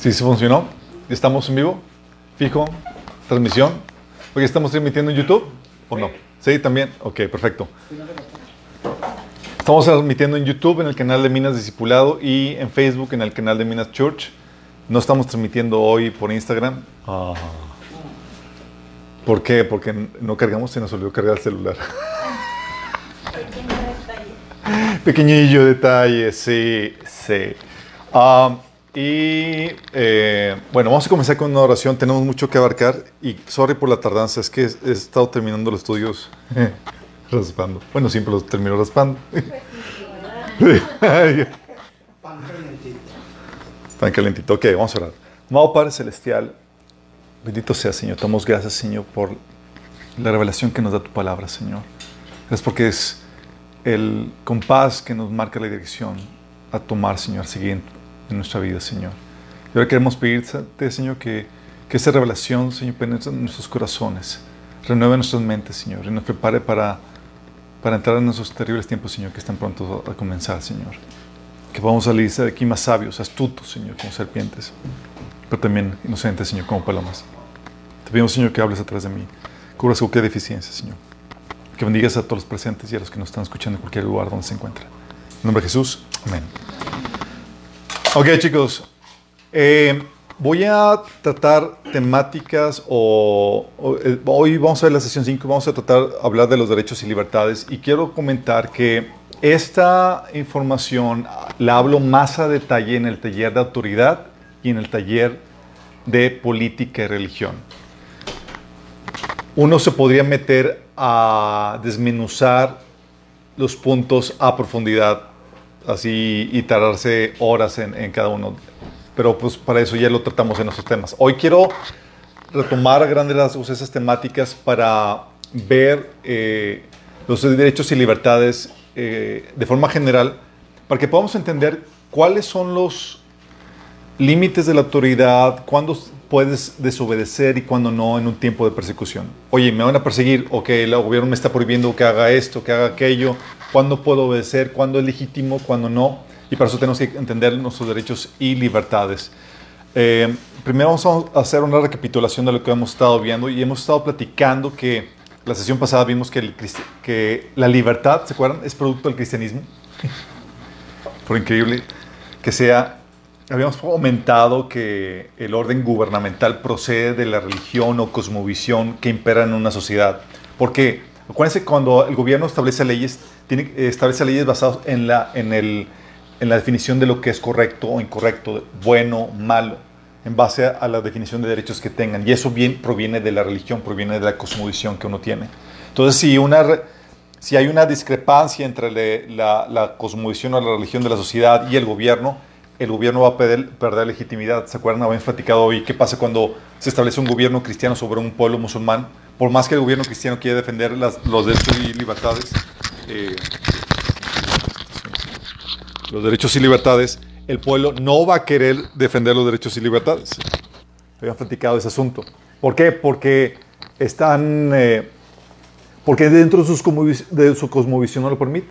¿Sí se funcionó? ¿Estamos en vivo? ¿Fijo? ¿Transmisión? ¿Porque estamos transmitiendo en YouTube? ¿O no? Sí, también. Ok, perfecto. Estamos transmitiendo en YouTube, en el canal de Minas Discipulado y en Facebook, en el canal de Minas Church. No estamos transmitiendo hoy por Instagram. Ah. ¿Por qué? Porque no cargamos y nos olvidó cargar el celular. Pequeñillo detalle, sí, sí. Ah, y eh, bueno, vamos a comenzar con una oración. Tenemos mucho que abarcar y sorry por la tardanza, es que he, estado terminando los estudios raspando. Bueno, siempre los termino raspando. Pan calentito. Pan calentito. Ok, vamos a orar. Amado Padre Celestial, bendito sea Señor. Te damos gracias, Señor, por la revelación que nos da tu palabra, Señor. Es porque es el compás que nos marca la dirección a tomar, Señor, siguiente en nuestra vida, Señor. Y ahora queremos pedirte, Señor, que, que esa revelación, Señor, penetre en nuestros corazones, renueve nuestras mentes, Señor, y nos prepare para, para entrar en esos terribles tiempos, Señor, que están pronto a comenzar, Señor. Que podamos salir de aquí más sabios, astutos, Señor, como serpientes, pero también inocentes, Señor, como palomas. Te pedimos, Señor, que hables atrás de mí. Cubras cualquier deficiencia, Señor. Que bendigas a todos los presentes y a los que nos están escuchando en cualquier lugar donde se encuentren. En nombre de Jesús, amén. Ok, chicos. Eh, voy a tratar temáticas o, eh, hoy vamos a ver la sesión 5, vamos a tratar hablar de los derechos y libertades y quiero comentar que esta información la hablo más a detalle en el taller de autoridad y en el taller de política y religión. Uno se podría meter a desmenuzar los puntos a profundidad así y tardarse horas en, cada uno. Pero pues para eso ya lo tratamos en nuestros temas. Hoy quiero retomar a grandes rasgos esas temáticas para ver eh, los derechos y libertades eh, de forma general, para que podamos entender cuáles son los límites de la autoridad, cuándo puedes desobedecer y cuándo no en un tiempo de persecución. Oye, me van a perseguir, o que el gobierno me está prohibiendo que haga esto, que haga aquello, cuándo puedo obedecer, cuándo es legítimo, cuándo no. Y para eso tenemos que entender nuestros derechos y libertades. Eh, primero vamos a hacer una recapitulación de lo que hemos estado viendo y hemos estado platicando que la sesión pasada vimos que, el, que la libertad, ¿se acuerdan? Es producto del cristianismo. Por increíble que sea, habíamos comentado que el orden gubernamental procede de la religión o cosmovisión que impera en una sociedad. Porque, acuérdense, cuando el gobierno establece leyes, tiene, establece leyes basadas en la, en, el, en la definición de lo que es correcto o incorrecto, bueno, malo, en base a, la definición de derechos que tengan. Y eso bien proviene de la religión, proviene de la cosmovisión que uno tiene. Entonces, si, una, si hay una discrepancia entre la, la cosmovisión o la religión de la sociedad y el gobierno, el gobierno va a perder, legitimidad. ¿Se acuerdan? Habíamos platicado hoy qué pasa cuando se establece un gobierno cristiano sobre un pueblo musulmán. Por más que el gobierno cristiano quiera defender los derechos y libertades, eh, los derechos y libertades, el pueblo no va a querer defender los derechos y libertades. Habíamos platicado ese asunto. ¿Por qué? Porque están, eh, porque dentro de, de su cosmovisión no lo permite.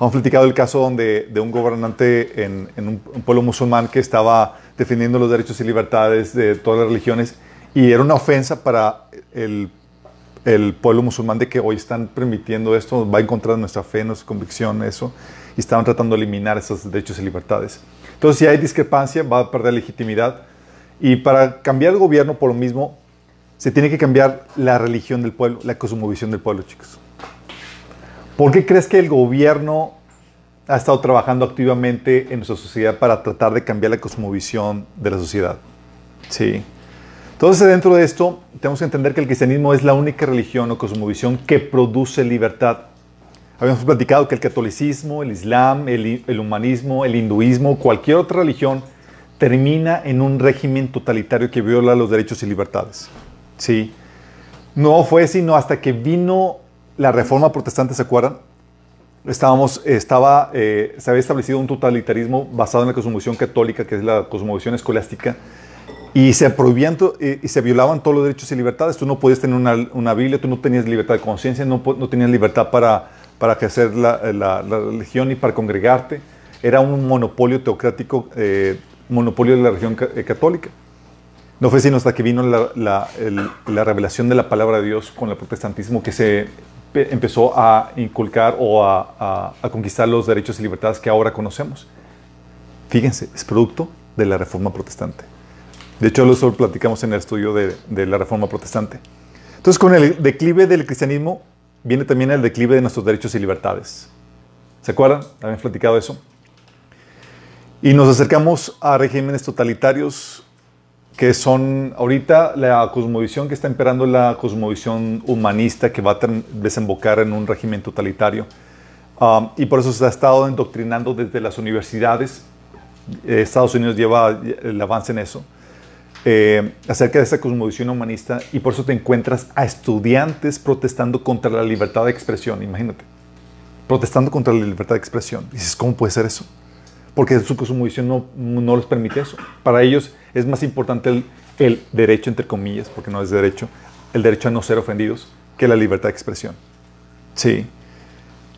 Hemos platicado el caso donde, de un gobernante en, un, pueblo musulmán que estaba defendiendo los derechos y libertades de todas las religiones y era una ofensa para el, el pueblo musulmán de que hoy están permitiendo esto, va a encontrar nuestra fe, nuestra convicción, eso, y estaban tratando de eliminar esos derechos y libertades. Entonces, si hay discrepancia, va a perder legitimidad. Y para cambiar el gobierno, por lo mismo, se tiene que cambiar la religión del pueblo, la cosmovisión del pueblo, chicos. ¿Por qué crees que el gobierno ha estado trabajando activamente en nuestra sociedad para tratar de cambiar la cosmovisión de la sociedad? Sí. Entonces, dentro de esto, tenemos que entender que el cristianismo es la única religión o cosmovisión que produce libertad. Habíamos platicado que el catolicismo, el islam, el, el humanismo, el hinduismo, cualquier otra religión termina en un régimen totalitario que viola los derechos y libertades. Sí. No fue sino hasta que vino la reforma protestante, ¿se acuerdan? Estábamos, estaba, eh, se había establecido un totalitarismo basado en la cosmovisión católica, que es la cosmovisión escolástica, y se prohibían eh, y se violaban todos los derechos y libertades. Tú no podías tener una, Biblia, tú no tenías libertad de conciencia, no, no, tenías libertad para, para ejercer la, la, religión y para congregarte. era un monopolio teocrático, eh, monopolio de la religión eh, católica. No fue sino hasta que vino la, revelación de la palabra de Dios con el protestantismo que se empezó a inculcar o a, conquistar los derechos y libertades que ahora conocemos. Fíjense, es producto de la reforma protestante. De hecho, lo platicamos en el estudio de, de la reforma protestante. Entonces, con el declive del cristianismo viene también el declive de nuestros derechos y libertades. ¿Se acuerdan? Habíamos platicado eso. Y nos acercamos a regímenes totalitarios que son ahorita la cosmovisión que está imperando la cosmovisión humanista que va a desembocar en un régimen totalitario. Um, y por eso se ha estado endoctrinando desde las universidades. Eh, Estados Unidos lleva el avance en eso. Eh, acerca de esa cosmovisión humanista y por eso te encuentras a estudiantes protestando contra la libertad de expresión, imagínate, protestando contra la libertad de expresión. dices, ¿cómo puede ser eso? Porque su cosmovisión no, no les permite eso. Para ellos es más importante el, el derecho, entre comillas, porque no es derecho, el derecho a no ser ofendidos que la libertad de expresión. Sí.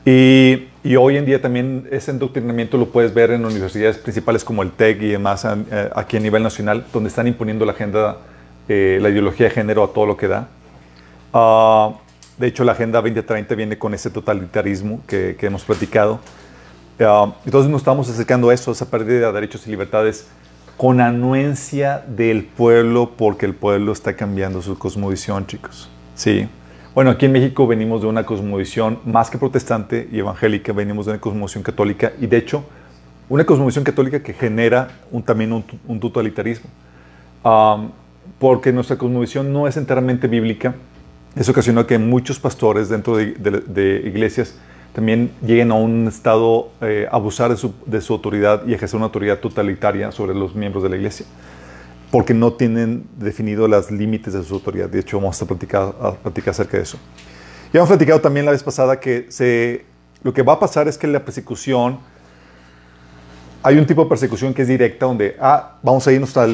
Y, y, hoy en día también ese endoctrinamiento lo puedes ver en universidades principales como el TEC y demás eh, aquí a nivel nacional, donde están imponiendo la agenda, eh, la ideología de género a todo lo que da. Ah, de hecho, la Agenda 2030 viene con ese totalitarismo que, que hemos platicado. Uh, entonces nos estamos acercando a eso, a esa pérdida de derechos y libertades, con anuencia del pueblo, porque el pueblo está cambiando su cosmovisión, chicos. Sí. Bueno, aquí en México venimos de una cosmovisión más que protestante y evangélica, venimos de una cosmovisión católica y de hecho una cosmovisión católica que genera un, también un, totalitarismo. porque nuestra cosmovisión no es enteramente bíblica. Eso ocasionó que muchos pastores dentro de, iglesias también lleguen a un estado eh, abusar de su, de su autoridad y ejercer una autoridad totalitaria sobre los miembros de la iglesia porque no tienen definido los límites de su autoridad. De hecho, vamos a platicar, platicar acerca de eso. Ya hemos platicado también la vez pasada que se, lo que va a pasar es que la persecución, hay un tipo de persecución que es directa, donde ah, vamos a irnos tras,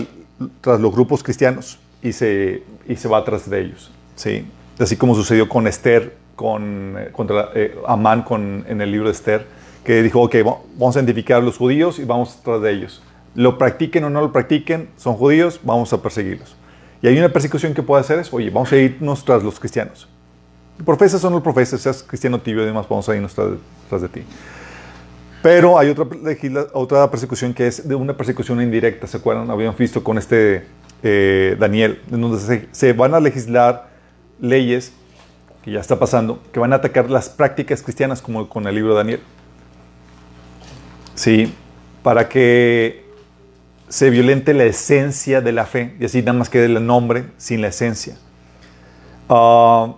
tras los grupos cristianos y se, y se va tras de ellos. ¿sí? Así como sucedió con Esther, con, eh, contra eh, Amán con, en el libro de Esther, que dijo, ok, vamos a identificar a los judíos y vamos tras de ellos lo practiquen o no lo practiquen, son judíos, vamos a perseguirlos. Y hay una persecución que puede hacer es, oye, vamos a irnos tras los cristianos. Profesas o no profesas, seas cristiano tibio y demás, vamos a irnos tras, de ti. Pero hay otra, otra persecución que es de una persecución indirecta, ¿se acuerdan? Habíamos visto con este eh, Daniel, en donde se, se, van a legislar leyes, que ya está pasando, que van a atacar las prácticas cristianas, como con el libro de Daniel. Sí, para que se violente la esencia de la fe y así nada más quede el nombre sin la esencia. Ah,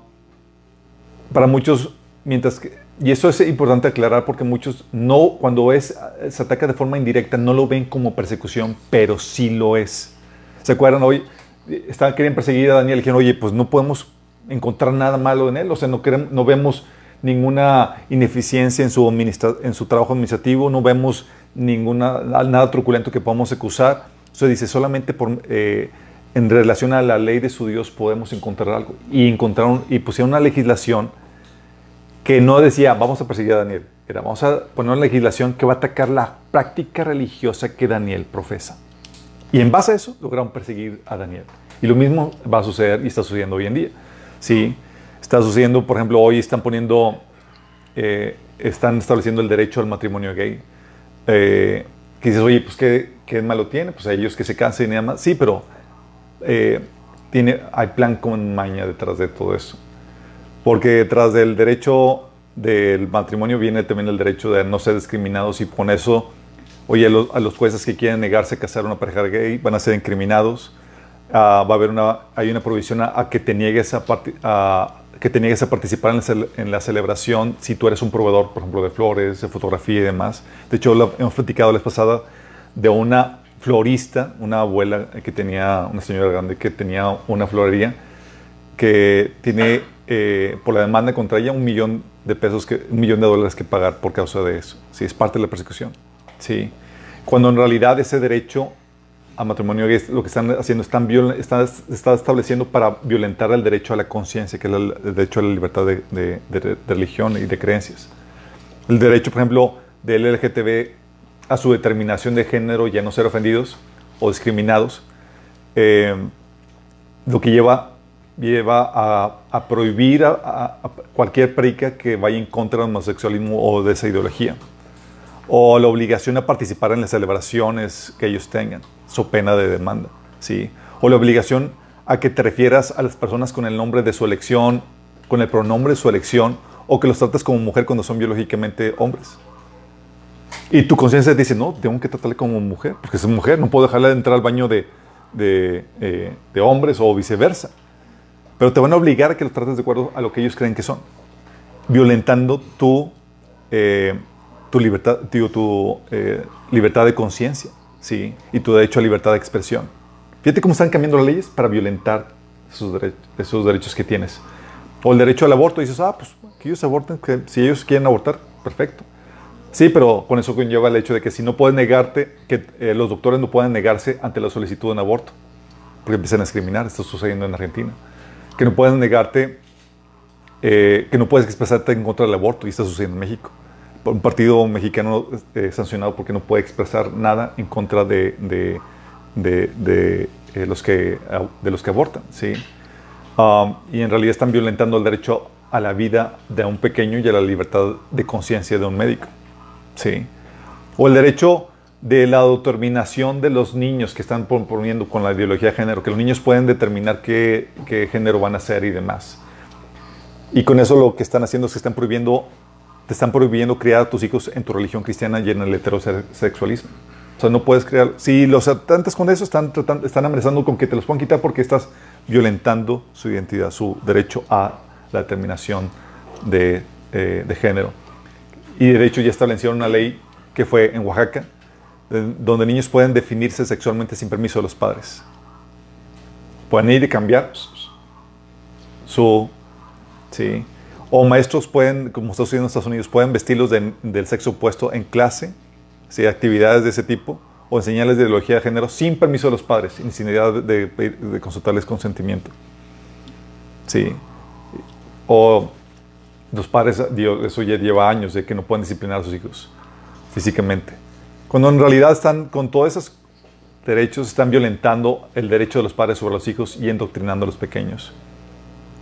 para muchos, mientras que, y eso es importante aclarar porque muchos no, cuando es, se ataca de forma indirecta, no lo ven como persecución, pero sí lo es. ¿Se acuerdan hoy? Estaban, querían perseguir a Daniel dijeron, oye, pues no podemos encontrar nada malo en él, o sea, no, queremos, no vemos ninguna ineficiencia en su, en su trabajo administrativo, no vemos ninguna, nada truculento que podamos acusar. se dice, solamente por, eh, en relación a la ley de su Dios podemos encontrar algo. Y, encontraron, y pusieron una legislación que no decía, vamos a perseguir a Daniel. Era, vamos a poner una legislación que va a atacar la práctica religiosa que Daniel profesa. Y en base a eso lograron perseguir a Daniel. Y lo mismo va a suceder y está sucediendo hoy en día. Sí, está sucediendo, por ejemplo, hoy están poniendo, eh, están estableciendo el derecho al matrimonio gay eh, que dices, oye, pues ¿qué, ¿qué, malo tiene? Pues a ellos que se cansen y nada más. Sí, pero eh, tiene, hay plan con maña detrás de todo eso. Porque detrás del derecho del matrimonio viene también el derecho de no ser discriminados y con eso, oye, a los, jueces que quieren negarse a casar a una pareja gay van a ser incriminados. Ah, va a haber una, hay una provisión a, que te niegues a, a que te niegues a participar en la, celebración si tú eres un proveedor, por ejemplo, de flores, de fotografía y demás. De hecho, lo, hemos platicado la vez pasada de una florista, una abuela que tenía, una señora grande que tenía una florería, que tiene eh, por la demanda contra ella un millón de pesos, que, un millón de dólares que pagar por causa de eso. Sí, es parte de la persecución. Sí. Cuando en realidad ese derecho a matrimonio gay, lo que están haciendo, están, están, estableciendo para violentar el derecho a la conciencia, que es el, derecho a la libertad de, religión y de creencias. El derecho, por ejemplo, del LGTB a su determinación de género y a no ser ofendidos o discriminados, eh, lo que lleva, lleva a, prohibir a, cualquier práctica que vaya en contra del homosexualismo o de esa ideología, o la obligación a participar en las celebraciones que ellos tengan, su pena de demanda, ¿sí? o la obligación a que te refieras a las personas con el nombre de su elección, con el pronombre de su elección, o que los trates como mujer cuando son biológicamente hombres. Y tu conciencia dice, no, tengo que tratarle como mujer, porque es mujer, no puedo dejarla de entrar al baño de, eh, de, hombres o viceversa. Pero te van a obligar a que los trates de acuerdo a lo que ellos creen que son, violentando tu, eh, tu libertad, tu, eh, libertad de conciencia ¿sí? y tu derecho a libertad de expresión. Fíjate cómo están cambiando las leyes para violentar esos, derechos que tienes. O el derecho al aborto, dices, ah, pues que ellos aborten, que si ellos quieren abortar, perfecto. Sí, pero con eso conlleva el hecho de que si no puedes negarte, que eh, los doctores no pueden negarse ante la solicitud de un aborto, porque empiezan a discriminar, esto está sucediendo en Argentina. Que no pueden negarte, eh, que no puedes expresarte en contra del aborto, y está sucediendo en México. Un partido mexicano eh, sancionado porque no puede expresar nada en contra de, de, de, los, que, de los que abortan. ¿sí? Um, y en realidad están violentando el derecho a la vida de un pequeño y a la libertad de conciencia de un médico. ¿sí? O el derecho de la determinación de los niños que están proponiendo con la ideología de género, que los niños pueden determinar qué, qué, género van a ser y demás. Y con eso lo que están haciendo es que están prohibiendo, te están prohibiendo criar a tus hijos en tu religión cristiana y en el heterosexualismo. O sea, no puedes crear. Si los atentas con eso, están, están amenazando con que te los puedan quitar porque estás violentando su identidad, su derecho a la determinación de, eh, de género. Y de hecho ya establecieron una ley que fue en Oaxaca, donde niños pueden definirse sexualmente sin permiso de los padres. Pueden ir y cambiar su... Sí. O maestros pueden, como está sucediendo en Estados Unidos, pueden vestirlos del sexo opuesto en clase, ¿sí? actividades de ese tipo, o enseñarles de ideología de género sin permiso de los padres, sin necesidad de, de consultarles consentimiento. Sí. O los padres, eso ya lleva años de que no pueden disciplinar a sus hijos físicamente. Cuando en realidad están con todos esos derechos, están violentando el derecho de los padres sobre los hijos y endoctrinando a los pequeños.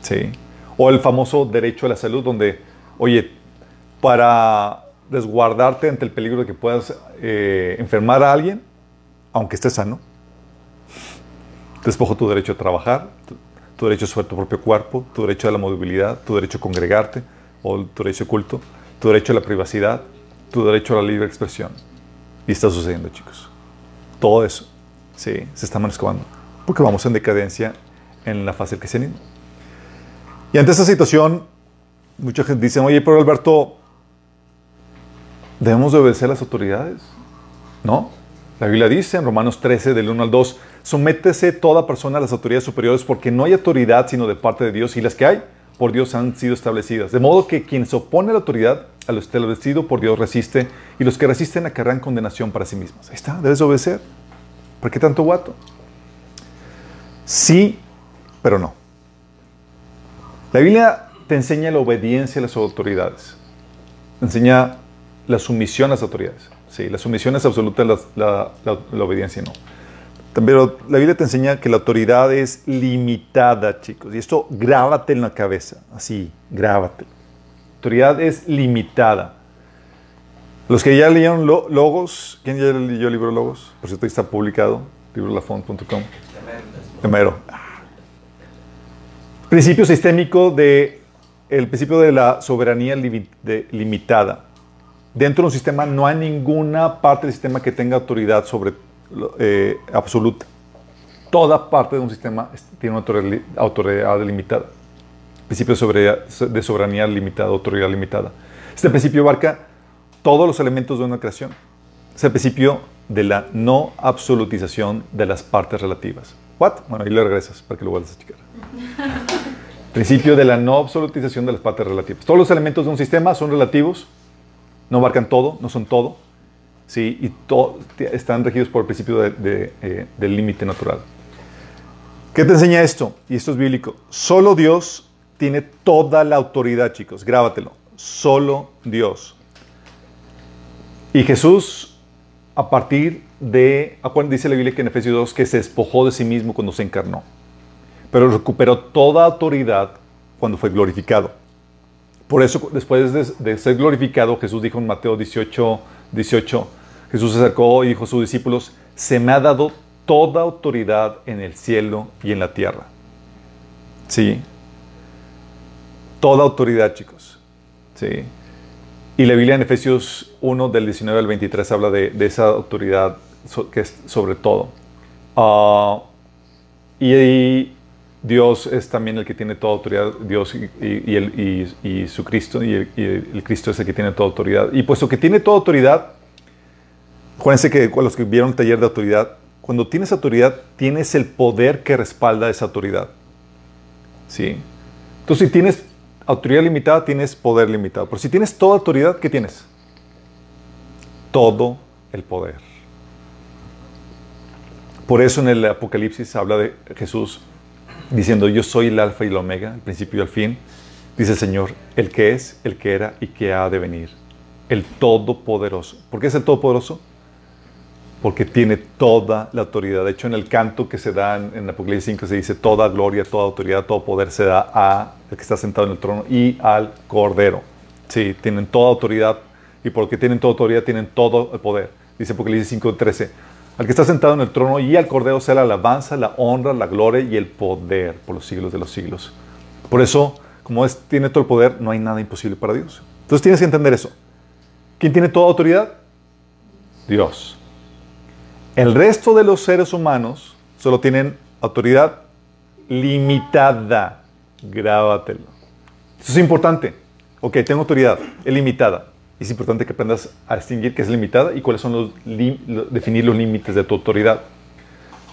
Sí. O el famoso derecho a la salud, donde, oye, para resguardarte ante el peligro de que puedas eh, enfermar a alguien, aunque estés sano, despojo tu derecho a trabajar, tu derecho sobre tu propio cuerpo, tu derecho a la movilidad, tu derecho a congregarte o tu derecho oculto, tu derecho a la privacidad, tu derecho a la libre expresión. Y está sucediendo, chicos. Todo eso, sí, se está manejando. Porque vamos en decadencia en la fase del cristianismo. Y ante esta situación, mucha gente dice, oye, pero Alberto, ¿debemos de obedecer a las autoridades? ¿No? La Biblia dice en Romanos 13, del 1 al 2, sométese toda persona a las autoridades superiores porque no hay autoridad sino de parte de Dios y las que hay por Dios han sido establecidas. De modo que quien se opone a la autoridad, a lo establecido por Dios resiste y los que resisten acarrean condenación para sí mismos. Ahí está, debes obedecer. ¿Por qué tanto guato? Sí, pero no. La Biblia te enseña la obediencia a las autoridades. Te enseña la sumisión a las autoridades. Sí, la sumisión es absoluta, la, la obediencia no. Pero la Biblia te enseña que la autoridad es limitada, chicos. Y esto grábate en la cabeza, así, grábate. La autoridad es limitada. Los que ya leyeron Logos, ¿quién ya leyó el libro Logos? Por cierto, ahí está publicado, librolafont.com. Primero. Principio sistémico de el principio de la soberanía limitada. Dentro de un sistema no hay ninguna parte del sistema que tenga autoridad sobre eh, absoluta. Toda parte de un sistema tiene una autoridad limitada. Principio de soberanía limitada, autoridad limitada. Este principio abarca todos los elementos de una creación. Es el principio de la no absolutización de las partes relativas. ¿What? Bueno, ahí le regresas para que lo vuelvas a checar. principio de la no absolutización de las partes relativas. Todos los elementos de un sistema son relativos, no abarcan todo, no son todo, ¿sí? y están regidos por el principio eh, del límite natural. ¿Qué te enseña esto? Y esto es bíblico. Solo Dios tiene toda la autoridad, chicos. Grábatelo. Solo Dios. Y Jesús a partir de, dice la Biblia que en Efesios 2 que se despojó de sí mismo cuando se encarnó, pero recuperó toda autoridad cuando fue glorificado. Por eso, después de, ser glorificado, Jesús dijo en Mateo 18, 18, Jesús se acercó y dijo a sus discípulos, se me ha dado toda autoridad en el cielo y en la tierra. Sí. Toda autoridad, chicos. Sí. Y la Biblia en Efesios 1, del 19 al 23, habla de, esa autoridad que es sobre todo. Ah, y, Dios es también el que tiene toda autoridad, Dios y, el, y su Cristo, y, el, Cristo es el que tiene toda autoridad. Y puesto que tiene toda autoridad, acuérdense que los que vieron el taller de autoridad, cuando tienes autoridad, tienes el poder que respalda esa autoridad. ¿Sí? Entonces, si tienes autoridad limitada, tienes poder limitado. Pero si tienes toda autoridad, ¿qué tienes? Todo el poder. Por eso en el Apocalipsis habla de Jesús diciendo, yo soy el alfa y el omega, el principio y el fin. Dice el Señor, el que es, el que era y que ha de venir. El Todopoderoso. ¿Por qué es el Todopoderoso? porque tiene toda la autoridad. De hecho, en el canto que se da en, Apocalipsis 5 se dice, toda gloria, toda autoridad, todo poder se da a el que está sentado en el trono y al Cordero. Sí, tienen toda autoridad y porque tienen toda autoridad tienen todo el poder. Dice Apocalipsis 5.13, al que está sentado en el trono y al Cordero sea la alabanza, la honra, la gloria y el poder por los siglos de los siglos. Por eso, como es, tiene todo el poder, no hay nada imposible para Dios. Entonces tienes que entender eso. ¿Quién tiene toda autoridad? Dios. El resto de los seres humanos solo tienen autoridad limitada. Grábatelo. Eso es importante. Ok, tengo autoridad, es limitada. Es importante que aprendas a distinguir qué es limitada y cuáles son los, definir los límites de tu autoridad.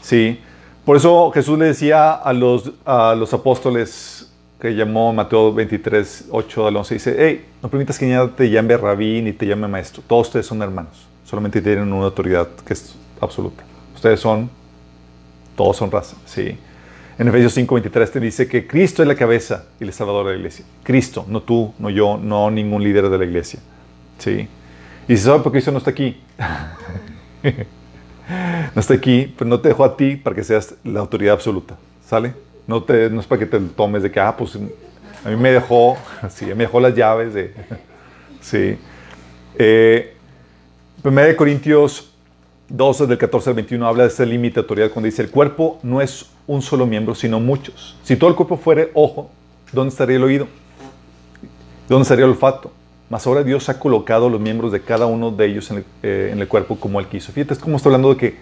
Sí. Por eso Jesús le decía a los, a los apóstoles que llamó Mateo 23, 8 al 11, dice, hey, no permitas que nadie te llame rabí ni te llame maestro. Todos ustedes son hermanos. Solamente tienen una autoridad que es absoluta. Ustedes son, todos son raza, ¿sí? En Efesios 5:23 te dice que Cristo es la cabeza y el salvador de la iglesia. Cristo, no tú, no yo, no ningún líder de la iglesia. ¿Sí? Y si sabe por qué Cristo no está aquí, no está aquí, pero no te dejó a ti para que seas la autoridad absoluta. ¿Sale? No, es para que te tomes de que, ah, pues a mí me dejó, sí, me dejó las llaves de... sí. Eh, 1 Corintios 12 del 14 al 21 habla de ese límite de autoridad cuando dice, el cuerpo no es un solo miembro, sino muchos. Si todo el cuerpo fuera ojo, ¿dónde estaría el oído? ¿Dónde estaría el olfato? Mas ahora Dios ha colocado los miembros de cada uno de ellos en el, eh, cuerpo como Él quiso. Fíjate, es como está hablando de que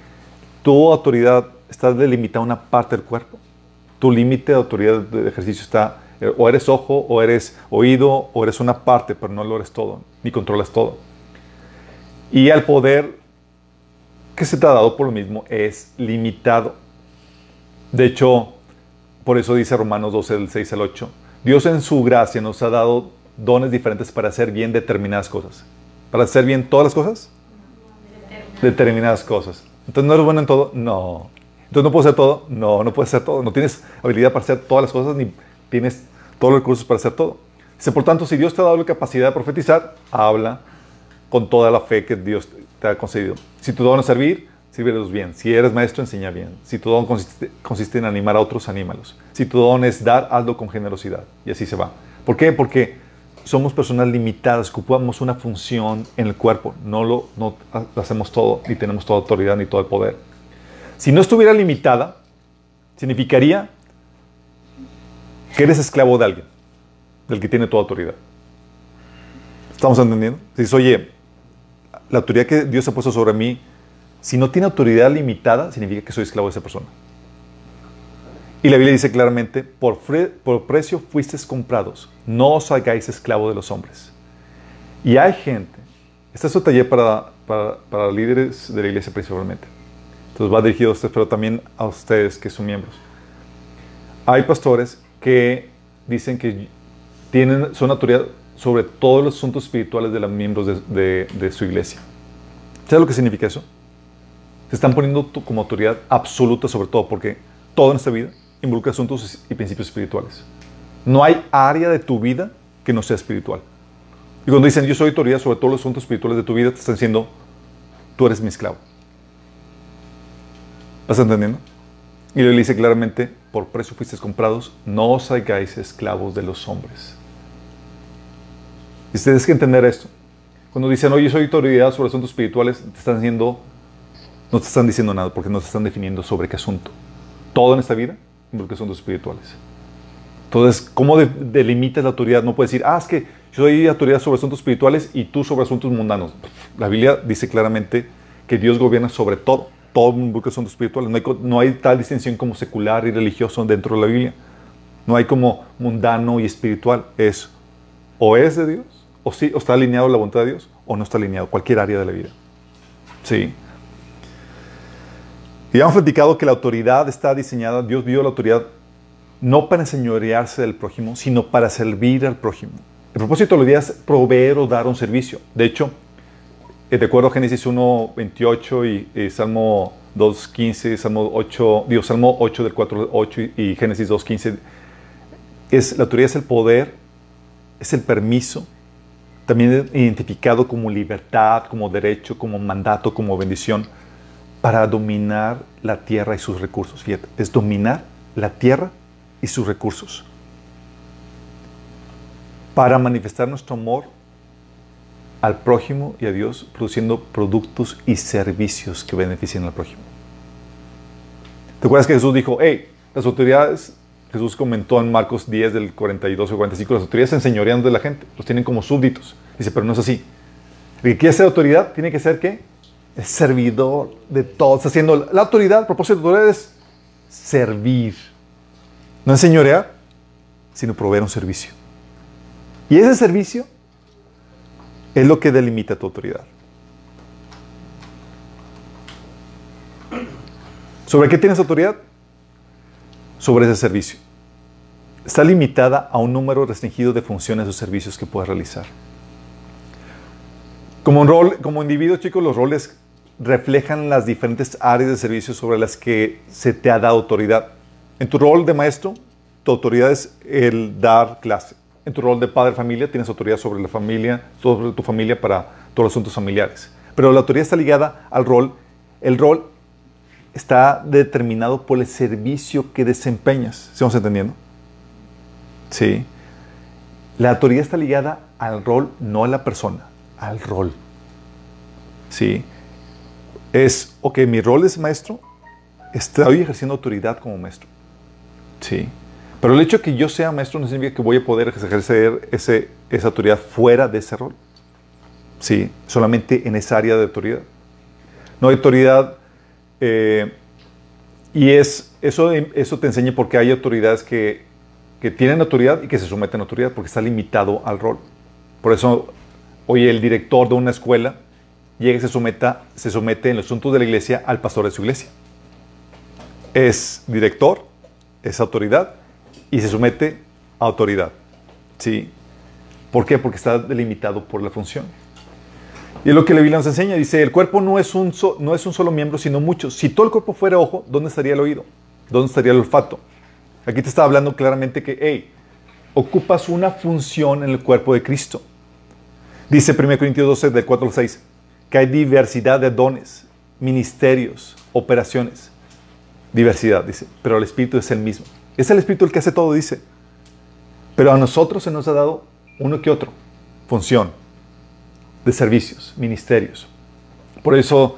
tu autoridad está delimitada a una parte del cuerpo. Tu límite de autoridad de ejercicio está, eh, o eres ojo, o eres oído, o eres una parte, pero no lo eres todo, ni controlas todo. Y al poder que se te ha dado por lo mismo es limitado. De hecho, por eso dice Romanos 12, del 6 al 8, Dios en su gracia nos ha dado dones diferentes para hacer bien determinadas cosas. ¿Para hacer bien todas las cosas? Determinadas cosas. Entonces, ¿no eres bueno en todo? No. Entonces, ¿no puedo hacer todo? No, no puedes hacer todo. No tienes habilidad para hacer todas las cosas ni tienes todos los recursos para hacer todo. Dice, por tanto, si Dios te ha dado la capacidad de profetizar, habla con toda la fe que Dios te ha concedido. Si tu don es servir, sírvelos bien. Si eres maestro, enseña bien. Si tu don consiste, en animar a otros, anímalos. Si tu don es dar, hazlo con generosidad. Y así se va. ¿Por qué? Porque somos personas limitadas, ocupamos una función en el cuerpo. No lo, no hacemos todo, ni tenemos toda autoridad, ni todo el poder. Si no estuviera limitada, significaría que eres esclavo de alguien, del que tiene toda autoridad. ¿Estamos entendiendo? Si dices, oye, la autoridad que Dios ha puesto sobre mí, si no tiene autoridad limitada, significa que soy esclavo de esa persona. Y la Biblia dice claramente, por, precio fuisteis comprados, no os hagáis esclavo de los hombres. Y hay gente, este es un taller para, para, líderes de la iglesia principalmente. Entonces va dirigido a ustedes, pero también a ustedes que son miembros. Hay pastores que dicen que tienen, son autoridad sobre todos los asuntos espirituales de los miembros de, su iglesia. ¿Sabes lo que significa eso? Se están poniendo como autoridad absoluta sobre todo, porque todo en esta vida involucra asuntos y principios espirituales. No hay área de tu vida que no sea espiritual. Y cuando dicen yo soy autoridad sobre todos los asuntos espirituales de tu vida, te están diciendo tú eres mi esclavo. ¿Vas entendiendo? Y le dice claramente, por precio fuisteis comprados, no os hagáis esclavos de los hombres. Y ustedes que entender esto. Cuando dicen, oye, soy autoridad sobre asuntos espirituales, te están diciendo, no te están diciendo nada, porque no te están definiendo sobre qué asunto. Todo en esta vida porque asuntos espirituales. Entonces, ¿cómo delimitas la autoridad? No puedes decir, ah, es que yo soy autoridad sobre asuntos espirituales y tú sobre asuntos mundanos. La Biblia dice claramente que Dios gobierna sobre todo, todo porque asuntos espirituales. No hay, no hay tal distinción como secular y religioso dentro de la Biblia. No hay como mundano y espiritual. Es o es de Dios, o, sí, o está alineado a la voluntad de Dios, o no está alineado, cualquier área de la vida. Sí. Y hemos platicado que la autoridad está diseñada, Dios dio la autoridad no para enseñorearse del prójimo, sino para servir al prójimo. El propósito de los días es proveer o dar un servicio. De hecho, eh, de acuerdo a Génesis 1, 28 y, Salmo 2, 15, Salmo 8, digo, Salmo 8 del 4 8 y, y Génesis 2, 15, es, la autoridad es el poder, es el permiso, también identificado como libertad, como derecho, como mandato, como bendición, para dominar la tierra y sus recursos. Fíjate, es dominar la tierra y sus recursos. Para manifestar nuestro amor al prójimo y a Dios, produciendo productos y servicios que beneficien al prójimo. ¿Te acuerdas que Jesús dijo, hey, las autoridades, Jesús comentó en Marcos 10 del 42 o 45, las autoridades se enseñorean de la gente, los tienen como súbditos. Dice, pero no es así. El que quiere ser autoridad tiene que ser qué? Es servidor de todos. Haciendo la autoridad, el propósito de autoridad es servir no enseñorear, sino proveer un servicio. Y ese servicio es lo que delimita tu autoridad. ¿Sobre qué tienes autoridad? Sobre ese servicio. Está limitada a un número restringido de funciones o servicios que puedes realizar. Como, un rol, como individuo, chicos, los roles reflejan las diferentes áreas de servicio sobre las que se te ha dado autoridad. En tu rol de maestro, tu autoridad es el dar clase. En tu rol de padre familia, tienes autoridad sobre la familia, sobre tu familia para todos los asuntos familiares. Pero la autoridad está ligada al rol. El rol está determinado por el servicio que desempeñas. ¿Estamos entendiendo? Sí. La autoridad está ligada al rol, no a la persona, al rol. Sí. Es, ok, mi rol es maestro, estoy ejerciendo autoridad como maestro. Sí. Pero el hecho de que yo sea maestro no significa que voy a poder ejercer ese, esa autoridad fuera de ese rol. Sí, solamente en esa área de autoridad. No hay autoridad. Eh, y es, eso, eso te enseña porque hay autoridades que, que tienen autoridad y que se someten a autoridad porque está limitado al rol. Por eso, hoy el director de una escuela llega y se, someta, se somete en los asuntos de la iglesia al pastor de su iglesia. Es director, es autoridad y se somete a autoridad. ¿Sí? ¿Por qué? Porque está delimitado por la función. Y es lo que la Biblia nos enseña. Dice, el cuerpo no es, un solo miembro, sino muchos. Si todo el cuerpo fuera ojo, ¿dónde estaría el oído? ¿Dónde estaría el olfato? Aquí te está hablando claramente que, hey, ocupas una función en el cuerpo de Cristo. Dice 1 Corintios 12, del 4 al 6, que hay diversidad de dones, ministerios, operaciones. Diversidad, dice, pero el Espíritu es el mismo. Es el Espíritu el que hace todo, dice. Pero a nosotros se nos ha dado uno que otro, función de servicios, ministerios. Por eso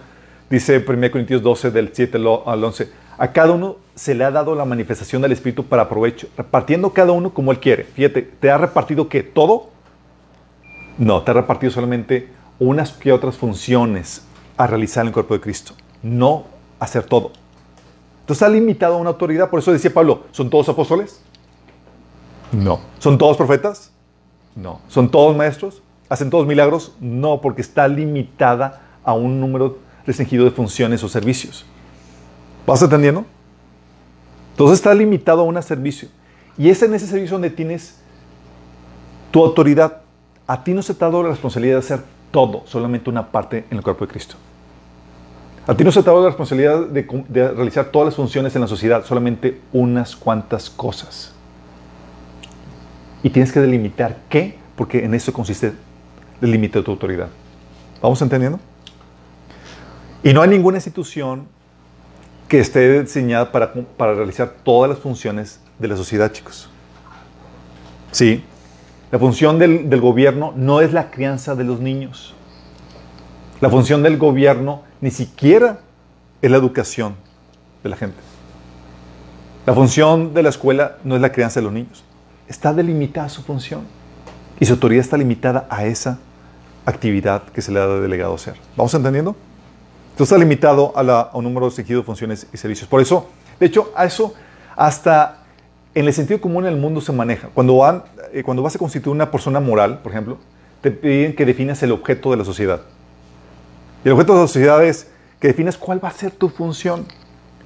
dice 1 Corintios 12, del 7 al 11, a cada uno se le ha dado la manifestación del Espíritu para provecho, repartiendo cada uno como él quiere. Fíjate, ¿te ha repartido qué? ¿Todo? No, te ha repartido solamente unas que otras funciones a realizar en el cuerpo de Cristo, no hacer todo. Entonces está limitado a una autoridad. Por eso decía Pablo, ¿son todos apóstoles? No. ¿Son todos profetas? No. ¿Son todos maestros? ¿Hacen todos milagros? No, porque está limitada a un número restringido de funciones o servicios. ¿Vas entendiendo? Entonces está limitado a un servicio. Y es en ese servicio donde tienes tu autoridad. A ti no se te ha dado la responsabilidad de hacer todo, solamente una parte en el cuerpo de Cristo. A ti no se te la responsabilidad de, realizar todas las funciones en la sociedad, solamente unas cuantas cosas. Y tienes que delimitar qué, porque en eso consiste el límite de tu autoridad. ¿Vamos entendiendo? Y no hay ninguna institución que esté diseñada para, para realizar todas las funciones de la sociedad, chicos. Sí, la función del, gobierno no es la crianza de los niños. La función del gobierno ni siquiera es la educación de la gente. La función de la escuela no es la crianza de los niños. Está delimitada su función. Y su autoridad está limitada a esa actividad que se le ha delegado hacer. ¿Vamos entendiendo? Entonces está limitado a, un número restringido de funciones y servicios. Por eso, de hecho, a eso hasta en el sentido común en el mundo se maneja. Cuando, van, eh, cuando vas a constituir una persona moral, por ejemplo, te piden que definas el objeto de la sociedad. Y el objeto de la sociedad es que defines cuál va a ser tu función.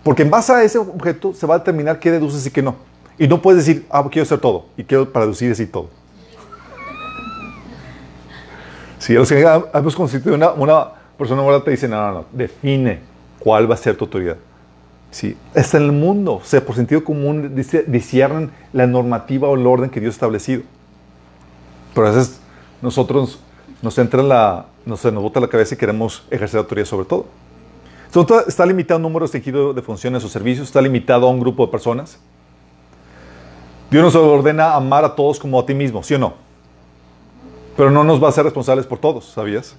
Porque en base a ese objeto se va a determinar qué deduces y qué no. Y no puedes decir, ah, quiero hacer todo. Y quiero para deducir decir todo. Si los que hemos constituido una, una persona moral te dice, no, no, no, define cuál va a ser tu autoridad. Sí, está en el mundo, o sea, por sentido común disciernen la normativa o el orden que Dios ha establecido. Pero a veces nosotros nos entra la, no sé, nos bota la cabeza y queremos ejercer autoridad sobre todo. Entonces, está limitado a un número restringido de funciones o servicios, está limitado a un grupo de personas. Dios nos ordena amar a todos como a ti mismo, ¿sí o no? Pero no nos va a ser responsables por todos, ¿sabías?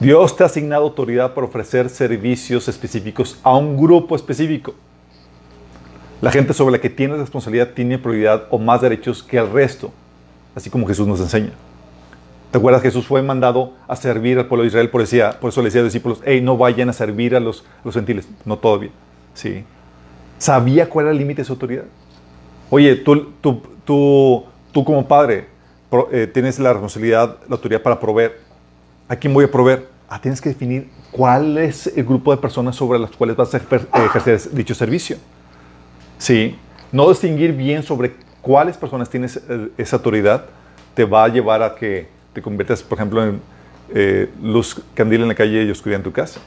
Dios te ha asignado autoridad para ofrecer servicios específicos a un grupo específico. La gente sobre la que tienes responsabilidad tiene prioridad o más derechos que el resto, así como Jesús nos enseña. ¿Te acuerdas? Jesús fue mandado a servir al pueblo de Israel, por, decía, por eso le decía a los discípulos, hey, no vayan a servir a los, los gentiles. No todavía. Sí. Sabía cuál era el límite de su autoridad. Oye, tú, tú, tú, tú como padre eh, tienes la responsabilidad, la autoridad para proveer. ¿A quién voy a proveer? Ah, tienes que definir cuál es el grupo de personas sobre las cuales vas a ejercer dicho servicio. Sí. No distinguir bien sobre cuáles personas tienes eh, esa autoridad te va a llevar a que te conviertas, por ejemplo, en eh, luz candil en la calle y oscuridad en tu casa.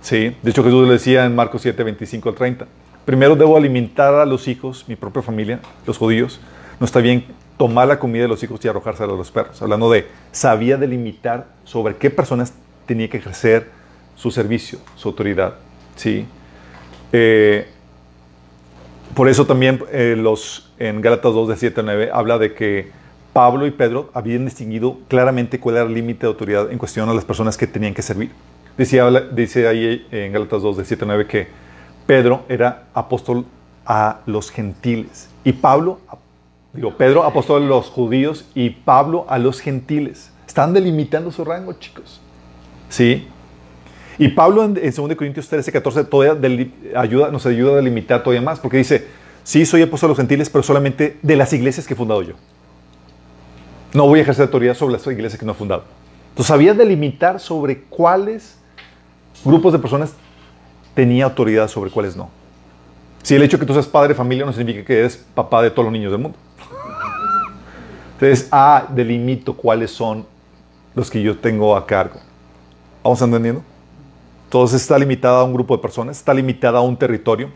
Sí. De hecho, Jesús le decía en Marcos 7, 25 al 30. Primero debo alimentar a los hijos, mi propia familia, los judíos. No está bien tomar la comida de los hijos y arrojársela a los perros. Hablando de, sabía delimitar sobre qué personas tenía que ejercer su servicio, su autoridad. ¿sí? Eh, por eso también eh, los, en Gálatas 2, de 7 a 9, habla de que Pablo y Pedro habían distinguido claramente cuál era el límite de autoridad en cuestión a las personas que tenían que servir. Dice, dice ahí en Gálatas 2, de 7 a 9, que Pedro era apóstol a los gentiles y Pablo Digo, Pedro, apóstol a los judíos y Pablo a los gentiles. Están delimitando su rango, chicos. ¿Sí? Y Pablo en, 2 Corintios 13, 14 todavía ayuda, nos ayuda a delimitar todavía más, porque dice, sí, soy apóstol a los gentiles, pero solamente de las iglesias que he fundado yo. No voy a ejercer autoridad sobre las iglesias que no he fundado. Entonces, sabía delimitar sobre cuáles grupos de personas tenía autoridad sobre cuáles no. Si el hecho de que tú seas padre de familia no significa que eres papá de todos los niños del mundo. Entonces, ah, delimito cuáles son los que yo tengo a cargo. ¿Vamos entendiendo? Entonces está limitada a un grupo de personas, está limitada a un territorio.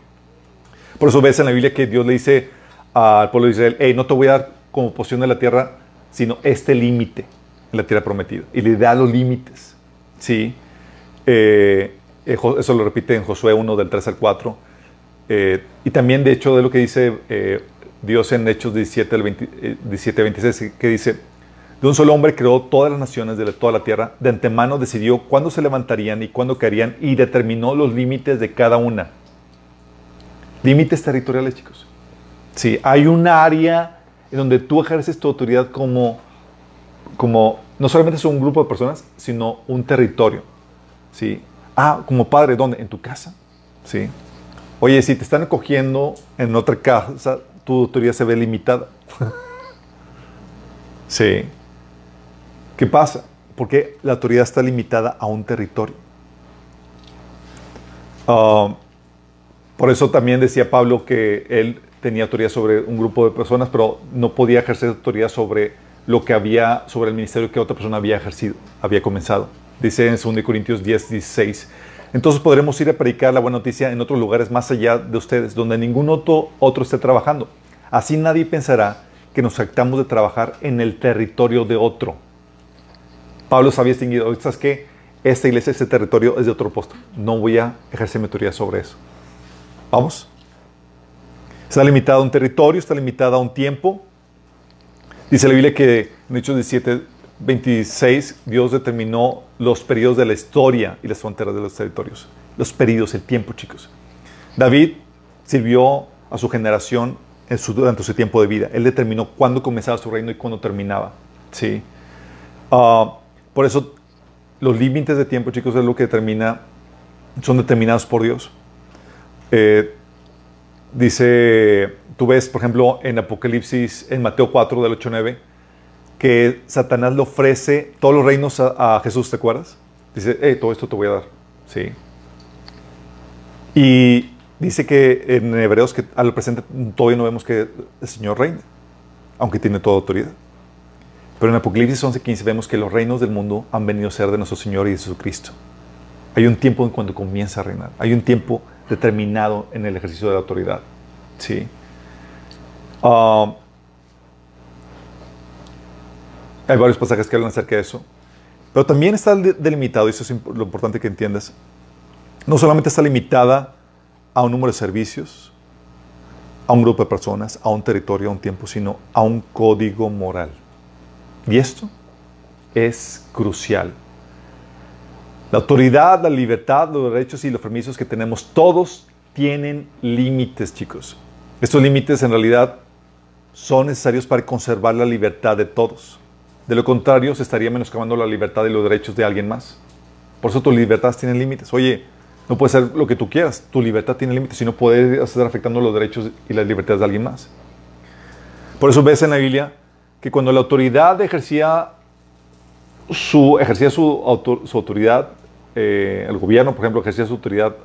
Por eso ves en la Biblia que Dios le dice al pueblo de Israel, hey, no te voy a dar como posición de la tierra, sino este límite en la tierra prometida. Y le da los límites. ¿sí? Eh, eh, eso lo repite en Josué 1 del 3 al 4. Eh, y también, de hecho, de lo que dice Dios en Hechos 17, 26, eh, que dice, de un solo hombre creó todas las naciones de toda la tierra, de antemano decidió cuándo se levantarían y cuándo caerían y determinó los límites de cada una. Límites territoriales, chicos. Sí, hay un área en donde tú ejerces tu autoridad como, como no solamente es un grupo de personas, sino un territorio. ¿sí? Ah, como padre, ¿dónde? En tu casa. ¿sí? Oye, si te están acogiendo en otra casa, tu autoridad se ve limitada. sí. ¿Qué pasa? Porque la autoridad está limitada a un territorio. Ah, por eso también decía Pablo que él tenía autoridad sobre un grupo de personas, pero no podía ejercer autoridad sobre lo que había, sobre el ministerio que otra persona había ejercido, había comenzado. Dice en 2 Corintios 10, 16. Entonces podremos ir a predicar la buena noticia en otros lugares más allá de ustedes, donde ningún otro, otro esté trabajando. Así nadie pensará que nos actamos de trabajar en el territorio de otro. Pablo se había extinguido. ¿Sabes qué? Esta iglesia, este territorio es de otro apóstol. No voy a ejercer mi autoridad sobre eso. ¿Vamos? Está limitada a un territorio, está limitada a un tiempo. Dice la Biblia que en Hechos 17, 26, Dios determinó los periodos de la historia y las fronteras de los territorios. Los periodos, el tiempo, chicos. David sirvió a su generación en su, durante su tiempo de vida. Él determinó cuándo comenzaba su reino y cuándo terminaba. ¿sí? Ah, por eso los límites de tiempo, chicos, es lo que determina, son determinados por Dios. Eh, dice, tú ves, por ejemplo, en Apocalipsis, en Mateo 4, del 8 9, que Satanás le ofrece todos los reinos a, Jesús, ¿te acuerdas? Dice, hey, todo esto te voy a dar. Sí. Y dice que en Hebreos que al presente todavía no vemos que el Señor reina, aunque tiene toda autoridad. Pero en Apocalipsis 11:15 vemos que los reinos del mundo han venido a ser de nuestro Señor y de Jesucristo. Hay un tiempo en cuando comienza a reinar. Hay un tiempo determinado en el ejercicio de la autoridad. ¿sí? Ah, hay varios pasajes que hablan acerca de eso. Pero también está delimitado, y eso es lo importante que entiendas, no solamente está limitada a un número de servicios, a un grupo de personas, a un territorio, a un tiempo, sino a un código moral. Y esto es crucial. La autoridad, la libertad, los derechos y los permisos que tenemos, todos tienen límites, chicos. Estos límites en realidad son necesarios para conservar la libertad de todos. De lo contrario, se estaría menoscabando la libertad y los derechos de alguien más. Por eso tus libertades tienen límites. Oye, no puedes hacer lo que tú quieras. Tu libertad tiene límites y no puedes estar afectando los derechos y las libertades de alguien más. Por eso ves en la Biblia que cuando la autoridad ejercía su, ejercía su, autoridad, eh, el gobierno, por ejemplo, ejercía su autoridad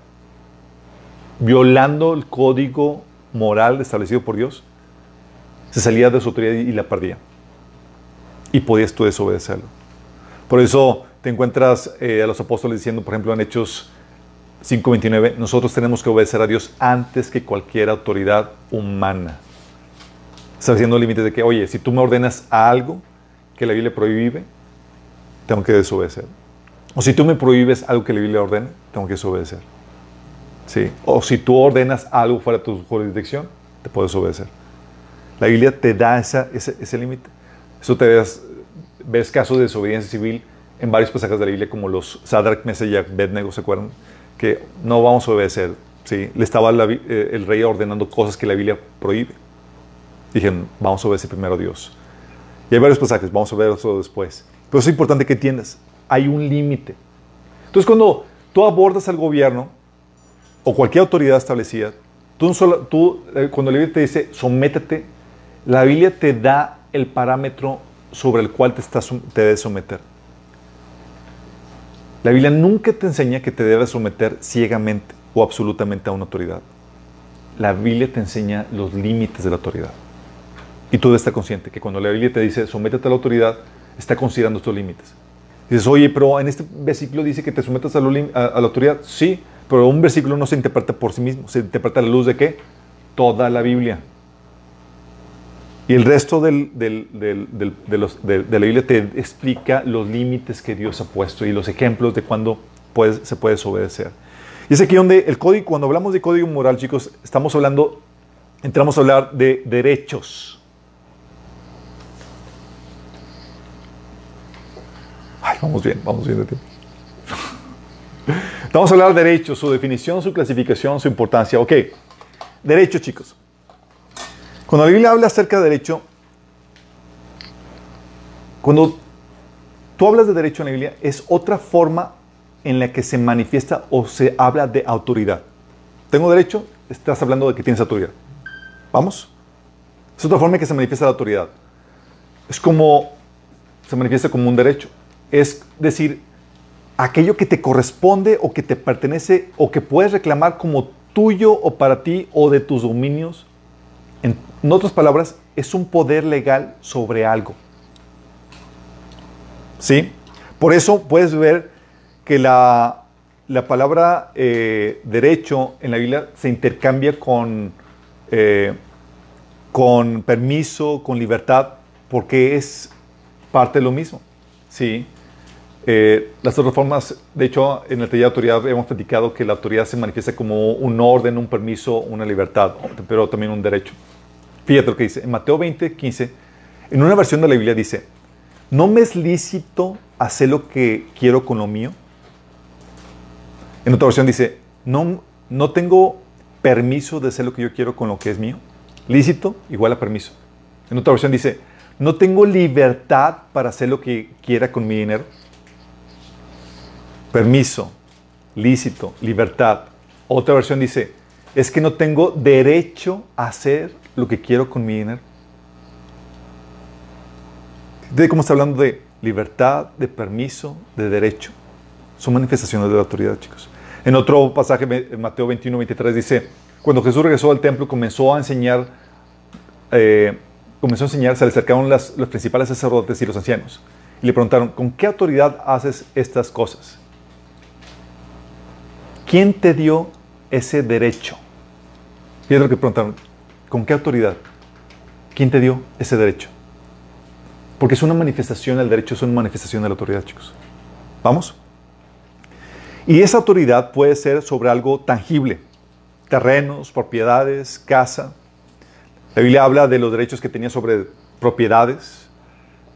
violando el código moral establecido por Dios, se salía de su autoridad y la perdía. Y podías tú desobedecerlo. Por eso te encuentras eh, a los apóstoles diciendo, por ejemplo, en Hechos 5.29, nosotros tenemos que obedecer a Dios antes que cualquier autoridad humana estableciendo límites de que, oye, si tú me ordenas algo que la Biblia prohíbe, tengo que desobedecer. O si tú me prohíbes algo que la Biblia ordena, tengo que desobedecer. ¿Sí? O si tú ordenas algo fuera de tu jurisdicción, te puedes obedecer. La Biblia te da esa, ese, límite. Eso te ves, ves casos de desobediencia civil en varios pasajes de la Biblia, como los Sadrach, Mesach y Abednego, ¿se acuerdan? Que no vamos a obedecer. ¿sí? Le estaba eh, el rey ordenando cosas que la Biblia prohíbe. Dijeron, vamos a obedecer primero a Dios. Y hay varios pasajes, vamos a ver eso después. Pero es importante que entiendas, hay un límite. Entonces, cuando tú abordas al gobierno o cualquier autoridad establecida, tú, tú eh, cuando la Biblia te dice, sométete, la Biblia te da el parámetro sobre el cual te, estás, te debes someter. La Biblia nunca te enseña que te debes someter ciegamente o absolutamente a una autoridad. La Biblia te enseña los límites de la autoridad. Y tú debes estar consciente que cuando la Biblia te dice sométete a la autoridad, está considerando estos límites. Dices, oye, pero en este versículo dice que te sometas a, la autoridad. Sí, pero un versículo no se interpreta por sí mismo, se interpreta a la luz de qué? Toda la Biblia. Y el resto de, la Biblia te explica los límites que Dios ha puesto y los ejemplos de cuándo se puede desobedecer. Y es aquí donde el código, cuando hablamos de código moral, chicos, estamos hablando, entramos a hablar de derechos. vamos bien, vamos bien de tiempo. Vamos a hablar de derechos, su definición, su clasificación, su importancia. Ok, derecho, chicos. Cuando la Biblia habla acerca de derecho, cuando tú hablas de derecho en la Biblia, es otra forma en la que se manifiesta o se habla de autoridad. Tengo derecho, estás hablando de que tienes autoridad. ¿Vamos? Es otra forma en que se manifiesta la autoridad. Es como, se manifiesta como un derecho es decir, aquello que te corresponde o que te pertenece o que puedes reclamar como tuyo o para ti o de tus dominios. En, otras palabras, es un poder legal sobre algo. ¿Sí? Por eso puedes ver que la, palabra eh, derecho en la Biblia se intercambia con, eh, con permiso, con libertad, porque es parte de lo mismo. ¿Sí? Eh, las otras formas, de hecho, en el taller de autoridad hemos platicado que la autoridad se manifiesta como un orden, un permiso, una libertad, pero también un derecho. Fíjate que dice. En Mateo 20, 15, en una versión de la Biblia dice, ¿no me es lícito hacer lo que quiero con lo mío? En otra versión dice, no, no tengo permiso de hacer lo que yo quiero con lo que es mío. Lícito igual a permiso. En otra versión dice, no tengo libertad para hacer lo que quiera con mi dinero. Permiso, lícito, libertad. Otra versión dice, es que no tengo derecho a hacer lo que quiero con mi dinero. ¿De cómo está hablando de libertad, de permiso, de derecho? Son manifestaciones de la autoridad, chicos. En otro pasaje, Mateo 21, 23, dice, cuando Jesús regresó al templo, comenzó a enseñar, eh, comenzó a enseñar, se le acercaron los principales sacerdotes y los ancianos. Y le preguntaron, ¿con qué autoridad haces estas cosas? ¿Quién te dio ese derecho? Fíjate lo que preguntaron, ¿con qué autoridad? ¿Quién te dio ese derecho? Porque es una manifestación, el derecho es una manifestación de la autoridad, chicos. ¿Vamos? Y esa autoridad puede ser sobre algo tangible, terrenos, propiedades, casa. La Biblia habla de los derechos que tenía sobre propiedades.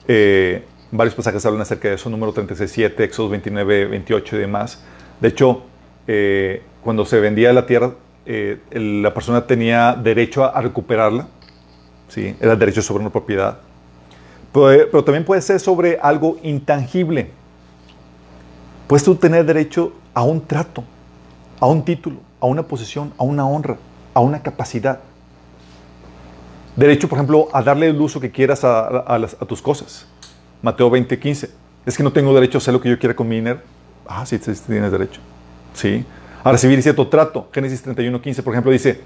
Eh, varios pasajes hablan acerca de eso, número 36.7, Éxodo 29, 28 y demás. De hecho, eh, cuando se vendía la tierra, eh, la persona tenía derecho a, recuperarla. ¿sí? Era derecho sobre una propiedad. pero también puede ser sobre algo intangible. Puedes tú tener derecho a un trato, a un título, a una posición, a una honra, a una capacidad. Derecho, por ejemplo, a darle el uso que quieras a, tus cosas. Mateo 20, 15. Es que no tengo derecho a hacer lo que yo quiera con mi dinero. Ah, sí, sí tienes derecho. Sí. A recibir cierto trato. Génesis 31, 15, por ejemplo, dice,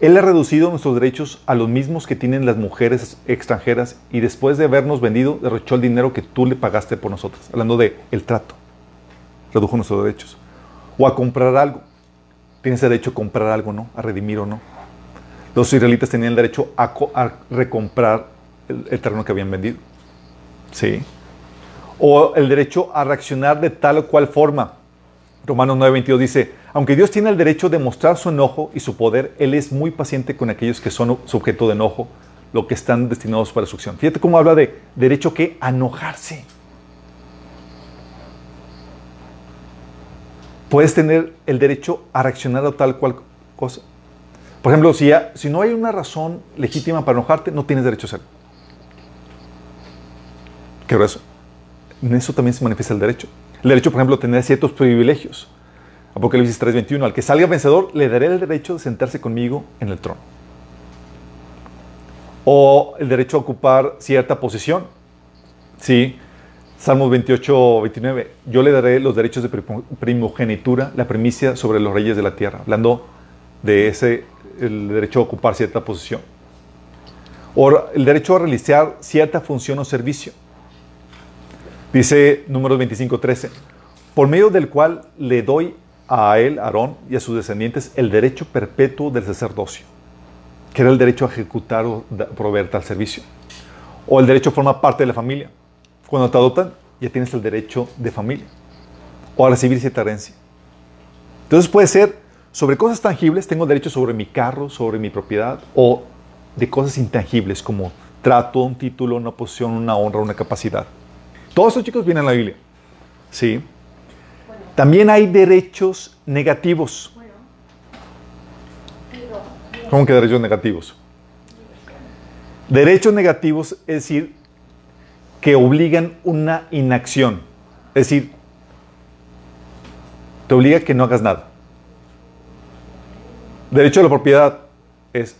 Él ha reducido nuestros derechos a los mismos que tienen las mujeres extranjeras y después de habernos vendido, derrochó el dinero que tú le pagaste por nosotros. Hablando de el trato. Redujo nuestros derechos o a comprar algo. Tienes derecho a comprar algo, ¿no? A redimir o no. Los israelitas tenían el derecho a, recomprar el, terreno que habían vendido. ¿Sí? O el derecho a reaccionar de tal o cual forma. Romanos 9:22 dice, aunque Dios tiene el derecho de mostrar su enojo y su poder, Él es muy paciente con aquellos que son sujeto de enojo, lo que están destinados para su acción. Fíjate cómo habla de derecho que enojarse. puedes tener el derecho a reaccionar a tal cual cosa. Por ejemplo, si, si no hay una razón legítima para enojarte, no tienes derecho a hacerlo. ¿Qué eso? En eso también se manifiesta el derecho. El derecho, por ejemplo, a tener ciertos privilegios. Apocalipsis 3:21. Al que salga vencedor, le daré el derecho de sentarse conmigo en el trono. O el derecho a ocupar cierta posición. Sí, Salmos 28, 29. Yo le daré los derechos de primogenitura, la primicia sobre los reyes de la tierra. Hablando de ese, el derecho a ocupar cierta posición. O el derecho a realizar cierta función o servicio. Dice números 25, 13. Por medio del cual le doy a él, Aarón, y a sus descendientes el derecho perpetuo del sacerdocio, que era el derecho a ejecutar o proveer tal servicio. O el derecho a formar parte de la familia cuando te adoptan, ya tienes el derecho de familia o a recibir cierta herencia. Entonces puede ser sobre cosas tangibles, tengo derecho sobre mi carro, sobre mi propiedad, o de cosas intangibles como trato, un título, una posición, una honra, una capacidad. Todos estos chicos vienen a la Biblia. ¿Sí? También hay derechos negativos. ¿Cómo que derechos negativos? Derechos negativos es decir, que obligan una inacción. Es decir, te obliga a que no hagas nada. Derecho a la propiedad es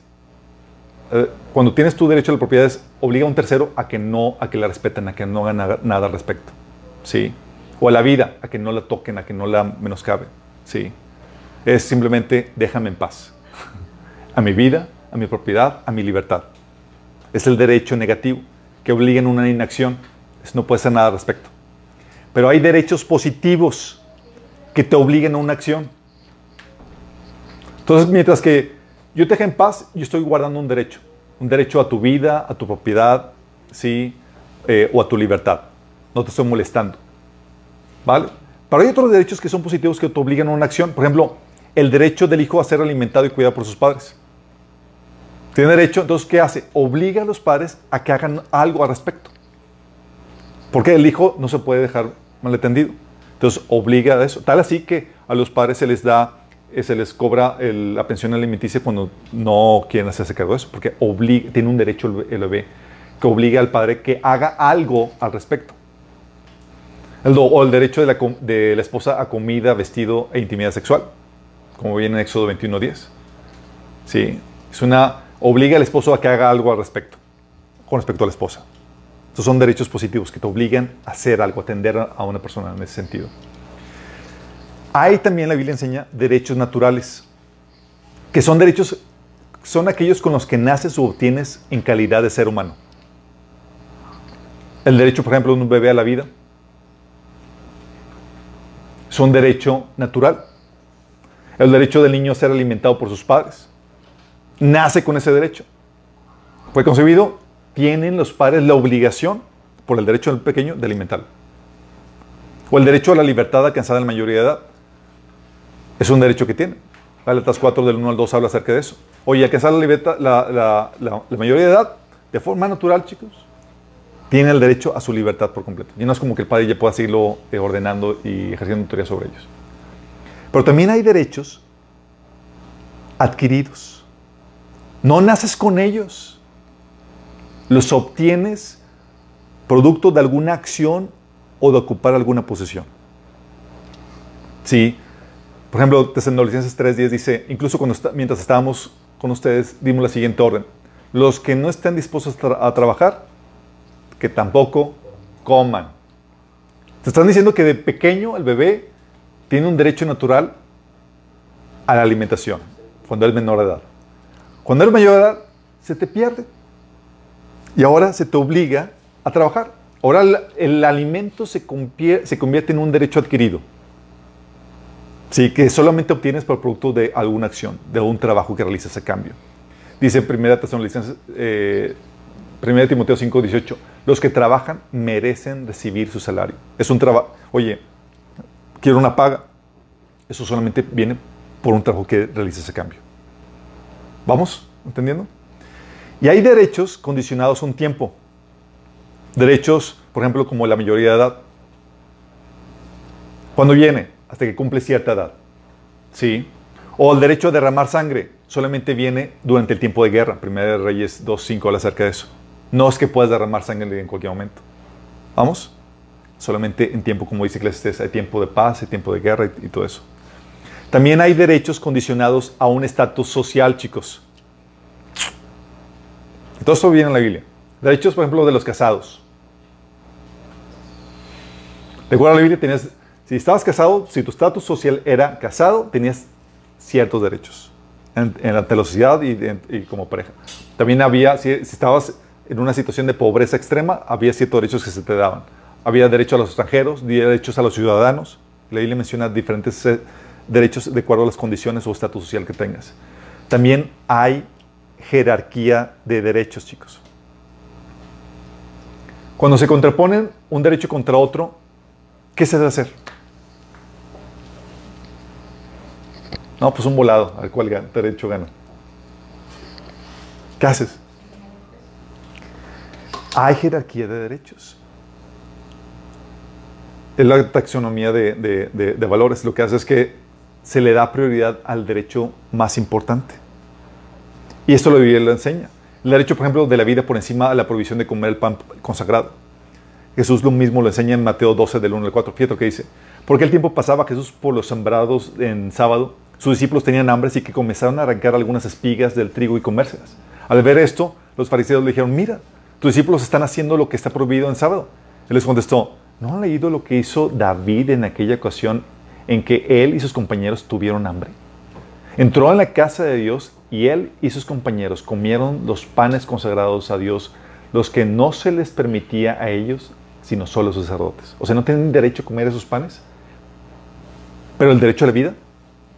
eh, cuando tienes tu derecho a la propiedad es obliga a un tercero a que no a que la respeten, a que no hagan nada, al respecto. ¿Sí? O a la vida, a que no la toquen, a que no la menoscaben. ¿Sí? Es simplemente déjame en paz. a mi vida, a mi propiedad, a mi libertad. Es el derecho negativo que obliguen una inacción. no puede ser nada al respecto. Pero hay derechos positivos que te obliguen a una acción. Entonces, mientras que yo te deje en paz, yo estoy guardando un derecho. Un derecho a tu vida, a tu propiedad, ¿sí? Eh, o a tu libertad. No te estoy molestando. ¿Vale? Pero hay otros derechos que son positivos que te obligan a una acción. Por ejemplo, el derecho del hijo a ser alimentado y cuidado por sus padres. Tiene derecho, entonces, ¿qué hace? Obliga a los padres a que hagan algo al respecto. Porque el hijo no se puede dejar malatendido. Entonces, obliga a eso. Tal así que a los padres se les da, se les cobra la pensión alimenticia cuando no quieren hacerse cargo de eso. Porque tiene un derecho el, bebé que obliga al padre que haga algo al respecto. El, o el derecho de la, esposa a comida, vestido e intimidad sexual, como viene en Éxodo 21.10. Sí, es una obliga al esposo a que haga algo al respecto, con respecto a la esposa. Estos son derechos positivos que te obligan a hacer algo, atender a una persona en ese sentido. Hay también, la Biblia enseña, derechos naturales, que son derechos, son aquellos con los que naces o obtienes en calidad de ser humano. El derecho, por ejemplo, de un bebé a la vida. Es un derecho natural. El derecho del niño a ser alimentado por sus padres nace con ese derecho. Fue concebido, tienen los padres la obligación, por el derecho del pequeño, de alimentarlo. O el derecho a la libertad alcanzada en la mayoría de edad. Es un derecho que tiene. Galatas 4 del 1 al 2 habla acerca de eso. Oye, alcanzar la, libertad, la, la, mayoría de edad, de forma natural, chicos, tiene el derecho a su libertad por completo. Y no es como que el padre ya pueda seguirlo eh, ordenando y ejerciendo autoridad sobre ellos. Pero también hay derechos adquiridos. No naces con ellos. Los obtienes producto de alguna acción o de ocupar alguna posesión. Sí. Por ejemplo, Tesalonicenses 3.10 dice, incluso cuando mientras estábamos con ustedes, dimos la siguiente orden. Los que no estén dispuestos a trabajar, que tampoco coman. Te están diciendo que de pequeño el bebé tiene un derecho natural a la alimentación, cuando es menor de edad. Cuando eres mayor de edad, se te pierde. Y ahora se te obliga a trabajar. Ahora el, alimento se, se, convierte en un derecho adquirido. Sí, que solamente obtienes por producto de alguna acción, de un trabajo que realizas a cambio. Dice 1 eh, Timoteo 5, 18, los que trabajan merecen recibir su salario. Es un trabajo, oye, quiero una paga. Eso solamente viene por un trabajo que realizas a cambio. ¿Vamos? ¿Entendiendo? Y hay derechos condicionados a un tiempo. Derechos, por ejemplo, como la mayoría de edad. ¿Cuándo viene? Hasta que cumple cierta edad. ¿Sí? O el derecho a derramar sangre solamente viene durante el tiempo de guerra. Primera de Reyes 2.5 habla acerca de eso. No es que puedas derramar sangre en cualquier momento. ¿Vamos? Solamente en tiempo, como dice Eclesiastes, hay tiempo de paz, hay tiempo de guerra y todo eso. También hay derechos condicionados a un estatus social, chicos. Todo esto viene en la Biblia. Derechos, por ejemplo, de los casados. De acuerdo a la Biblia, tenías, si estabas casado, si tu estatus social era casado, tenías ciertos derechos en, la sociedad y, como pareja. También había, si, estabas en una situación de pobreza extrema, había ciertos derechos que se te daban. Había derecho a los extranjeros, derechos a los ciudadanos. La Biblia menciona diferentes eh, derechos de acuerdo a las condiciones o estatus social que tengas. También hay jerarquía de derechos, chicos. Cuando se contraponen un derecho contra otro, ¿qué se debe hacer? No, pues un volado al cual derecho gana. ¿Qué haces? Hay jerarquía de derechos. Es la taxonomía de, valores. Lo que hace es que se le da prioridad al derecho más importante. Y esto lo Biblia lo enseña. El derecho, por ejemplo, de la vida por encima de la provisión de comer el pan consagrado. Jesús lo mismo lo enseña en Mateo 12, del 1 al 4. Fíjate lo que dice. Porque el tiempo pasaba Jesús por los sembrados en sábado. Sus discípulos tenían hambre, así que comenzaron a arrancar algunas espigas del trigo y comérselas. Al ver esto, los fariseos le dijeron, mira, tus discípulos están haciendo lo que está prohibido en sábado. Él les contestó, ¿no han leído lo que hizo David en aquella ocasión en que él y sus compañeros tuvieron hambre. Entró en la casa de Dios y él y sus compañeros comieron los panes consagrados a Dios, los que no se les permitía a ellos, sino solo a los sacerdotes. O sea, no tienen derecho a comer esos panes, pero el derecho a la vida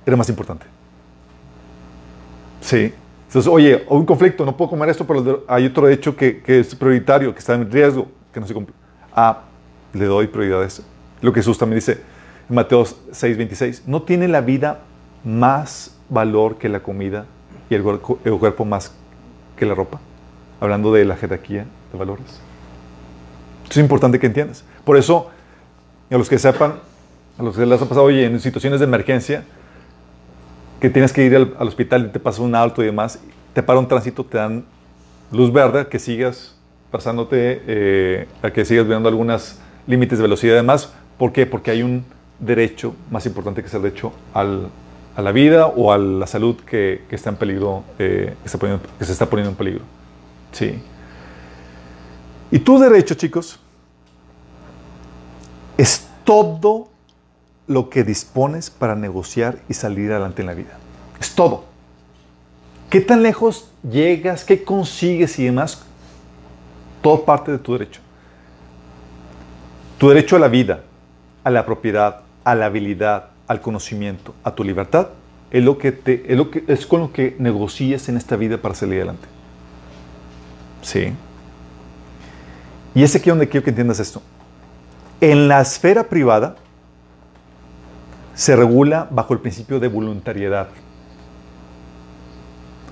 era más importante. Sí. Entonces, oye, un conflicto, no puedo comer esto, pero hay otro derecho que, es prioritario, que está en riesgo, que no se cumple. Ah, le doy prioridad a eso. Lo que Jesús también dice en Mateo 6, 26. ¿No tiene la vida más valor que la comida y el cuerpo, el cuerpo más que la ropa? Hablando de la jerarquía de valores. Esto es importante que entiendas. Por eso, a los que sepan, a los que les ha pasado, oye, en situaciones de emergencia, que tienes que ir al, al hospital y te pasa un alto y demás, te para un tránsito, te dan luz verde, que sigas pasándote, eh, a que sigas viendo algunos límites de velocidad y demás. ¿Por qué? Porque hay un derecho más importante que es el derecho al, a la vida o a la salud que, que está en peligro, eh, que, que se está poniendo en peligro. Sí. Y tu derecho, chicos, es todo lo que dispones para negociar y salir adelante en la vida. Es todo. ¿Qué tan lejos llegas? ¿Qué consigues y demás? Todo parte de tu derecho. Tu derecho a la vida, a la propiedad, a la habilidad, al conocimiento, a tu libertad, es, lo que te, es, lo que, es con lo que negocias en esta vida para salir adelante. Sí. Y es aquí donde quiero que entiendas esto. En la esfera privada se regula bajo el principio de voluntariedad,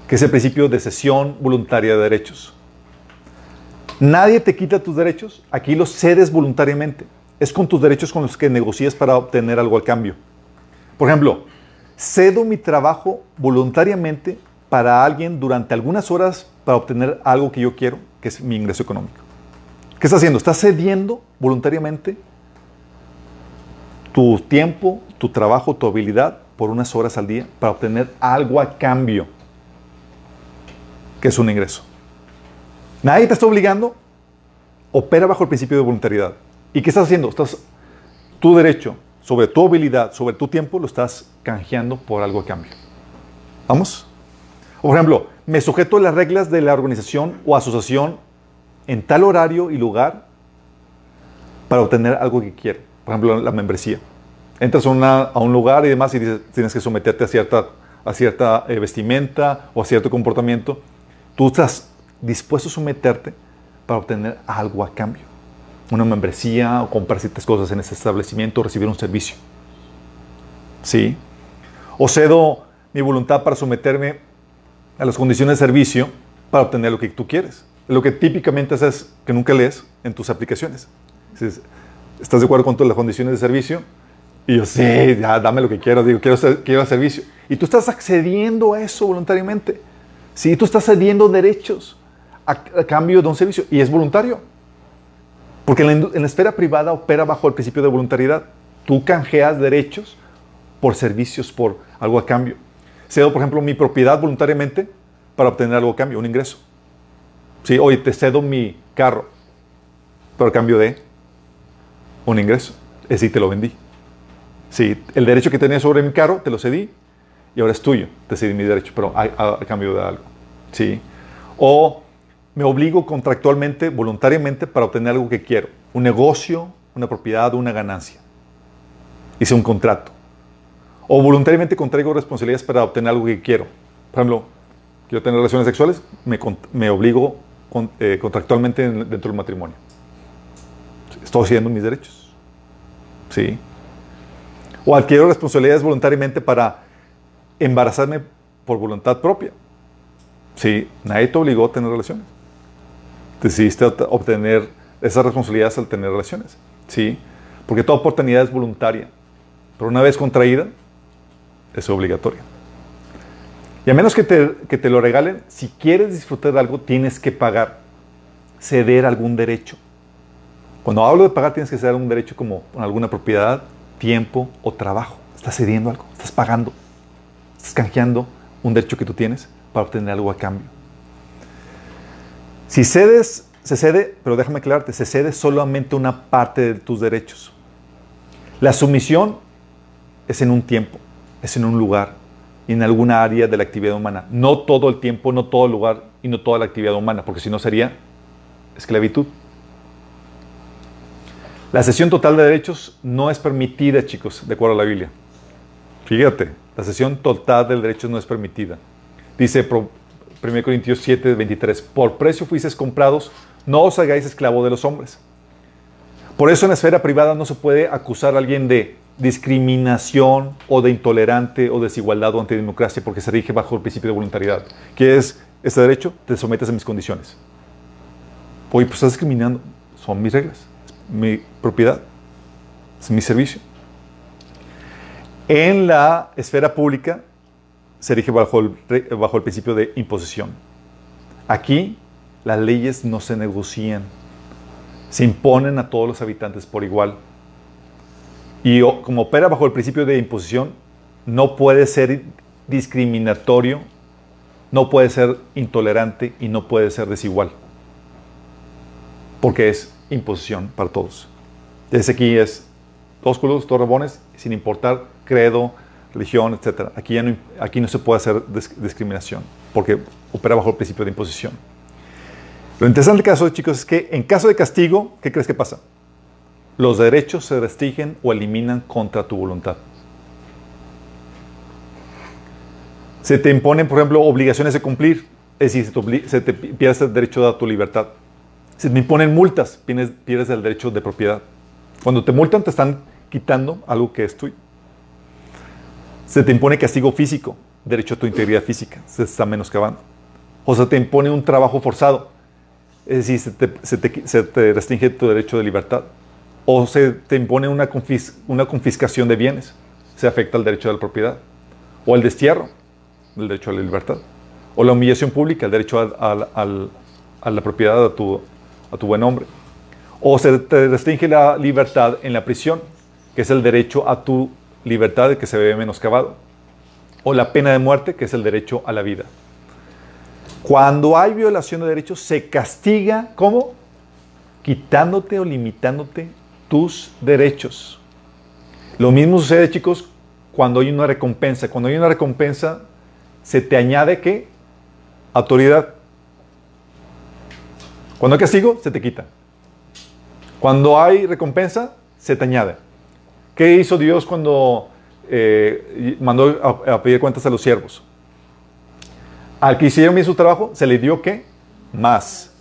que es el principio de cesión voluntaria de derechos. Nadie te quita tus derechos, aquí los cedes voluntariamente. Es con tus derechos con los que negocias para obtener algo al cambio. Por ejemplo, cedo mi trabajo voluntariamente para alguien durante algunas horas para obtener algo que yo quiero, que es mi ingreso económico. ¿Qué estás haciendo? Estás cediendo voluntariamente tu tiempo, tu trabajo, tu habilidad por unas horas al día para obtener algo a cambio, que es un ingreso. Nadie te está obligando. Opera bajo el principio de voluntariedad. ¿Y qué estás haciendo? Estás tu derecho sobre tu habilidad, sobre tu tiempo, lo estás canjeando por algo a cambio. ¿Vamos? Por ejemplo, me sujeto a las reglas de la organización o asociación en tal horario y lugar para obtener algo que quiero. Por ejemplo, la membresía. Entras a, un lugar y demás y dices, tienes que someterte a cierta, a cierta eh, vestimenta o a cierto comportamiento. Tú estás dispuesto a someterte para obtener algo a cambio. Una membresía o comprar ciertas cosas en ese establecimiento o recibir un servicio. ¿Sí? O cedo mi voluntad para someterme a las condiciones de servicio para obtener lo que tú quieres. Lo que típicamente haces que nunca lees en tus aplicaciones. ¿Estás de acuerdo con todas las condiciones de servicio? Y yo, sí, ya dame lo que quiero, digo, quiero, quiero servicio. Y tú estás accediendo a eso voluntariamente. Sí, tú estás cediendo derechos a, cambio de un servicio y es voluntario. Porque en la, esfera privada opera bajo el principio de voluntariedad. Tú canjeas derechos por servicios, por algo a cambio. Cedo, por ejemplo, mi propiedad voluntariamente para obtener algo a cambio, un ingreso. Sí, hoy te cedo mi carro, pero a cambio de un ingreso. Es decir, te lo vendí. Sí, el derecho que tenía sobre mi carro te lo cedí y ahora es tuyo. Te cedí mi derecho, pero a, a cambio de algo. Sí. O me obligo contractualmente, voluntariamente, para obtener algo que quiero. Un negocio, una propiedad, una ganancia. Hice un contrato. O voluntariamente contraigo responsabilidades para obtener algo que quiero. Por ejemplo, quiero tener relaciones sexuales, me, obligo eh, contractualmente dentro del matrimonio. Estoy haciendo mis derechos. ¿Sí? O adquiero responsabilidades voluntariamente para embarazarme por voluntad propia. Sí, nadie te obligó a tener relaciones decidiste obtener esas responsabilidades al tener relaciones. ¿Sí? Porque toda oportunidad es voluntaria. Pero una vez contraída, es obligatoria. Y a menos que te, que te lo regalen, si quieres disfrutar de algo, tienes que pagar, ceder algún derecho. Cuando hablo de pagar, tienes que ceder algún derecho como alguna propiedad, tiempo o trabajo. Estás cediendo algo, estás pagando, estás canjeando un derecho que tú tienes para obtener algo a cambio. Si cedes, se cede, pero déjame aclararte, se cede solamente una parte de tus derechos. La sumisión es en un tiempo, es en un lugar en alguna área de la actividad humana. No todo el tiempo, no todo el lugar y no toda la actividad humana, porque si no sería esclavitud. La cesión total de derechos no es permitida, chicos, de acuerdo a la Biblia. Fíjate, la cesión total de derechos no es permitida. Dice 1 Corintios 7, 23. Por precio fuisteis comprados, no os hagáis esclavo de los hombres. Por eso en la esfera privada no se puede acusar a alguien de discriminación o de intolerante o desigualdad o antidemocracia porque se rige bajo el principio de voluntariedad. ¿Qué es este derecho? Te sometes a mis condiciones. Oye, pues estás discriminando. Son mis reglas, mi propiedad, es mi servicio. En la esfera pública se rige bajo el, bajo el principio de imposición. Aquí las leyes no se negocian, se imponen a todos los habitantes por igual. Y como opera bajo el principio de imposición, no puede ser discriminatorio, no puede ser intolerante y no puede ser desigual. Porque es imposición para todos. Desde aquí es dos culos, dos rabones, sin importar credo, religión, etc. Aquí, ya no, aquí no se puede hacer discriminación, porque opera bajo el principio de imposición. Lo interesante del caso, chicos, es que en caso de castigo, ¿qué crees que pasa? Los derechos se restringen o eliminan contra tu voluntad. Se te imponen, por ejemplo, obligaciones de cumplir, es decir, se te, pierdes el derecho a tu libertad. Se te imponen multas, pierdes, el derecho de propiedad. Cuando te multan, te están quitando algo que es tuyo. Se te impone castigo físico, derecho a tu integridad física, se está menoscabando. O se te impone un trabajo forzado, es decir, se te, restringe tu derecho de libertad. O se te impone una, confiscación de bienes, se afecta el derecho de la propiedad. O el destierro, el derecho a la libertad. O la humillación pública, el derecho a, la propiedad, a tu, a tu buen nombre. O se te restringe la libertad en la prisión, que es el derecho a tu libertad que se ve menoscabado. O la pena de muerte, que es el derecho a la vida. Cuando hay violación de derechos, se castiga ¿cómo? Quitándote o limitándote tus derechos. Lo mismo sucede, chicos, cuando hay una recompensa. Cuando hay una recompensa, se te añade qué? Autoridad. Cuando hay castigo, se te quita. Cuando hay recompensa, se te añade. ¿Qué hizo Dios cuando eh, mandó a, pedir cuentas a los siervos? Al que hicieron bien su trabajo, se le dio qué? Más.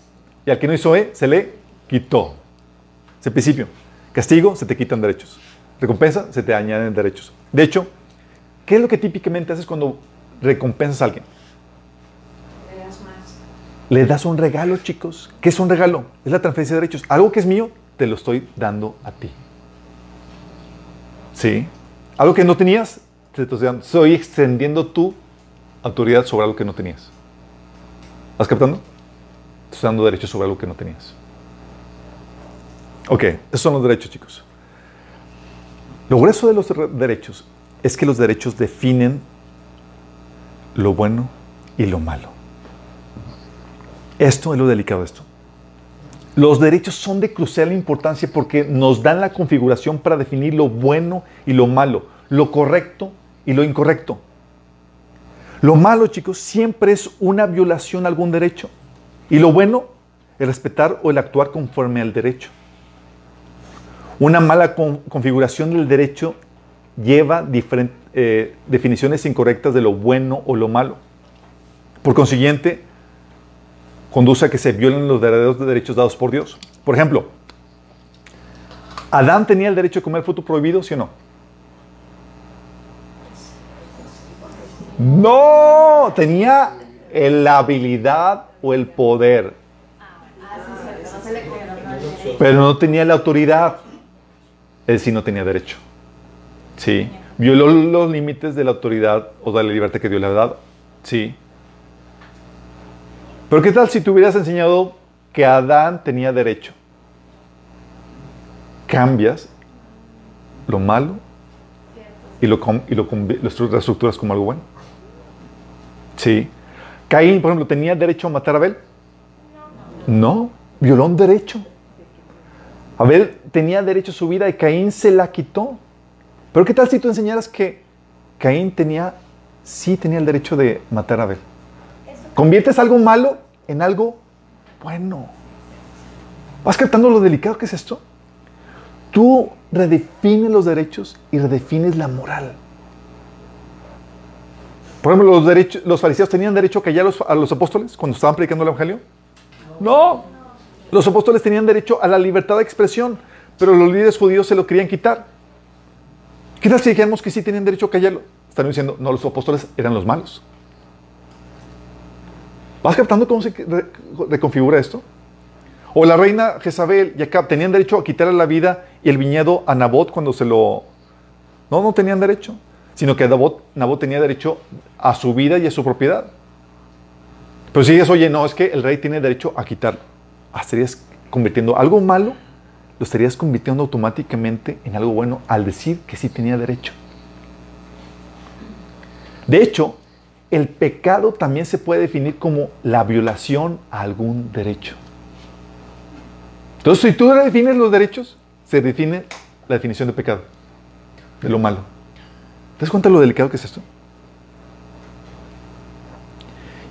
Y al que no hizo E, se le quitó. Ese principio. Castigo, se te quitan derechos. Recompensa, se te añaden derechos. De hecho, ¿qué es lo que típicamente haces cuando recompensas a alguien? Le das un regalo, chicos. ¿Qué es un regalo? Es la transferencia de derechos. Algo que es mío, te lo estoy dando a ti. Sí. Algo que no tenías, te estoy extendiendo tu autoridad sobre algo que no tenías. ¿Estás captando? Te estoy dando derechos sobre algo que no tenías. Ok, esos son los derechos, chicos. Lo grueso de los derechos es que los derechos definen lo bueno y lo malo. Esto es lo delicado de esto. Los derechos son de crucial importancia porque nos dan la configuración para definir lo bueno y lo malo, lo correcto y lo incorrecto. Lo malo, chicos, siempre es una violación a algún derecho. Y lo bueno, el respetar o el actuar conforme al derecho. Una mala configuración del derecho lleva eh, definiciones incorrectas de lo bueno o lo malo. Por consiguiente, conduce a que se violen los verdaderos derechos dados por Dios. Por ejemplo, ¿Adán tenía el derecho de comer fruto prohibido, sí o no? No, tenía la habilidad o el poder. Pero no tenía la autoridad. Él sí no tenía derecho. Sí. Violó los límites de la autoridad o de la libertad que Dios le ha dado. Sí. Pero ¿qué tal si te hubieras enseñado que Adán tenía derecho? Cambias lo malo y lo, y como algo bueno. Sí. Caín, por ejemplo, ¿tenía derecho a matar a Abel? No, violó un derecho. Abel tenía derecho a su vida y Caín se la quitó. Pero ¿qué tal si tú enseñaras que Caín tenía, sí tenía el derecho de matar a Abel? Conviertes algo malo en algo bueno. ¿Vas captando lo delicado que es esto? Tú redefines los derechos y redefines la moral. Por ejemplo, los, los fariseos tenían derecho a callar a los apóstoles cuando estaban predicando el Evangelio. No. Los apóstoles tenían derecho a la libertad de expresión, pero los líderes judíos se lo querían quitar. ¿Qué tal si dijéramos que sí tenían derecho a callarlo? Están diciendo, no, los apóstoles eran los malos. ¿Vas captando cómo se reconfigura esto? O la reina Jezabel y Acab tenían derecho a quitarle la vida y el viñedo a Nabot cuando se lo... No, no tenían derecho, sino que Nabot, Nabot tenía derecho a su vida y a su propiedad. Pero si dices, oye, no, es que el rey tiene derecho a quitarlo. Ah, estarías convirtiendo algo malo, lo estarías convirtiendo automáticamente en algo bueno al decir que sí tenía derecho. De hecho, el pecado también se puede definir como la violación a algún derecho. Entonces, si tú defines los derechos, se define la definición de pecado, de lo malo. ¿Te das cuenta lo delicado que es esto?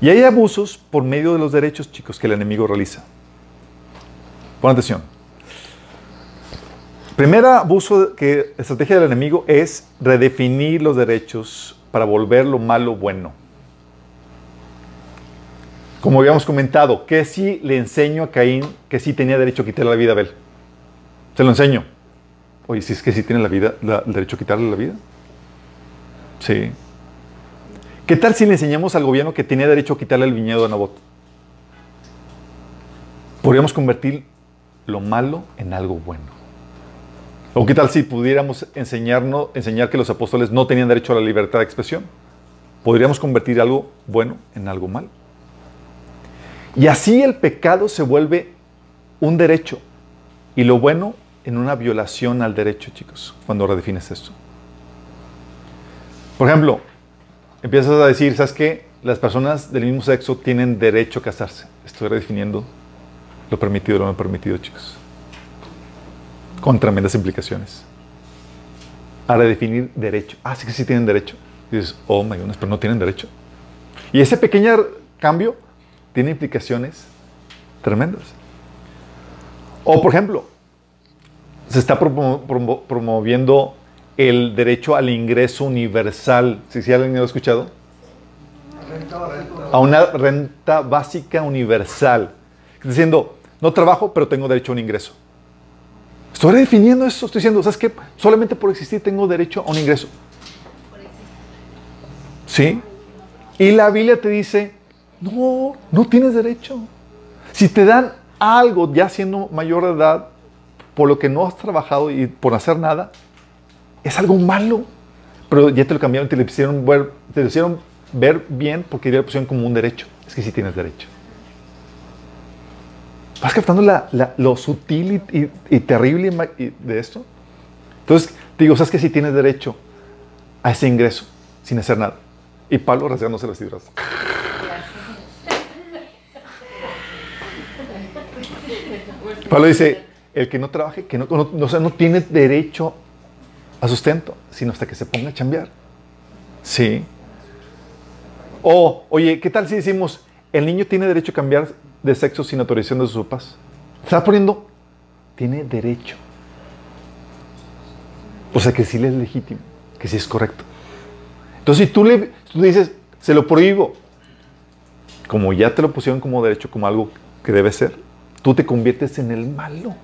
Y hay abusos por medio de los derechos, chicos, que el enemigo realiza. Pon atención. Primer abuso que estrategia del enemigo es redefinir los derechos para volver lo malo bueno. Como habíamos comentado, que si le enseño a Caín que sí tenía derecho a quitarle la vida a Abel. Se lo enseño. Oye, si es que sí tiene la vida, el derecho a quitarle la vida. Sí. ¿Qué tal si le enseñamos al gobierno que tenía derecho a quitarle el viñedo a Nabot? Podríamos convertir lo malo en algo bueno. ¿O qué tal si pudiéramos enseñarnos, enseñar que los apóstoles no tenían derecho a la libertad de expresión? Podríamos convertir algo bueno en algo malo. Y así el pecado se vuelve un derecho y lo bueno en una violación al derecho, chicos, cuando redefines esto. Por ejemplo, empiezas a decir, ¿sabes qué? Las personas del mismo sexo tienen derecho a casarse. Estoy redefiniendo lo permitido lo no permitido, chicos. Con tremendas implicaciones. A redefinir derecho. Ah, sí que sí tienen derecho. Dices, oh my goodness, pero no tienen derecho. Y ese pequeño cambio tiene implicaciones tremendas. O, por ejemplo, se está promoviendo el derecho al ingreso universal. ¿Sí, sí alguien lo ha escuchado? A una renta básica universal. Diciendo, no trabajo, pero tengo derecho a un ingreso. Estoy redefiniendo eso. Estoy diciendo, ¿sabes qué? Solamente por existir tengo derecho a un ingreso. ¿Sí? Y la Biblia te dice, no, no tienes derecho. Si te dan algo ya siendo mayor de edad, por lo que no has trabajado y por hacer nada, es algo malo. Pero ya te lo cambiaron, te lo hicieron ver, te lo hicieron ver bien porque ya lo pusieron como un derecho. Es que sí tienes derecho. ¿Vas captando lo sutil y, terrible de esto? Entonces, te digo, ¿sabes que si tienes derecho a ese ingreso sin hacer nada? Y Pablo rasgándose las fibras. Pablo dice, el que no trabaje, que no, no, tiene derecho a sustento, sino hasta que se ponga a chambear. Sí. O, oye, ¿qué tal si decimos, el niño tiene derecho a cambiar de sexo sin autorización de sus papás? Está poniendo, tiene derecho. O sea que sí le es legítimo, que sí es correcto. Entonces, si tú le tú dices, se lo prohíbo, como ya te lo pusieron como derecho, como algo que debe ser, tú te conviertes en el malo.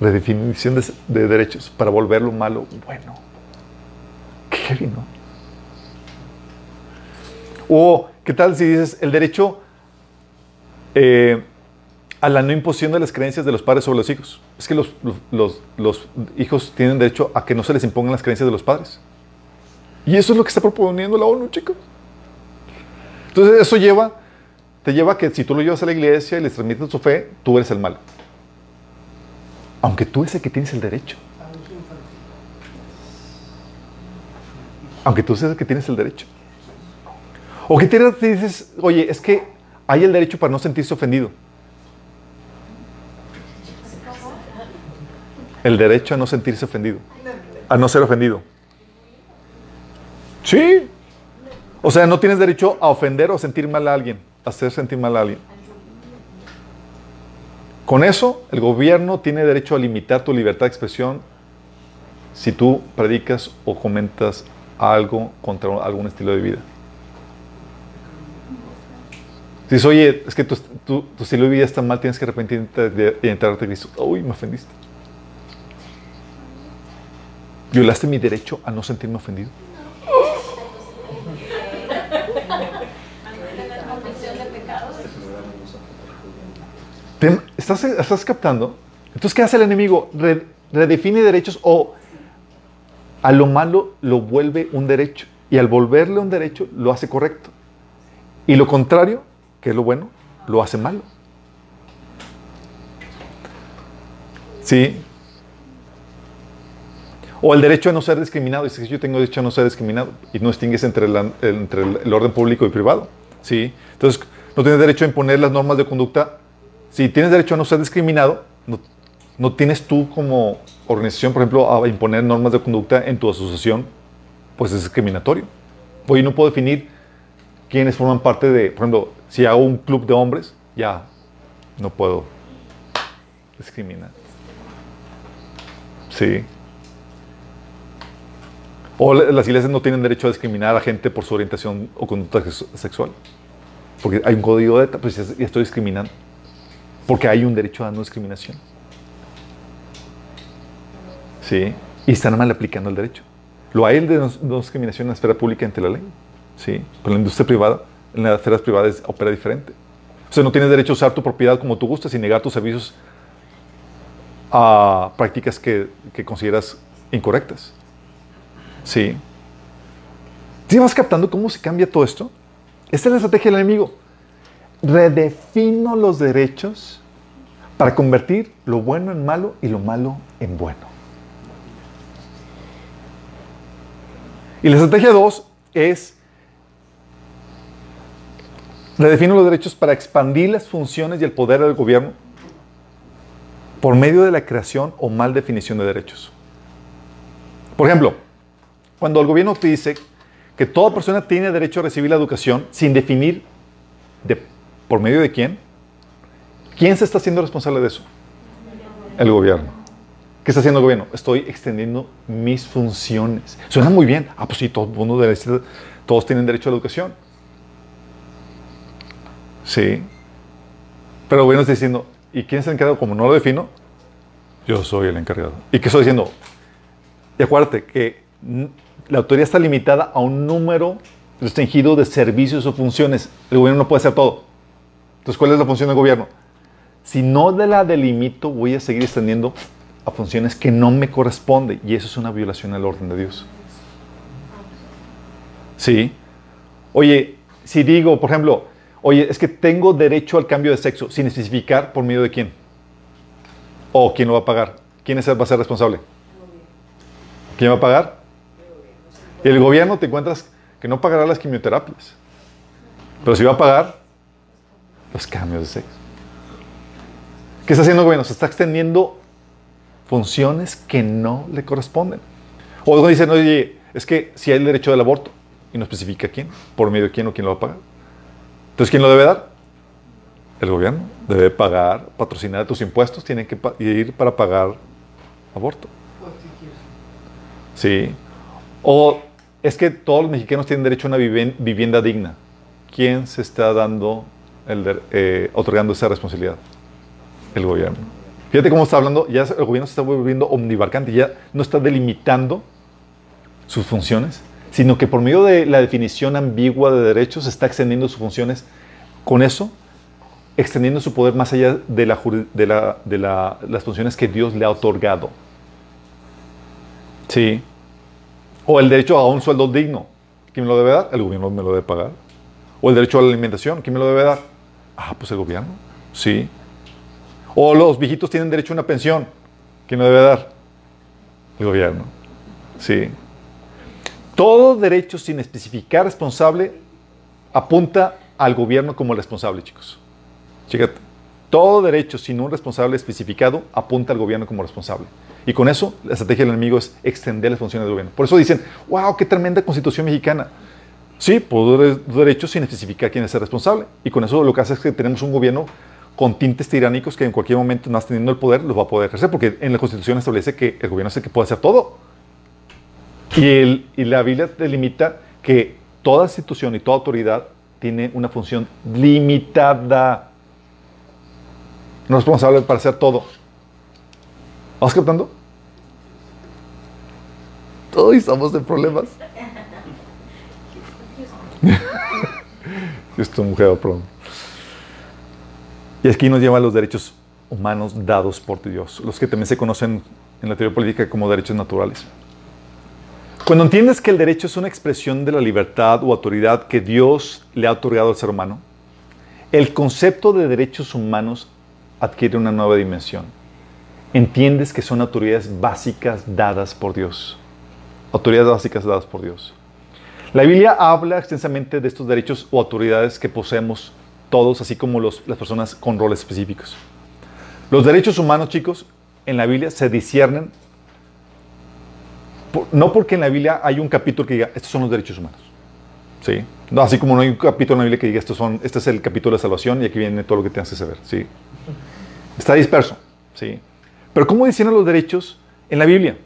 Redefinición de, de derechos para volverlo malo bueno. Qué heavy, ¿no? O, ¿qué tal si dices el derecho eh, a la no imposición de las creencias de los padres sobre los hijos? Es que los, los, los, hijos tienen derecho a que no se les impongan las creencias de los padres. Y eso es lo que está proponiendo la ONU, chicos. Entonces eso lleva, te lleva a que si tú lo llevas a la iglesia y les transmites su fe, tú eres el malo. Aunque tú es el que tienes el derecho. Aunque tú seas el que tienes el derecho. O que te dices, oye, es que hay el derecho para no sentirse ofendido. El derecho a no sentirse ofendido. A no ser ofendido. Sí. O sea, no tienes derecho a ofender o sentir mal a alguien, a hacer sentir mal a alguien. Con eso, el gobierno tiene derecho a limitar tu libertad de expresión si tú predicas o comentas algo contra algún estilo de vida. Dices, oye, es que tu, estilo de vida está mal, tienes que arrepentirte de entrarte a Cristo. Uy, me ofendiste. Violaste mi derecho a no sentirme ofendido. ¿Estás, ¿Estás captando? Entonces, ¿qué hace el enemigo? Re- redefine derechos o a lo malo lo vuelve un derecho. Y al volverle un derecho, lo hace correcto. Y lo contrario, que es lo bueno, lo hace malo. ¿Sí? O el derecho a no ser discriminado. Dice que yo tengo derecho a no ser discriminado. Y no distingues entre, entre el orden público y privado. ¿Sí? Entonces, no tienes derecho a imponer las normas de conducta. Si tienes derecho a no ser discriminado, no, tienes tú como organización, por ejemplo, a imponer normas de conducta en tu asociación, pues es discriminatorio. Hoy no puedo definir quiénes forman parte de, por ejemplo, si hago un club de hombres, ya no puedo discriminar. Sí. O la- las iglesias no tienen derecho a discriminar a gente por su orientación o conducta sex- sexual. Porque hay un código de ética, pues ya estoy discriminando. Porque hay un derecho a no discriminación. Sí. Y están mal aplicando el derecho. Lo hay el de no, no discriminación en la esfera pública ante la ley. Sí. Pero en la industria privada, en las esferas privadas opera diferente. O sea, no tienes derecho a usar tu propiedad como tú gustas y negar tus servicios a prácticas que, que consideras incorrectas. Sí. ¿Sí vas captando cómo se cambia todo esto? Esta es la estrategia del enemigo. Redefino los derechos para convertir lo bueno en malo y lo malo en bueno. Y la estrategia 2 es redefino los derechos para expandir las funciones y el poder del gobierno por medio de la creación o mal definición de derechos. Por ejemplo, cuando el gobierno te dice que toda persona tiene derecho a recibir la educación sin definir de, por medio de quién, ¿quién se está haciendo responsable de eso? El gobierno. ¿Qué está haciendo el gobierno? Estoy extendiendo mis funciones. Suena muy bien. Ah, pues sí, todo mundo todos tienen derecho a la educación. Sí. Pero el gobierno está diciendo, ¿y quién es el encargado? Como no lo defino, yo soy el encargado. ¿Y qué estoy diciendo? Y acuérdate que la autoridad está limitada a un número restringido de servicios o funciones. El gobierno no puede hacer todo. Entonces, ¿cuál es la función del gobierno? Si no de la delimito, voy a seguir extendiendo a funciones que no me corresponden. Y eso es una violación al orden de Dios. Sí. Oye, si digo, por ejemplo, oye, es que tengo derecho al cambio de sexo sin especificar por medio de quién. O quién lo va a pagar. ¿Quién va a ser responsable? ¿Quién va a pagar? El gobierno te encuentras que no pagará las quimioterapias. Pero si va a pagar los cambios de sexo. ¿Qué está haciendo el gobierno? Se está extendiendo funciones que no le corresponden. O luego dicen, oye, es que si hay el derecho del aborto y no especifica quién, por medio de quién o quién lo va a pagar. Entonces, ¿quién lo debe dar? El gobierno. Debe pagar, patrocinar tus impuestos, tienen que ir para pagar aborto. Sí. O es que todos los mexicanos tienen derecho a una vivienda digna. ¿Quién se está dando, el eh, otorgando esa responsabilidad? El gobierno. Fíjate cómo está hablando, ya el gobierno se está volviendo omnibarcante, ya no está delimitando sus funciones, sino que por medio de la definición ambigua de derechos está extendiendo sus funciones. Con eso, extendiendo su poder más allá de, la, de, de la- las funciones que Dios le ha otorgado. Sí. O el derecho a un sueldo digno. ¿Quién me lo debe dar? El gobierno me lo debe pagar. O el derecho a la alimentación. ¿Quién me lo debe dar? Ah, pues el gobierno. Sí. O los viejitos tienen derecho a una pensión. ¿Quién lo debe dar? El gobierno. Sí. Todo derecho sin especificar responsable apunta al gobierno como responsable, chicos. Fíjate. Todo derecho sin un responsable especificado apunta al gobierno como responsable. Y con eso, la estrategia del enemigo es extender las funciones del gobierno. Por eso dicen, wow, qué tremenda constitución mexicana. Sí, por derechos sin especificar quién es el responsable. Y con eso lo que hace es que tenemos un gobierno con tintes tiránicos que en cualquier momento, más teniendo el poder, lo va a poder ejercer, porque en la Constitución establece que el gobierno es el que puede hacer todo. Y, el, y la Biblia delimita que toda institución y toda autoridad tiene una función limitada. No es responsable para hacer todo. ¿Vas captando? Todos estamos en problemas. Esto mujer, perdón. Y aquí nos lleva a los derechos humanos dados por Dios, los que también se conocen en la teoría política como derechos naturales. Cuando entiendes que el derecho es una expresión de la libertad o autoridad que Dios le ha otorgado al ser humano, el concepto de derechos humanos adquiere una nueva dimensión. Entiendes que son autoridades básicas dadas por Dios. Autoridades básicas dadas por Dios. La Biblia habla extensamente de estos derechos o autoridades que poseemos todos, así como las personas con roles específicos. Los derechos humanos, chicos, en la Biblia se disciernen, no porque en la Biblia hay un capítulo que diga, estos son los derechos humanos. ¿Sí? No, así como no hay un capítulo en la Biblia que diga, estos son, este es el capítulo de salvación y aquí viene todo lo que tienes que saber. ¿sí? Está disperso. ¿sí? Pero ¿cómo disciernen los derechos en la Biblia?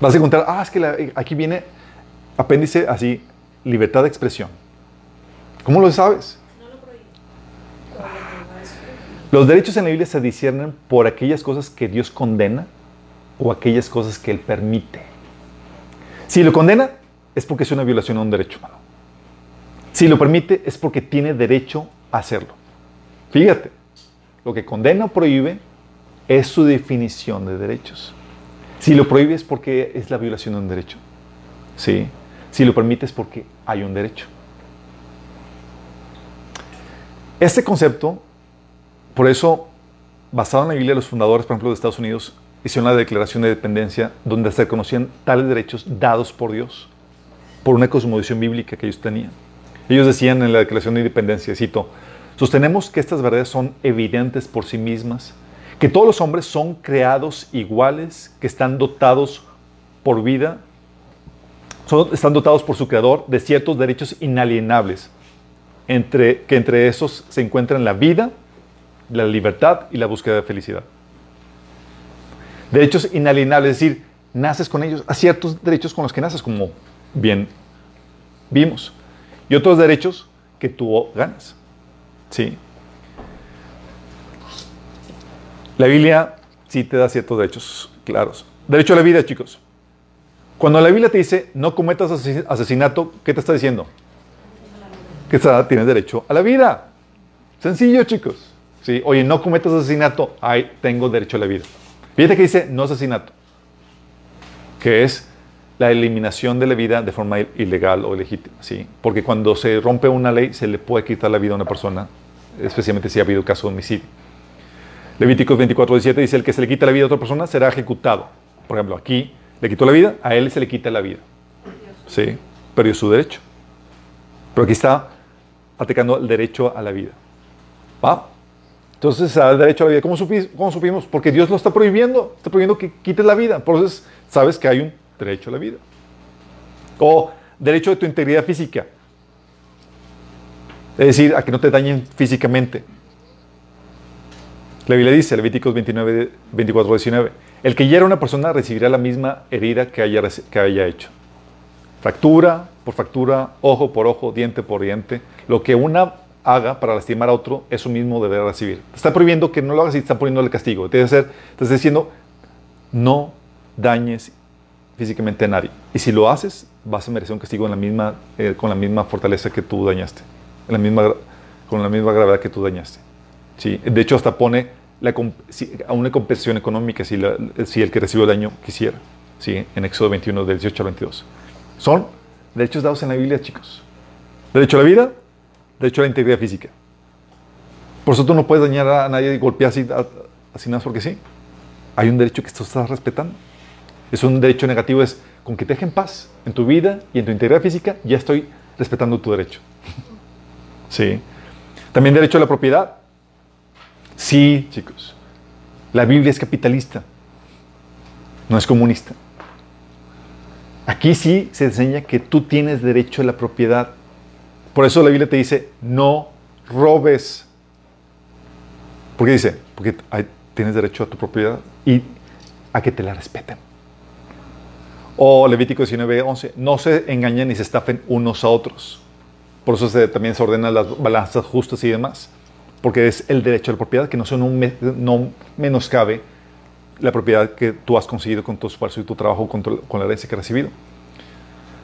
Vas a encontrar, ah, es que aquí viene apéndice así, libertad de expresión. ¿Cómo lo sabes? Los derechos en la Biblia se disciernen por aquellas cosas que Dios condena o aquellas cosas que Él permite. Si lo condena, es porque es una violación a un derecho humano. Si lo permite, es porque tiene derecho a hacerlo. Fíjate, lo que condena o prohíbe es su definición de derechos. Si lo prohíbe es porque es la violación de un derecho. ¿Sí? Si lo permite es porque hay un derecho. Este concepto por eso, basado en la Biblia, los fundadores, por ejemplo, de Estados Unidos, hicieron la declaración de dependencia donde se reconocían tales derechos dados por Dios, por una cosmovisión bíblica que ellos tenían. Ellos decían en la declaración de independencia, cito, sostenemos que estas verdades son evidentes por sí mismas, que todos los hombres son creados iguales, que están dotados por vida, están dotados por su creador de ciertos derechos inalienables, entre, que entre esos se encuentran la vida, la libertad y la búsqueda de felicidad. Derechos inalienables, es decir, naces con ellos, a ciertos derechos con los que naces, como bien vimos, y otros derechos que tú ganas. ¿Sí? La Biblia sí te da ciertos derechos claros. Derecho a la vida, chicos. Cuando la Biblia te dice no cometas asesinato, ¿qué te está diciendo? Que tienes derecho a la vida. Sencillo, chicos. Oye, no cometas asesinato, ahí tengo derecho a la vida. Fíjate que dice no asesinato, que es la eliminación de la vida de forma ilegal o ilegítima, ¿sí? Porque cuando se rompe una ley se le puede quitar la vida a una persona, especialmente si ha habido caso de homicidio. Levíticos 24, 17 dice, el que se le quita la vida a otra persona será ejecutado. Por ejemplo, aquí le quitó la vida, a él se le quita la vida. Sí, perdió su derecho. Pero aquí está atacando el derecho a la vida. ¿Va? Entonces el derecho a la vida. ¿Cómo, supimos? Porque Dios lo está prohibiendo. Está prohibiendo que quites la vida. Eso sabes que hay un derecho a la vida. O derecho de tu integridad física. Es decir, a que no te dañen físicamente. La Biblia dice, Levíticos 29, 24, 19, el que hiera a una persona recibirá la misma herida que haya, que haya hecho. Fractura por fractura, ojo por ojo, diente por diente. Lo que una haga para lastimar a otro, eso mismo debe recibir. Te está prohibiendo que no lo hagas y te está poniendo el castigo. Te, te está diciendo, no dañes físicamente a nadie. Y si lo haces, vas a merecer un castigo en la misma, eh, con la misma fortaleza que tú dañaste, en la misma, con la misma gravedad que tú dañaste. ¿Sí? De hecho, hasta pone la, a una compensación económica si, si, el que recibió el daño quisiera. ¿Sí? En Éxodo 21, del 18 al 22. Son derechos dados en la Biblia, chicos. Derecho a la vida, derecho a la integridad física. Por eso tú no puedes dañar a nadie y golpear así, así nada porque sí. Hay un derecho que tú estás respetando. Es un derecho negativo, es con que te dejen paz en tu vida y en tu integridad física, ya estoy respetando tu derecho. Sí. También derecho a la propiedad. Sí, chicos. La Biblia es capitalista, no es comunista. Aquí sí se enseña que tú tienes derecho a la propiedad. Por eso la Biblia te dice, no robes. ¿Por qué dice? Porque tienes derecho a tu propiedad y a que te la respeten. O Levítico 19, 11, no se engañen ni se estafen unos a otros. Por eso también se ordenan las balanzas justas y demás. Porque es el derecho a la propiedad que no, son un, no la propiedad que tú has conseguido con tu esfuerzo y tu trabajo con, con la herencia que has recibido.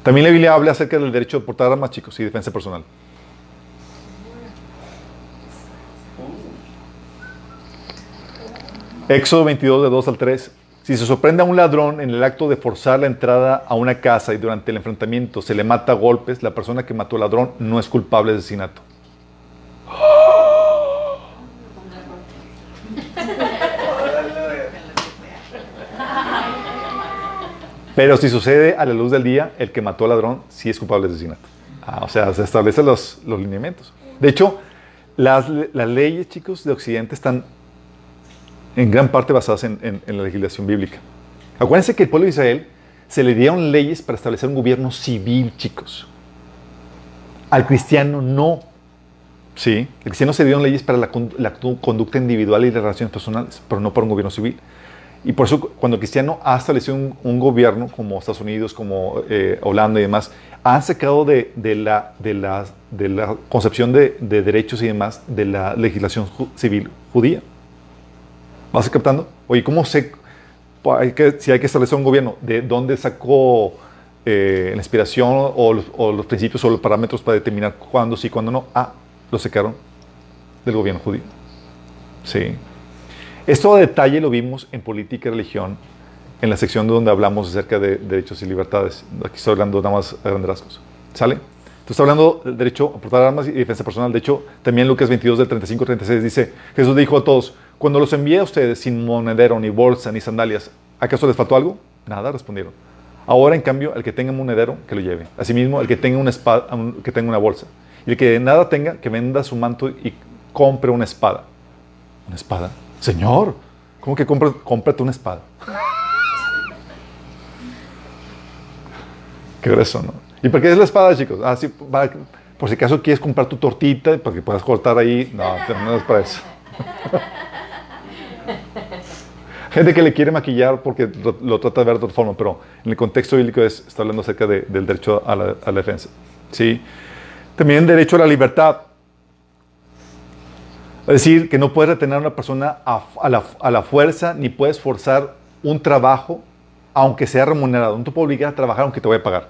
También la Biblia habla acerca del derecho de portar armas, chicos, y defensa personal. Éxodo 22, de 2 al 3. Si se sorprende a un ladrón en el acto de forzar la entrada a una casa y durante el enfrentamiento se le mata a golpes, la persona que mató al ladrón no es culpable de asesinato. Pero si sucede a la luz del día, el que mató al ladrón sí es culpable de asesinato. Ah, o sea, se establecen los, los lineamientos. De hecho, las, las, leyes, chicos, de Occidente están en gran parte basadas en, en, la legislación bíblica. Acuérdense que el pueblo de Israel se le dieron leyes para establecer un gobierno civil, chicos. Al cristiano no. Sí, el cristiano se dieron leyes para la, la conducta individual y las relaciones personales, pero no para un gobierno civil. Y por eso cuando cristiano ha establecido un, un gobierno como Estados Unidos, como eh, Holanda y demás, han sacado de, de, la, de, la, de la, concepción de, de, derechos y demás de la legislación ju civil judía. ¿Vas captando? Oye, ¿cómo sé hay que, si hay que establecer un gobierno? ¿De dónde sacó eh, la inspiración o los, o los, principios o los parámetros para determinar cuándo sí y cuándo no? Ah, lo sacaron del gobierno judío. Sí. Esto a detalle lo vimos en política y religión, en la sección donde hablamos acerca de derechos y libertades. Aquí estoy hablando nada más a grandes rasgos. ¿Sale? Entonces hablando del derecho a portar armas y defensa personal. De hecho, también Lucas 22 del 35 36 dice, Jesús dijo a todos, cuando los envié a ustedes sin monedero, ni bolsa, ni sandalias, ¿acaso les faltó algo? Nada, respondieron. Ahora, en cambio, el que tenga monedero, que lo lleve. Asimismo, el que tenga una espada, que tenga una bolsa. Y el que nada tenga, que venda su manto y compre una espada. ¿Una espada? Señor, ¿cómo que compra, cómprate una espada? Qué grueso, ¿no? ¿Y por qué es la espada, chicos? Ah, sí, para, por si acaso quieres comprar tu tortita para que puedas cortar ahí. No, no es para eso. Gente que le quiere maquillar porque lo, lo, trata de ver de otra forma, pero en el contexto bíblico es, está hablando acerca de, del derecho a la, a la defensa. ¿sí? También derecho a la libertad. Es decir, que no puedes retener a una persona a, la, fuerza ni puedes forzar un trabajo aunque sea remunerado. No te puedes obligar a trabajar aunque te vaya a pagar.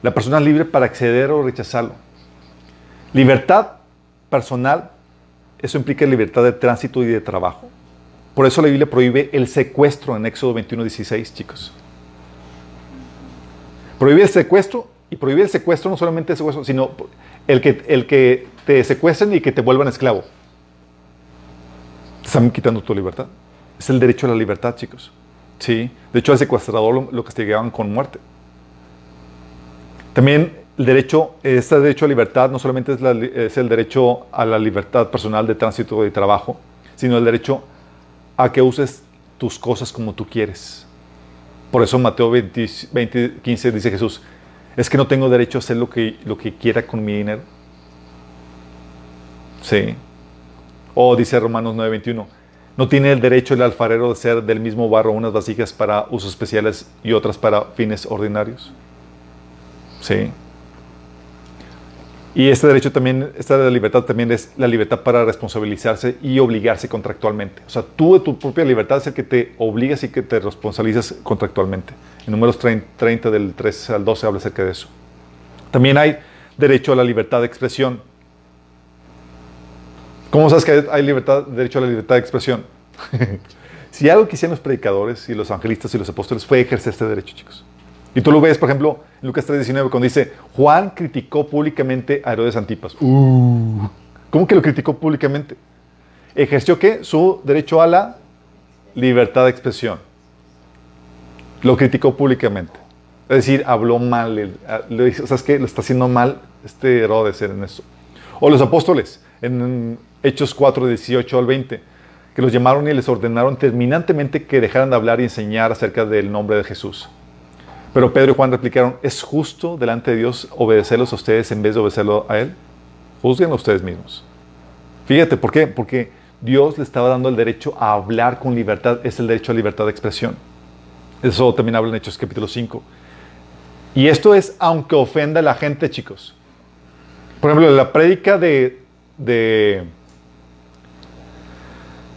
La persona es libre para acceder o rechazarlo. Libertad personal, eso implica libertad de tránsito y de trabajo. Por eso la Biblia prohíbe el secuestro en Éxodo 21, 16, chicos. Prohíbe el secuestro y prohíbe el secuestro no solamente el secuestro, sino el que, el que te secuestren y que te vuelvan esclavo. Están quitando tu libertad. Es el derecho a la libertad, chicos. Sí. De hecho, al secuestrador lo, lo castigaban con muerte. También el derecho, este derecho a libertad no solamente es, la, es, el derecho a la libertad personal de tránsito y trabajo, sino el derecho a que uses tus cosas como tú quieres. Por eso Mateo 20, 20, 15 dice Jesús, es que no tengo derecho a hacer lo que, lo que quiera con mi dinero. Sí. O dice Romanos 9:21, no tiene el derecho el alfarero de ser del mismo barro unas vasijas para usos especiales y otras para fines ordinarios. Sí. Y este derecho también, esta libertad también es la libertad para responsabilizarse y obligarse contractualmente. O sea, tú de tu propia libertad es el que te obligas y que te responsabilizas contractualmente. En números 30, 30 del 13 al 12 habla acerca de eso. También hay derecho a la libertad de expresión. ¿Cómo sabes que hay libertad, derecho a la libertad de expresión? si algo que hicieron los predicadores y los evangelistas y los apóstoles fue ejercer este derecho, chicos. Y tú lo ves, por ejemplo, en Lucas 3.19, cuando dice, Juan criticó públicamente a Herodes Antipas. Uh, ¿Cómo que lo criticó públicamente? ¿Ejerció qué? Su derecho a la libertad de expresión. Lo criticó públicamente. Es decir, habló mal. Le dice, ¿sabes qué? Lo está haciendo mal este Herodes en eso. O los apóstoles, en Hechos 4, 18 al 20, que los llamaron y les ordenaron terminantemente que dejaran de hablar y enseñar acerca del nombre de Jesús. Pero Pedro y Juan replicaron, ¿es justo delante de Dios obedecerlos a ustedes en vez de obedecerlo a Él? Juzguenlo ustedes mismos. Fíjate, ¿por qué? Porque Dios le estaba dando el derecho a hablar con libertad, es el derecho a libertad de expresión. Eso también habla en Hechos capítulo 5. Y esto es aunque ofenda a la gente, chicos. Por ejemplo, la prédica de, de,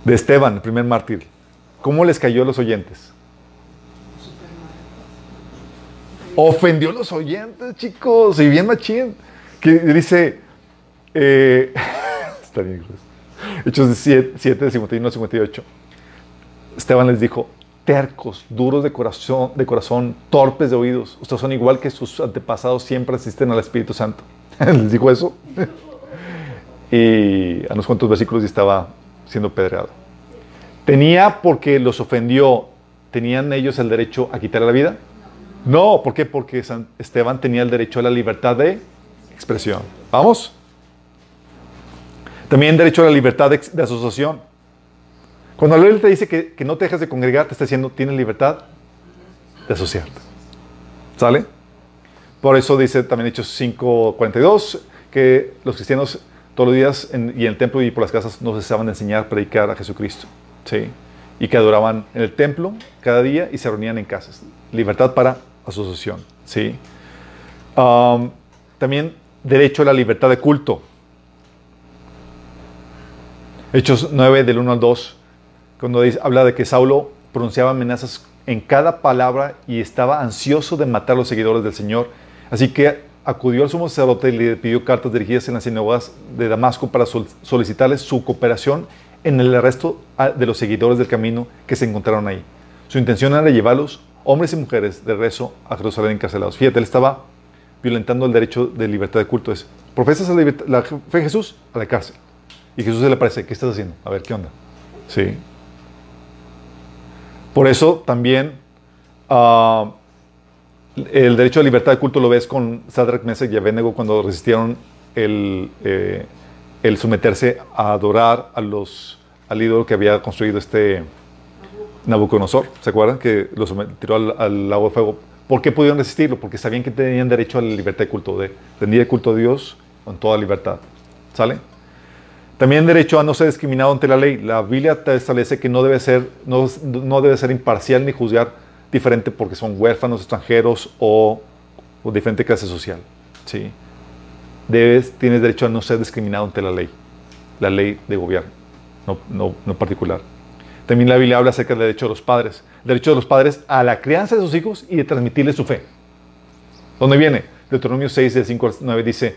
de Esteban, el primer mártir, ¿cómo les cayó a los oyentes? Ofendió a los oyentes, chicos, y bien machín. Que dice, eh, Hechos 7, 7, 51 58. Esteban les dijo, tercos, duros de corazón, de corazón, torpes de oídos. Ustedes son igual que sus antepasados, siempre asisten al Espíritu Santo. les dijo eso. Y a unos cuantos versículos y estaba siendo pedreado. ¿Tenía porque los ofendió, tenían ellos el derecho a quitarle la vida? No, ¿por qué? Porque San Esteban tenía el derecho a la libertad de expresión. ¿Vamos? También derecho a la libertad de, asociación. Cuando la ley te dice que, que, no te dejes de congregar, te está diciendo, tienes libertad de asociarte. ¿Sale? Por eso dice también Hechos 5.42 que los cristianos todos los días y en el templo y por las casas no cesaban de enseñar, predicar a Jesucristo. ¿Sí? Y que adoraban en el templo cada día y se reunían en casas. Libertad para asociación. ¿Sí? También derecho a la libertad de culto. Hechos 9 del 1 al 2 cuando dice, habla de que Saulo pronunciaba amenazas en cada palabra y estaba ansioso de matar a los seguidores del Señor. Así que acudió al sumo sacerdote y le pidió cartas dirigidas en las sinagogas de Damasco para solicitarles su cooperación en el arresto de los seguidores del camino que se encontraron ahí. Su intención era llevarlos, hombres y mujeres, de rezo a Jerusalén encarcelados. Fíjate, él estaba violentando el derecho de libertad de culto. Es, profesas la, fe de Jesús a la cárcel. Y Jesús se le parece, ¿qué estás haciendo? A ver, ¿qué onda? Sí. Por eso también uh, el derecho a libertad de culto lo ves con Sadrach, Mesach y Abednego cuando resistieron el, eh, el, someterse a adorar a los, al ídolo que había construido este Nabucodonosor. ¿Se acuerdan? Que los tiró al, al lago de fuego. ¿Por qué pudieron resistirlo? Porque sabían que tenían derecho a la libertad de culto, de el culto a Dios con toda libertad. ¿Sale? También derecho a no ser discriminado ante la ley. La Biblia establece que no debe ser, no, no debe ser imparcial ni juzgar diferente porque son huérfanos, extranjeros o, o diferente clase social. ¿sí? Debes, tienes derecho a no ser discriminado ante la ley, la ley de gobierno, no, no, no particular. También la Biblia habla acerca del derecho de los padres, el derecho de los padres a la crianza de sus hijos y de transmitirles su fe. ¿Dónde viene? Deuteronomio 6, del 5 al 9 dice,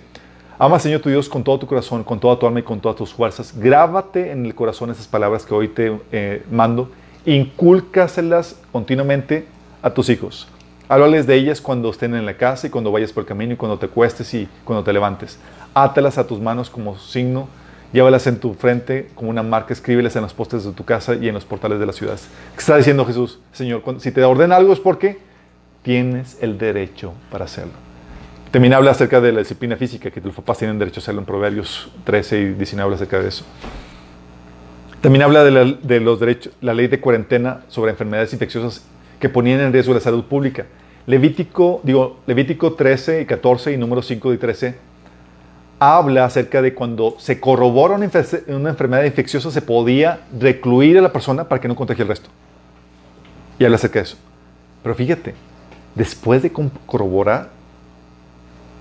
Ama Señor tu Dios con todo tu corazón, con toda tu alma y con todas tus fuerzas. Grábate en el corazón esas palabras que hoy te eh, mando. Incúlcaselas continuamente a tus hijos. Háblales de ellas cuando estén en la casa y cuando vayas por el camino y cuando te cuestes y cuando te levantes. Átalas a tus manos como signo. Llévalas en tu frente como una marca. Escríbelas en los postes de tu casa y en los portales de las ciudades. ¿Qué está diciendo Jesús? Señor, si te ordena algo es porque tienes el derecho para hacerlo. También habla acerca de la disciplina física, que los papás tienen derecho a hacerlo en Proverbios 13 y 19 habla acerca de eso. También habla de, la, de los derechos, la ley de cuarentena sobre enfermedades infecciosas que ponían en riesgo la salud pública. Levítico, digo, Levítico 13 y 14 y número 5 y 13 habla acerca de cuando se corrobora una, enfermedad infecciosa se podía recluir a la persona para que no contagie el resto. Y habla acerca de eso. Pero fíjate, después de corroborar,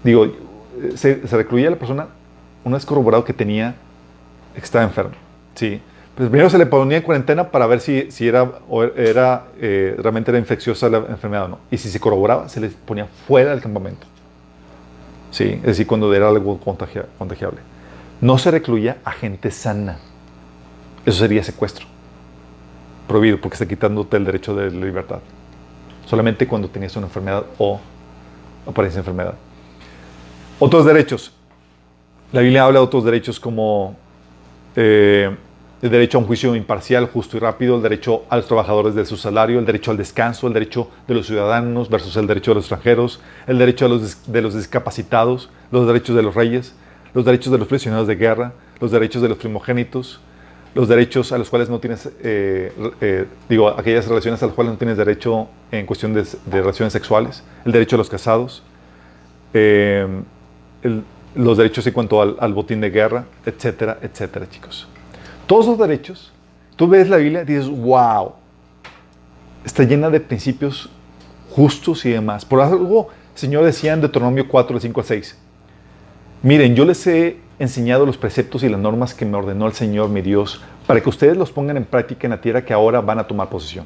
digo, se, se recluía a la persona una vez corroborado que tenía, que estaba enfermo. Sí. Pues primero se le ponía en cuarentena para ver si, si era, o era eh, realmente era infecciosa la enfermedad o no. Y si se corroboraba, se le ponía fuera del campamento. Sí, es decir, cuando era algo contagiable. No se recluía a gente sana. Eso sería secuestro. Prohibido, porque está quitándote el derecho de libertad. Solamente cuando tenías una enfermedad o apariencia de enfermedad. Otros derechos. La Biblia habla de otros derechos como eh, el derecho a un juicio imparcial, justo y rápido, el derecho a los trabajadores de su salario, el derecho al descanso, el derecho de los ciudadanos versus el derecho de los extranjeros, el derecho de los, de los discapacitados, los derechos de los reyes, los derechos de los prisioneros de guerra, los derechos de los primogénitos, los derechos a los cuales no tienes, eh, eh, digo, aquellas relaciones a las cuales no tienes derecho en cuestión de, relaciones sexuales, el derecho a los casados, eh, los derechos en cuanto al, botín de guerra, etcétera, etcétera, chicos. Todos los derechos, tú ves la Biblia y dices, wow, está llena de principios justos y demás. Por algo, Señor decía en Deuteronomio 4, 5 al 6, Miren, yo les he enseñado los preceptos y las normas que me ordenó el Señor mi Dios para que ustedes los pongan en práctica en la tierra que ahora van a tomar posesión.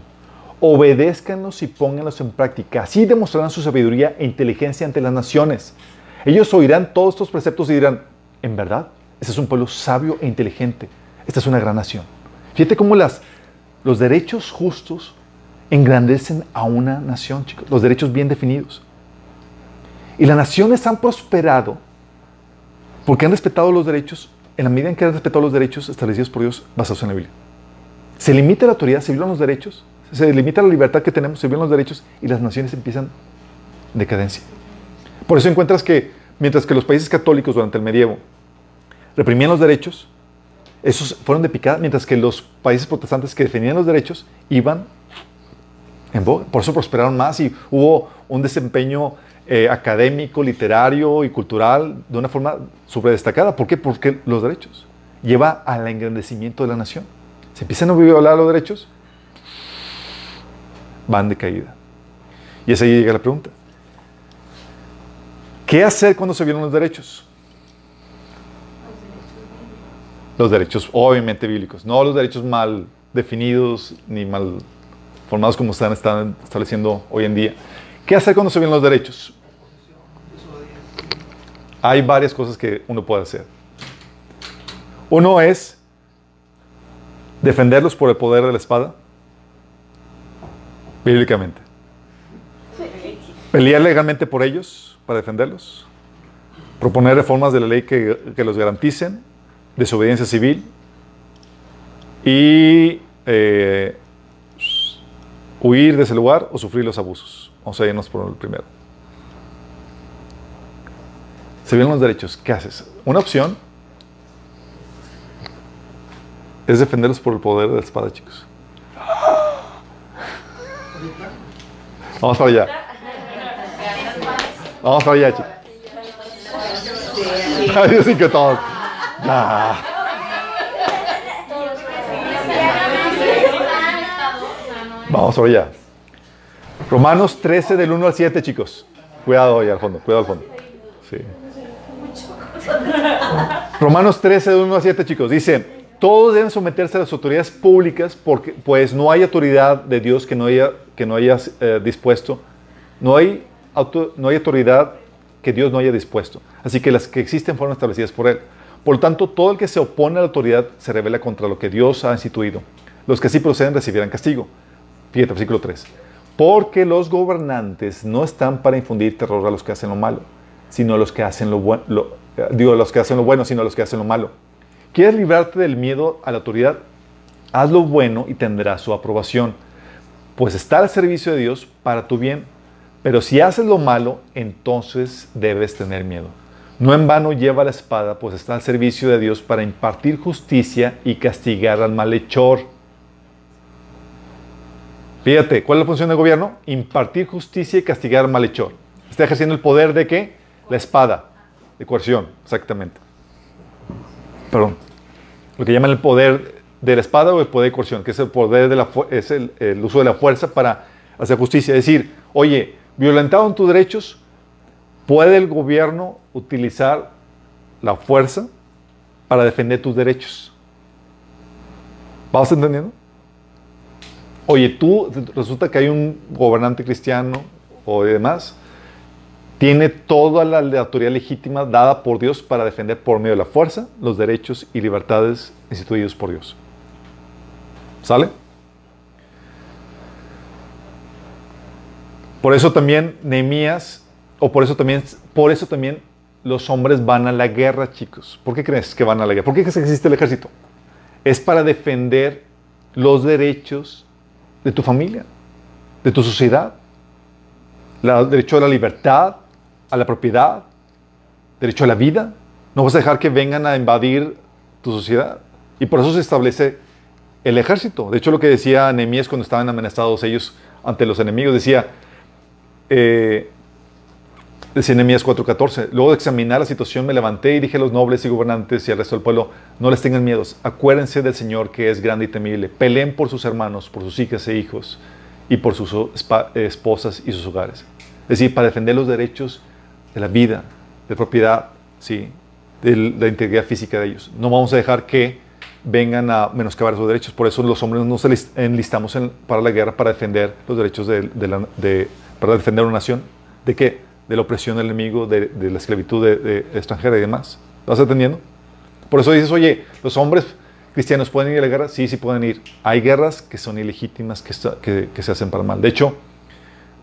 Obedézcanlos y pónganlos en práctica. Así demostrarán su sabiduría e inteligencia ante las naciones. Ellos oirán todos estos preceptos y dirán, en verdad, este es un pueblo sabio e inteligente. Esta es una gran nación. Fíjate cómo las, los derechos justos engrandecen a una nación, chicos. Los derechos bien definidos. Y las naciones han prosperado porque han respetado los derechos en la medida en que han respetado los derechos establecidos por Dios basados en la Biblia. Se limita la autoridad, se violan los derechos, se limita la libertad que tenemos, se violan los derechos y las naciones empiezan decadencia. Por eso encuentras que mientras que los países católicos durante el medievo reprimían los derechos, esos fueron de picada, mientras que los países protestantes que defendían los derechos iban en boga. Por eso prosperaron más y hubo un desempeño eh, académico, literario y cultural de una forma sobredestacada. ¿Por qué? Porque los derechos lleva al engrandecimiento de la nación. Se empiezan a violar los derechos, van de caída. Y esa ahí llega la pregunta. ¿Qué hacer cuando se violan los derechos? Los derechos obviamente bíblicos, no los derechos mal definidos ni mal formados como están, están estableciendo hoy en día. ¿Qué hacer cuando se ven los derechos? Hay varias cosas que uno puede hacer. Uno es defenderlos por el poder de la espada, bíblicamente. Pelear legalmente por ellos, para defenderlos. Proponer reformas de la ley que, que los garanticen, desobediencia civil. Y eh, huir de ese lugar o sufrir los abusos. Vamos a irnos por el primero. Se vienen los derechos. ¿Qué haces? Una opción es defenderlos por el poder de la espada, chicos. Vamos para allá. Vamos para allá, chicos. Ay, sí Vamos allá. Romanos 13 del 1 al 7, chicos. Cuidado ahí al fondo, cuidado al fondo. Romanos 13 del 1 al 7, chicos. Dice, todos deben someterse a las autoridades públicas porque pues no hay autoridad de Dios que no haya, que no haya eh, dispuesto. No hay, no hay autoridad que Dios no haya dispuesto. Así que las que existen fueron establecidas por Él. Por tanto, todo el que se opone a la autoridad se revela contra lo que Dios ha instituido. Los que así proceden recibirán castigo. Fíjate, versículo 3. Porque los gobernantes no están para infundir terror a los que hacen lo malo, sino a los que hacen lo bueno, digo, los que hacen lo bueno, sino a los que hacen lo malo. ¿Quieres librarte del miedo a la autoridad? Haz lo bueno y tendrás su aprobación, pues está al servicio de Dios para tu bien. Pero si haces lo malo, entonces debes tener miedo. No en vano lleva la espada, pues está al servicio de Dios para impartir justicia y castigar al malhechor. Fíjate, ¿cuál es la función del gobierno? Impartir justicia y castigar al malhechor. Está ejerciendo el poder de qué? La espada, de coerción, exactamente. Perdón. Lo que llaman el poder de la espada o el poder de coerción, que es el poder de la es el, uso de la fuerza para hacer justicia. Es decir, oye, violentaron tus derechos, ¿puede el gobierno utilizar la fuerza para defender tus derechos? ¿Vas entendiendo? Oye, tú resulta que hay un gobernante cristiano o demás, tiene toda la autoridad legítima dada por Dios para defender por medio de la fuerza los derechos y libertades instituidos por Dios. ¿Sale? Por eso también Nehemías, o por eso también, por eso también los hombres van a la guerra, chicos. ¿Por qué crees que van a la guerra? ¿Por qué existe el ejército? Es para defender los derechos de tu familia, de tu sociedad. el derecho a la libertad, a la propiedad, derecho a la vida. No vas a dejar que vengan a invadir tu sociedad. Y por eso se establece el ejército. De hecho, lo que decía Nehemías cuando estaban amenazados ellos ante los enemigos, decía, eh, decía Nehemías 4:14, luego de examinar la situación me levanté y dije a los nobles y gobernantes y al resto del pueblo, no les tengan miedos, acuérdense del Señor que es grande y temible, peleen por sus hermanos, por sus hijas e hijos y por sus esposas y sus hogares. Es decir, para defender los derechos de la vida, de propiedad, ¿sí? de la integridad física de ellos. No vamos a dejar que vengan a menoscabar sus derechos. Por eso los hombres nos enlistamos para la guerra para defender los derechos de, la, para defender una nación. ¿De qué? De la opresión del enemigo, de, la esclavitud de, extranjera y demás. ¿Estás entendiendo? Por eso dices, oye, los hombres cristianos pueden ir a la guerra. Sí, sí pueden ir. Hay guerras que son ilegítimas, que, que, se hacen para mal. De hecho,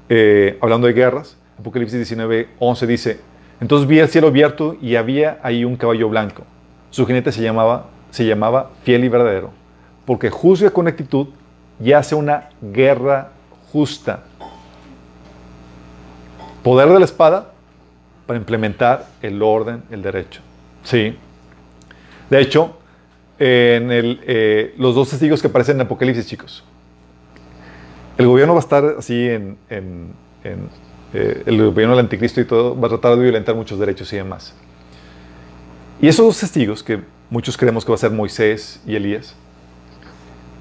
eh, hablando de guerras, Apocalipsis 19, 11 dice, entonces vi el cielo abierto y había ahí un caballo blanco. Su jinete se llamaba se llamaba fiel y verdadero, porque juzga con actitud y hace una guerra justa. Poder de la espada para implementar el orden, el derecho. Sí. De hecho, en eh, los dos testigos que aparecen en Apocalipsis, chicos, el gobierno va a estar así en, eh, el gobierno del anticristo y todo, va a tratar de violentar muchos derechos y demás. Y esos dos testigos que muchos creemos que va a ser Moisés y Elías.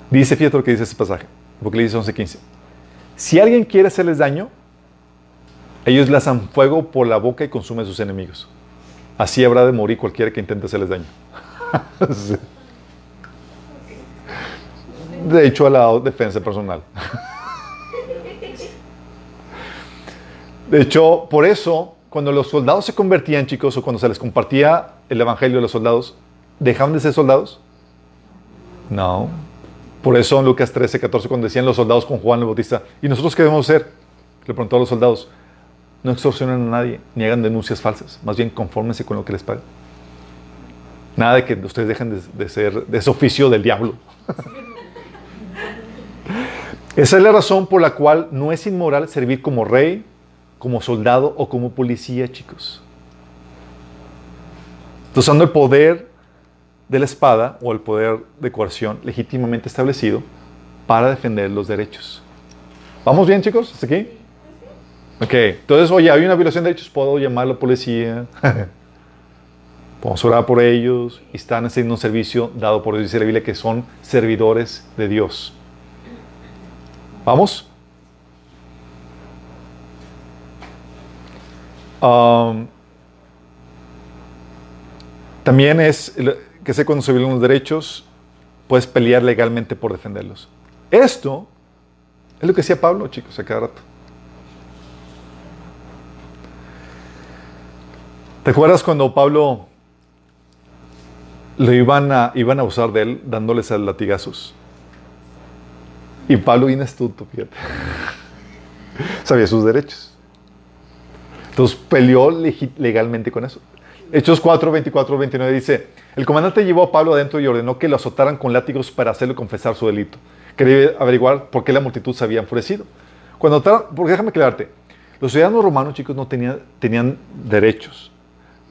Dice, fíjate lo que dice este pasaje, Apocalipsis 11:15. Si alguien quiere hacerles daño, ellos lanzan fuego por la boca y consumen a sus enemigos. Así habrá de morir cualquiera que intente hacerles daño. De hecho, a la defensa personal. De hecho, por eso, cuando los soldados se convertían, chicos, o cuando se les compartía el evangelio a los soldados, ¿dejaban de ser soldados? No. Por eso en Lucas 13, 14, cuando decían los soldados con Juan el Bautista, ¿y nosotros qué debemos hacer? Le preguntó a los soldados, no extorsionen a nadie, ni hagan denuncias falsas, más bien confórmense con lo que les pagan. Nada de que ustedes dejen de, ser de ese oficio del diablo. Esa es la razón por la cual no es inmoral servir como rey, como soldado o como policía, chicos. Usando el poder de la espada o el poder de coerción legítimamente establecido para defender los derechos. ¿Vamos bien, chicos? ¿Hasta aquí? Ok, entonces, oye, hay una violación de derechos, puedo llamar a la policía, podemos orar por ellos y están haciendo un servicio dado por Dios, dice la Biblia, que son servidores de Dios. ¿Vamos? Um, también es que cuando se violan los derechos, puedes pelear legalmente por defenderlos. Esto es lo que decía Pablo, chicos, a cada rato. ¿Te acuerdas cuando Pablo lo iban a, iban a usar de él dándoles a latigazos? Y Pablo bien fíjate. Sabía sus derechos. Entonces peleó legalmente con eso. Hechos 4, 24, 29 dice, el comandante llevó a Pablo adentro y ordenó que lo azotaran con látigos para hacerle confesar su delito. Quería averiguar por qué la multitud se había enfurecido. Cuando porque déjame aclararte, los ciudadanos romanos, chicos, no tenían, tenían derechos.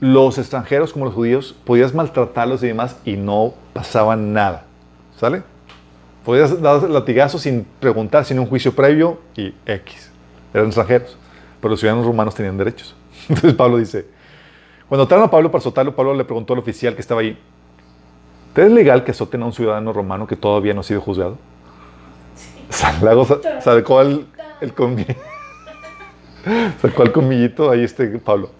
Los extranjeros, como los judíos, podías maltratarlos y demás y no pasaba nada. ¿Sale? Podías dar latigazos sin preguntar, sin un juicio previo y X. Eran extranjeros. Pero los ciudadanos romanos tenían derechos. Entonces Pablo dice, cuando trajeron a Pablo para azotarlo, Pablo le preguntó al oficial que estaba ahí, ¿es legal que azoten a un ciudadano romano que todavía no ha sido juzgado? Luego sacó el, el sacó el comillito, ahí este Pablo.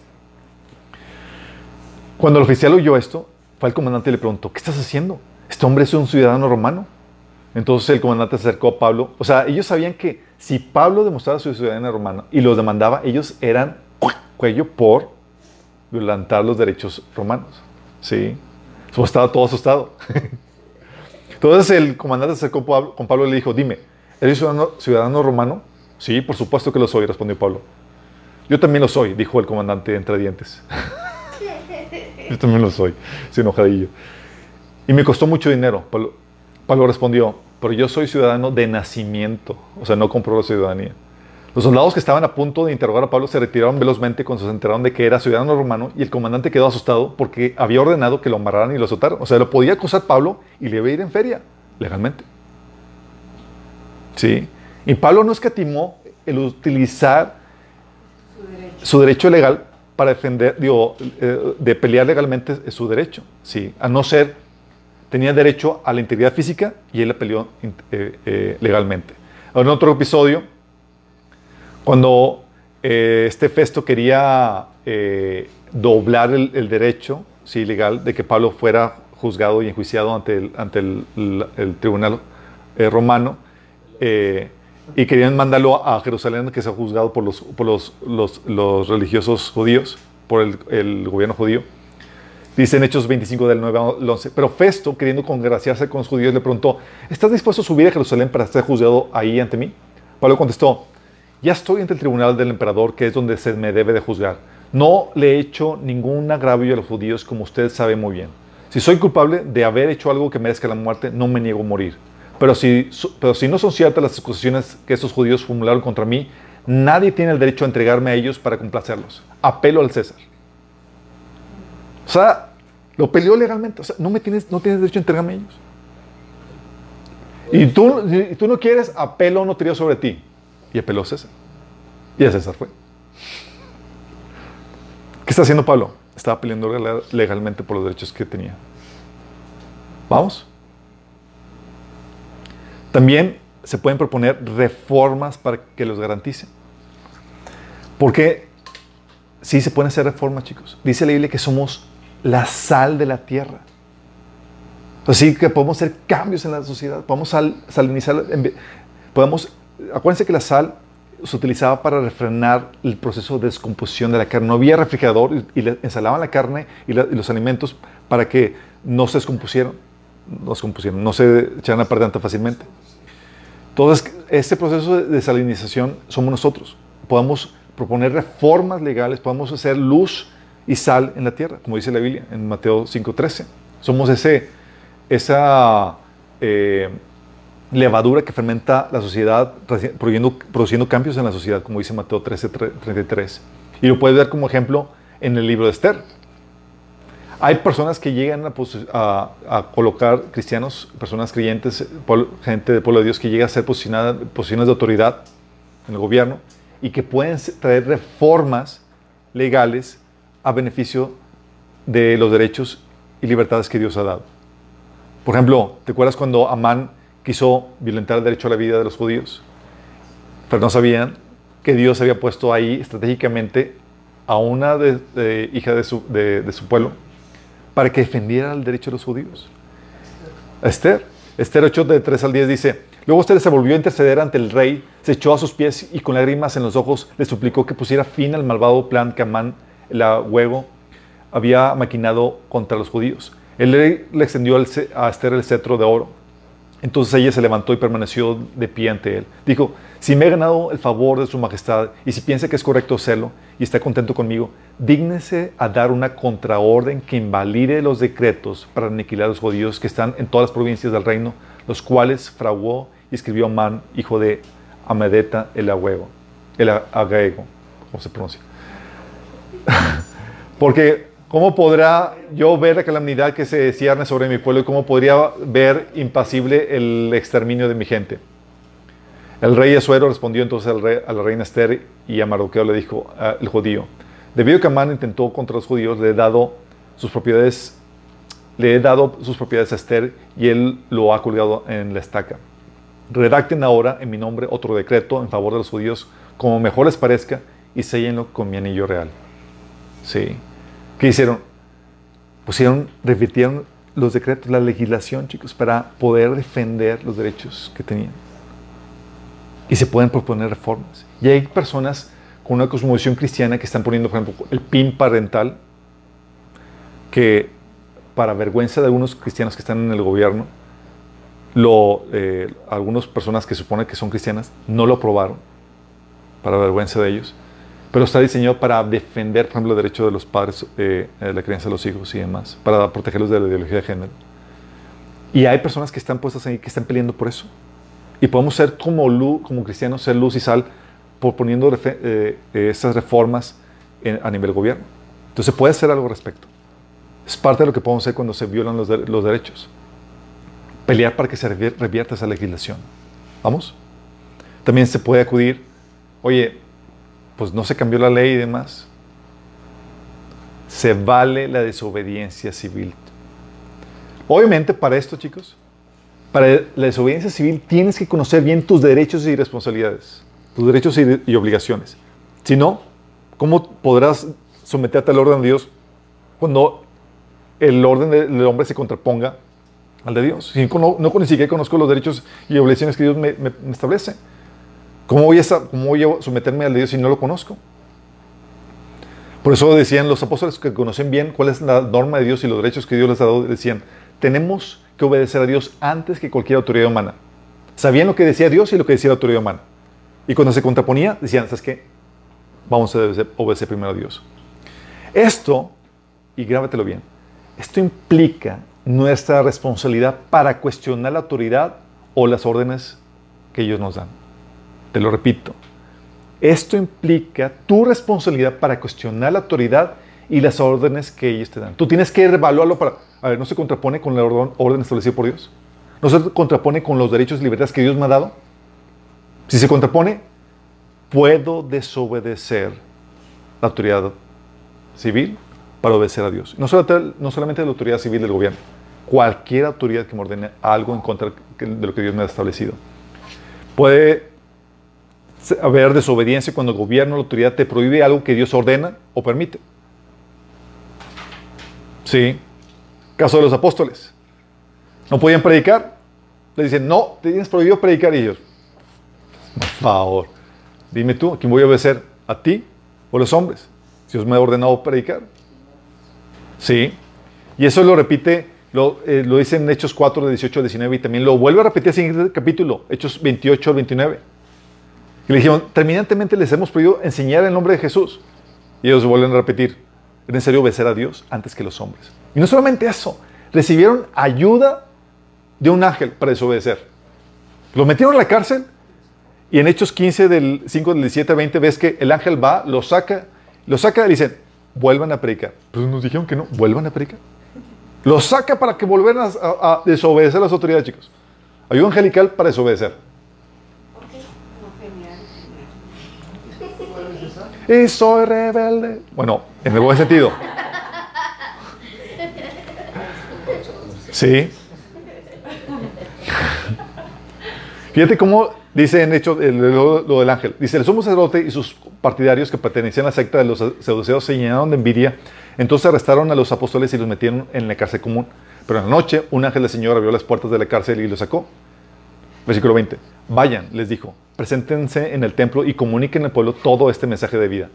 Cuando el oficial oyó esto, fue al comandante y le preguntó, ¿qué estás haciendo? Este hombre es un ciudadano romano. Entonces el comandante se acercó a Pablo. O sea, ellos sabían que si Pablo demostraba su ciudadanía romana y los demandaba, ellos eran cuello por violentar los derechos romanos. ¿Sí? estaba todo asustado. Entonces el comandante se acercó con Pablo y le dijo, dime, ¿eres ciudadano, ciudadano romano? Sí, por supuesto que lo soy, respondió Pablo. Yo también lo soy, dijo el comandante entre dientes. Yo también lo soy, sin enojadillo. Y me costó mucho dinero. Pablo, Pablo respondió, pero yo soy ciudadano de nacimiento, o sea, no compró la ciudadanía. Los soldados que estaban a punto de interrogar a Pablo se retiraron velozmente cuando se enteraron de que era ciudadano romano y el comandante quedó asustado porque había ordenado que lo amarraran y lo azotaran. O sea, lo podía acusar Pablo y le iba a ir en feria, legalmente. ¿Sí? Y Pablo no escatimó el utilizar su derecho, legal para defender, digo, eh, de pelear legalmente su derecho. ¿sí? A no ser, tenía derecho a la integridad física y él le peleó eh, eh, legalmente. En otro episodio, cuando eh, este Festo quería eh, doblar el, derecho sí, legal, de que Pablo fuera juzgado y enjuiciado ante el, ante el, tribunal eh, romano. Eh, y querían mandarlo a Jerusalén, que sea juzgado por los, por los, los, religiosos judíos, por el, el, gobierno judío. Dice en Hechos 25 del 9 al 11. Pero Festo, queriendo congraciarse con los judíos, le preguntó, ¿estás dispuesto a subir a Jerusalén para ser juzgado ahí ante mí? Pablo contestó, ya estoy ante el tribunal del emperador, que es donde se me debe de juzgar. No le he hecho ningún agravio a los judíos, como usted sabe muy bien. Si soy culpable de haber hecho algo que merezca la muerte, no me niego a morir. Pero si, pero si no son ciertas las acusaciones que esos judíos formularon contra mí, nadie tiene el derecho a entregarme a ellos para complacerlos. Apelo al César. O sea, lo peleó legalmente. O sea, no, me tienes, no tienes derecho a entregarme a ellos. Y tú, tú no quieres, apelo no tiró sobre ti. Y apeló César. Y a César fue. ¿Qué está haciendo Pablo? Estaba peleando legalmente por los derechos que tenía. ¿Vamos? También se pueden proponer reformas para que los garanticen. Porque sí se pueden hacer reformas, chicos. Dice la Biblia que somos la sal de la tierra. Así que podemos hacer cambios en la sociedad, podemos salinizar, podemos, acuérdense que la sal se utilizaba para refrenar el proceso de descomposición de la carne. No había refrigerador y, le ensalaban la carne y, los alimentos para que no se descompusieran, no se, descompusieran, no se echaran a perder tan fácilmente. Entonces, este proceso de salinización somos nosotros. Podemos proponer reformas legales, podemos hacer luz y sal en la tierra, como dice la Biblia en Mateo 5.13. Somos ese, esa eh, levadura que fermenta la sociedad, produciendo, produciendo, cambios en la sociedad, como dice Mateo 13.33. Y lo puedes ver como ejemplo en el libro de Esther. Hay personas que llegan a, a, colocar cristianos, personas creyentes, gente del pueblo de Dios que llega a ser posicionada, posiciones de autoridad en el gobierno y que pueden traer reformas legales a beneficio de los derechos y libertades que Dios ha dado. Por ejemplo, ¿te acuerdas cuando Amán quiso violentar el derecho a la vida de los judíos? Pero no sabían que Dios había puesto ahí estratégicamente a una de, hija de su, de, su, pueblo para que defendiera el derecho de los judíos. Esther, Esther 8 de 3 al 10 dice, luego Esther se volvió a interceder ante el rey, se echó a sus pies y con lágrimas en los ojos le suplicó que pusiera fin al malvado plan que Amán el agüego había maquinado contra los judíos. El rey le extendió a Esther el cetro de oro. Entonces ella se levantó y permaneció de pie ante él. Dijo, si me he ganado el favor de su majestad y si piensa que es correcto hacerlo y está contento conmigo, dígnese a dar una contraorden que invalide los decretos para aniquilar a los judíos que están en todas las provincias del reino, los cuales fraguó y escribió Amán, hijo de Amedeta el agüego, el agüego, ¿cómo se pronuncia? Porque, ¿cómo podrá yo ver la calamidad que se cierne sobre mi pueblo y cómo podría ver impasible el exterminio de mi gente? El rey Azuero respondió entonces al rey, a la reina Esther y a Mardoqueo le dijo el judío, debido a que Amán intentó contra los judíos, le he dado sus propiedades, le he dado sus propiedades a Esther y él lo ha colgado en la estaca. Redacten ahora en mi nombre otro decreto en favor de los judíos, como mejor les parezca, y séllenlo con mi anillo real. Sí. ¿Qué hicieron? Pusieron, repitieron los decretos, la legislación, chicos, para poder defender los derechos que tenían. Y se pueden proponer reformas. Y hay personas con una cosmovisión cristiana que están poniendo, por ejemplo, el PIN parental, que para vergüenza de algunos cristianos que están en el gobierno, lo, eh, algunas personas que suponen que son cristianas no lo aprobaron, para vergüenza de ellos pero está diseñado para defender, por ejemplo, el derecho de los padres, eh, la crianza de los hijos y demás, para protegerlos de la ideología de género. Y hay personas que están puestas ahí, que están peleando por eso. Y podemos ser como, luz, como cristianos, ser luz y sal, proponiendo eh, esas reformas a nivel gobierno. Entonces puede hacer algo al respecto. Es parte de lo que podemos hacer cuando se violan los, los derechos. Pelear para que se revierta esa legislación. ¿Vamos? También se puede acudir, oye, pues no se cambió la ley y demás. Se vale la desobediencia civil. Obviamente para esto, chicos, para la desobediencia civil tienes que conocer bien tus derechos y responsabilidades, tus derechos y, obligaciones. Si no, ¿cómo podrás someterte al orden de Dios cuando el orden del hombre se contraponga al de Dios. Si no, ni siquiera conozco los derechos y obligaciones que Dios me establece. ¿Cómo voy, a, ¿Cómo voy a someterme al de Dios si no lo conozco? Por eso decían los apóstoles que conocen bien cuál es la norma de Dios y los derechos que Dios les ha dado, decían, tenemos que obedecer a Dios antes que cualquier autoridad humana. Sabían lo que decía Dios y lo que decía la autoridad humana. Y cuando se contraponía, decían, ¿sabes qué? Vamos a obedecer primero a Dios. Esto, y grábatelo bien, esto implica nuestra responsabilidad para cuestionar la autoridad o las órdenes que ellos nos dan. Te lo repito. Esto implica tu responsabilidad para cuestionar la autoridad y las órdenes que ellos te dan. Tú tienes que evaluarlo para... A ver, ¿no se contrapone con la orden, orden establecida por Dios? ¿No se contrapone con los derechos y libertades que Dios me ha dado? Si se contrapone, puedo desobedecer la autoridad civil para obedecer a Dios. No solamente, no solamente la autoridad civil del gobierno, cualquier autoridad que me ordene algo en contra de lo que Dios me ha establecido. Puede haber desobediencia cuando el gobierno o la autoridad te prohíbe algo que Dios ordena o permite. Sí. Caso de los apóstoles. No podían predicar. Le dicen, no, te tienes prohibido predicar. Y ellos, por favor, dime tú, ¿a quién voy a obedecer? ¿A ti o a los hombres? Dios me ha ordenado predicar. Sí. Y eso lo repite, lo, eh, lo dice en Hechos 4, de 18 al 19, y también lo vuelve a repetir en el siguiente capítulo, Hechos 28 al 29. Y le dijeron, terminantemente les hemos podido enseñar el nombre de Jesús. Y ellos vuelven a repetir, es necesario obedecer a Dios antes que los hombres. Y no solamente eso, recibieron ayuda de un ángel para desobedecer. Los metieron en la cárcel y en Hechos 15, del 5 del 17 al 20, ves que el ángel va, lo saca, lo saca y dicen, vuelvan a predicar. Pero nos dijeron que no, vuelvan a predicar. Lo saca para que a, a- a desobedecer a las autoridades, chicos. Ayuda angelical para desobedecer. Y soy rebelde. Bueno, en el buen sentido. Sí. Fíjate cómo dice en hecho lo, del ángel. Dice, el sumo sacerdote y sus partidarios que pertenecían a la secta de los saduceos se llenaron de envidia. Entonces arrestaron a los apóstoles y los metieron en la cárcel común. Pero en la noche un ángel del Señor abrió las puertas de la cárcel y los sacó. Versículo 20. Vayan, les dijo, preséntense en el templo y comuniquen al pueblo todo este mensaje de vida.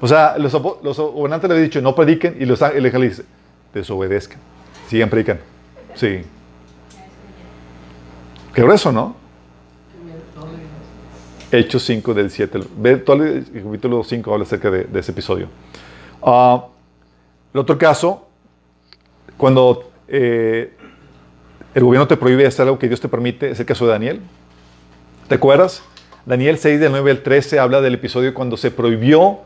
O sea, los, los gobernantes le habían dicho, no prediquen, y los á- el ángel le dice, desobedezcan. Sigan predicando. Sí. Qué grueso, ¿no? Hechos 5 del 7. Ve todo el capítulo 5 habla acerca de, de ese episodio. Ah, el otro caso, cuando eh, el gobierno te prohíbe hacer algo que Dios te permite, es el caso de Daniel. ¿Te acuerdas? Daniel 6 del 9 al 13 habla del episodio cuando se prohibió,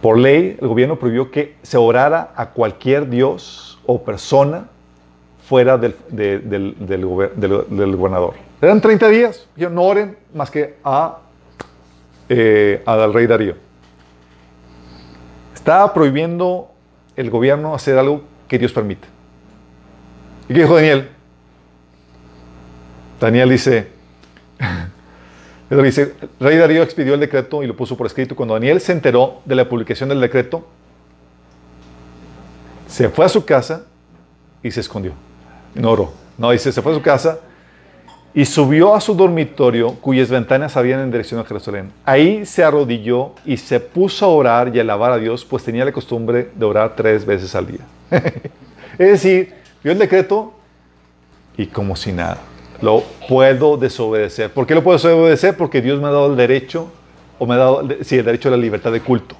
por ley, el gobierno prohibió que se orara a cualquier dios o persona fuera del, de- del, del gober- del- del gobernador. Eran 30 días. Dijeron, no oren más que a, eh, al rey Darío. Estaba prohibiendo el gobierno hacer algo que Dios permite. ¿Y qué dijo Daniel? Daniel dice, dice, rey Darío expidió el decreto y lo puso por escrito. Cuando Daniel se enteró de la publicación del decreto, se fue a su casa y se escondió. No oró. No, dice, se fue a su casa y subió a su dormitorio cuyas ventanas habían en dirección a Jerusalén. Ahí se arrodilló y se puso a orar y a alabar a Dios, pues tenía la costumbre de orar tres veces al día. es decir, vio el decreto y como si nada. Lo puedo desobedecer. ¿Por qué lo puedo desobedecer? Porque Dios me ha dado el derecho, o me ha dado, sí, el derecho a la libertad de culto.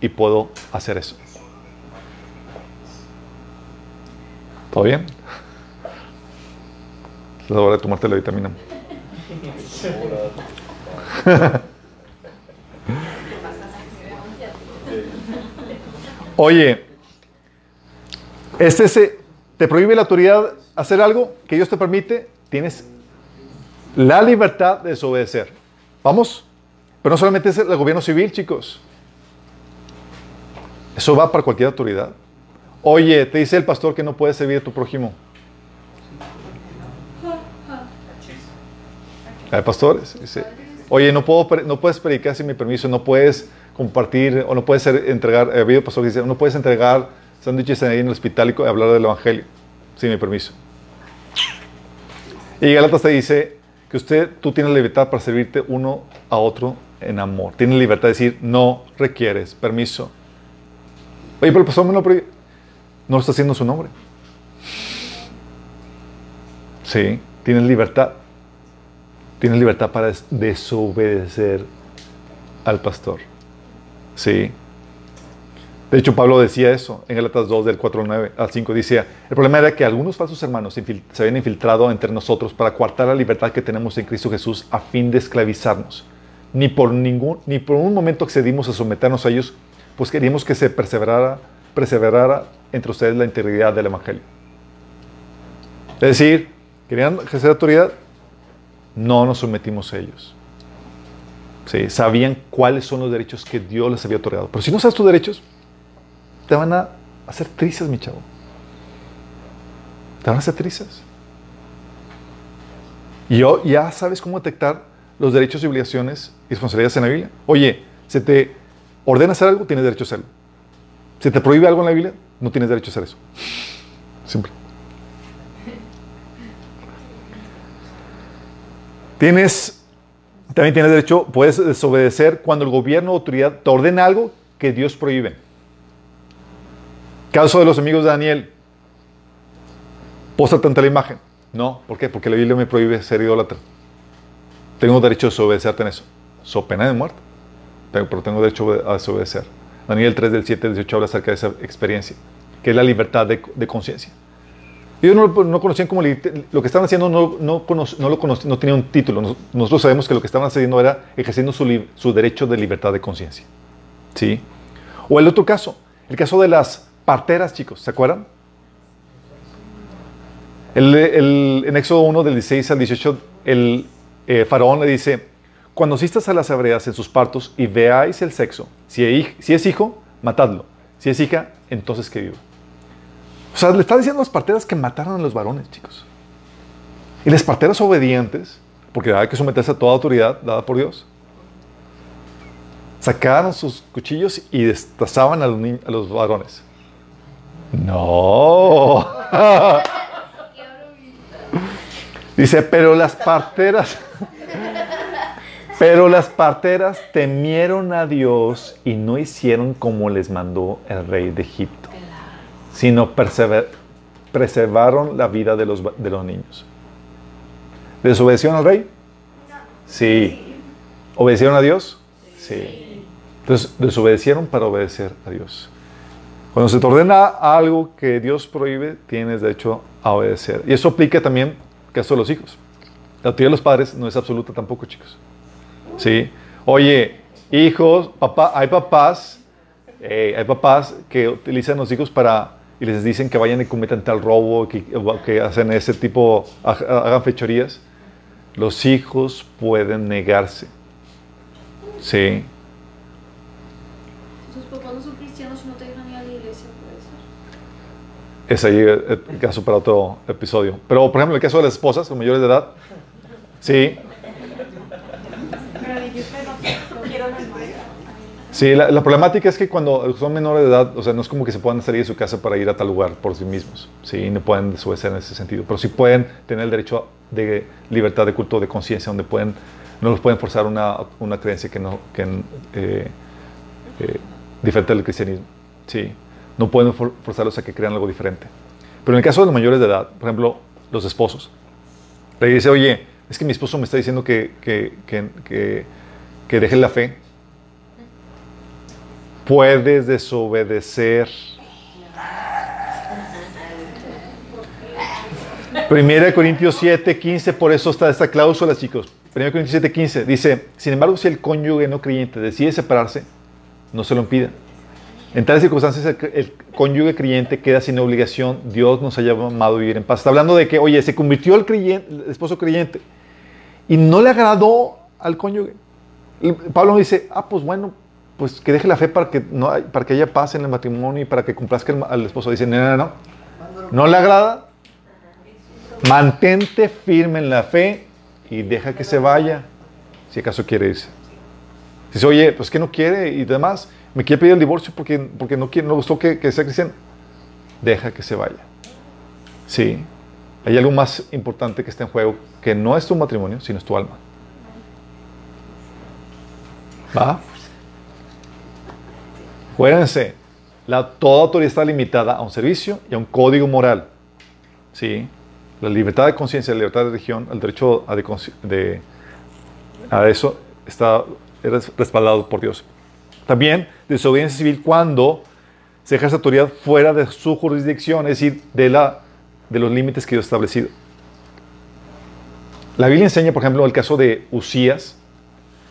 Y puedo hacer eso. ¿Todo bien? Es la hora de tomarte la vitamina. Oye, este se, te prohíbe la autoridad hacer algo que Dios te permite, tienes la libertad de desobedecer. ¿Vamos? Pero no solamente es el gobierno civil, chicos. Eso va para cualquier autoridad. Oye, te dice el pastor que no puedes servir a tu prójimo. Hay pastores. Dice, oye, no, puedo, no puedes predicar sin mi permiso, no puedes compartir o no puedes entregar. Ha habido pastores que dicen, no puedes entregar sándwiches ahí en el hospital y hablar del Evangelio, sin mi permiso. Y Galatas te dice que usted, tú tienes libertad para servirte uno a otro en amor. Tienes libertad de decir, no requieres permiso. Oye, pero el pastor me lo No está haciendo su nombre. Sí, tienes libertad. Tienes libertad para desobedecer al pastor. Sí. De hecho, Pablo decía eso en Galatas 2, del 4 al, al 5. Decía, el problema era que algunos falsos hermanos se habían infiltrado entre nosotros para coartar la libertad que tenemos en Cristo Jesús a fin de esclavizarnos. Ni por, ningún, ni por un momento accedimos a someternos a ellos, pues queríamos que se perseverara, perseverara entre ustedes la integridad del Evangelio. Es decir, querían ejercer autoridad, no nos sometimos a ellos. Sí, sabían cuáles son los derechos que Dios les había otorgado. Pero si no sabes tus derechos, te van a hacer trizas, mi chavo. Te van a hacer trizas. Y yo, ya sabes cómo detectar los derechos y obligaciones y responsabilidades en la Biblia. Oye, se te ordena hacer algo, tienes derecho a hacerlo. Se te prohíbe algo en la Biblia, no tienes derecho a hacer eso. Simple. Tienes, también tienes derecho, puedes desobedecer cuando el gobierno o autoridad te ordena algo que Dios prohíbe. Caso de los amigos de Daniel. Póstate ante la imagen. No, ¿por qué? Porque la Biblia me prohíbe ser idólatra. Tengo derecho a desobedecer en eso. So pena de muerte. Pero tengo derecho a desobedecer. Daniel 3 del 7 al 18 habla acerca de esa experiencia, que es la libertad de, conciencia. Ellos no, no, conocían como lo que estaban haciendo, no, no, no lo conocían, no tenía un título. Nosotros sabemos que lo que estaban haciendo era ejerciendo su, su derecho de libertad de conciencia. ¿Sí? O el otro caso, el caso de las parteras, chicos, ¿se acuerdan? El, en Éxodo 1, del 16 al 18, el eh, faraón le dice, cuando asistas a las hebreas en sus partos y veáis el sexo, si, es hijo, matadlo. Si es hija, entonces que viva. O sea, le está diciendo a las parteras que mataron a los varones, chicos. Y las parteras obedientes, porque hay que someterse a toda autoridad dada por Dios, sacaron sus cuchillos y destazaban a los varones. No. Dice, pero las parteras, pero las parteras temieron a Dios y no hicieron como les mandó el rey de Egipto, sino preservaron la vida de los, de los niños. ¿Desobedecieron al rey? Sí. ¿Obedecieron a Dios? Sí. Entonces, desobedecieron para obedecer a Dios. Cuando se te ordena algo que Dios prohíbe, tienes derecho a obedecer. Y eso aplica también caso de los hijos. La autoridad de los padres no es absoluta tampoco, chicos. ¿Sí? Oye, hijos, papá, hay papás, eh, hay papás que utilizan a los hijos para y les dicen que vayan y cometan tal robo, que, que hacen ese tipo, hagan fechorías. Los hijos pueden negarse. Sí. Es ahí el, caso para otro episodio. Pero, por ejemplo, el caso de las esposas con mayores de edad, sí. Sí, la, problemática es que cuando son menores de edad, o sea, no es como que se puedan salir de su casa para ir a tal lugar por sí mismos, sí, no pueden desobedecer en ese sentido, pero sí pueden tener el derecho de libertad de culto, de conciencia, donde pueden, no los pueden forzar una, una creencia que no, que, eh, eh, diferente del cristianismo, sí. No pueden forzarlos a que crean algo diferente. Pero en el caso de los mayores de edad, por ejemplo, los esposos, le dice, oye, es que mi esposo me está diciendo que, que, que, que, deje la fe. Puedes desobedecer. Primera Corintios 7, 15, por eso está esta cláusula, chicos. Primera Corintios 7, 15 dice, sin embargo, si el cónyuge no creyente decide separarse, no se lo impida en tales circunstancias, el, cónyuge creyente queda sin obligación. Dios nos ha llamado a vivir en paz. Está hablando de que, oye, se convirtió el, el esposo creyente y no le agradó al cónyuge. Pablo dice, ah, pues bueno, pues que deje la fe para que, no, para que haya paz en el matrimonio y para que complazca al esposo. Dice, no, no, no. No le agrada. Mantente firme en la fe y deja que se vaya, si acaso quiere irse. Dice, oye, pues que no quiere y demás me quiere pedir el divorcio porque, porque no, quiere, no gustó que, que sea cristiano. deja que se vaya. Sí, hay algo más importante que está en juego, que no es tu matrimonio, sino es tu alma. ¿Va? Acuérdense, la, toda autoridad está limitada a un servicio y a un código moral. ¿Sí? La libertad de conciencia, la libertad de religión, el derecho a, de, a eso está respaldado por Dios. También desobediencia civil cuando se ejerce autoridad fuera de su jurisdicción, es decir, de, la, de los límites que Dios ha establecido. La Biblia enseña, por ejemplo, el caso de Usías,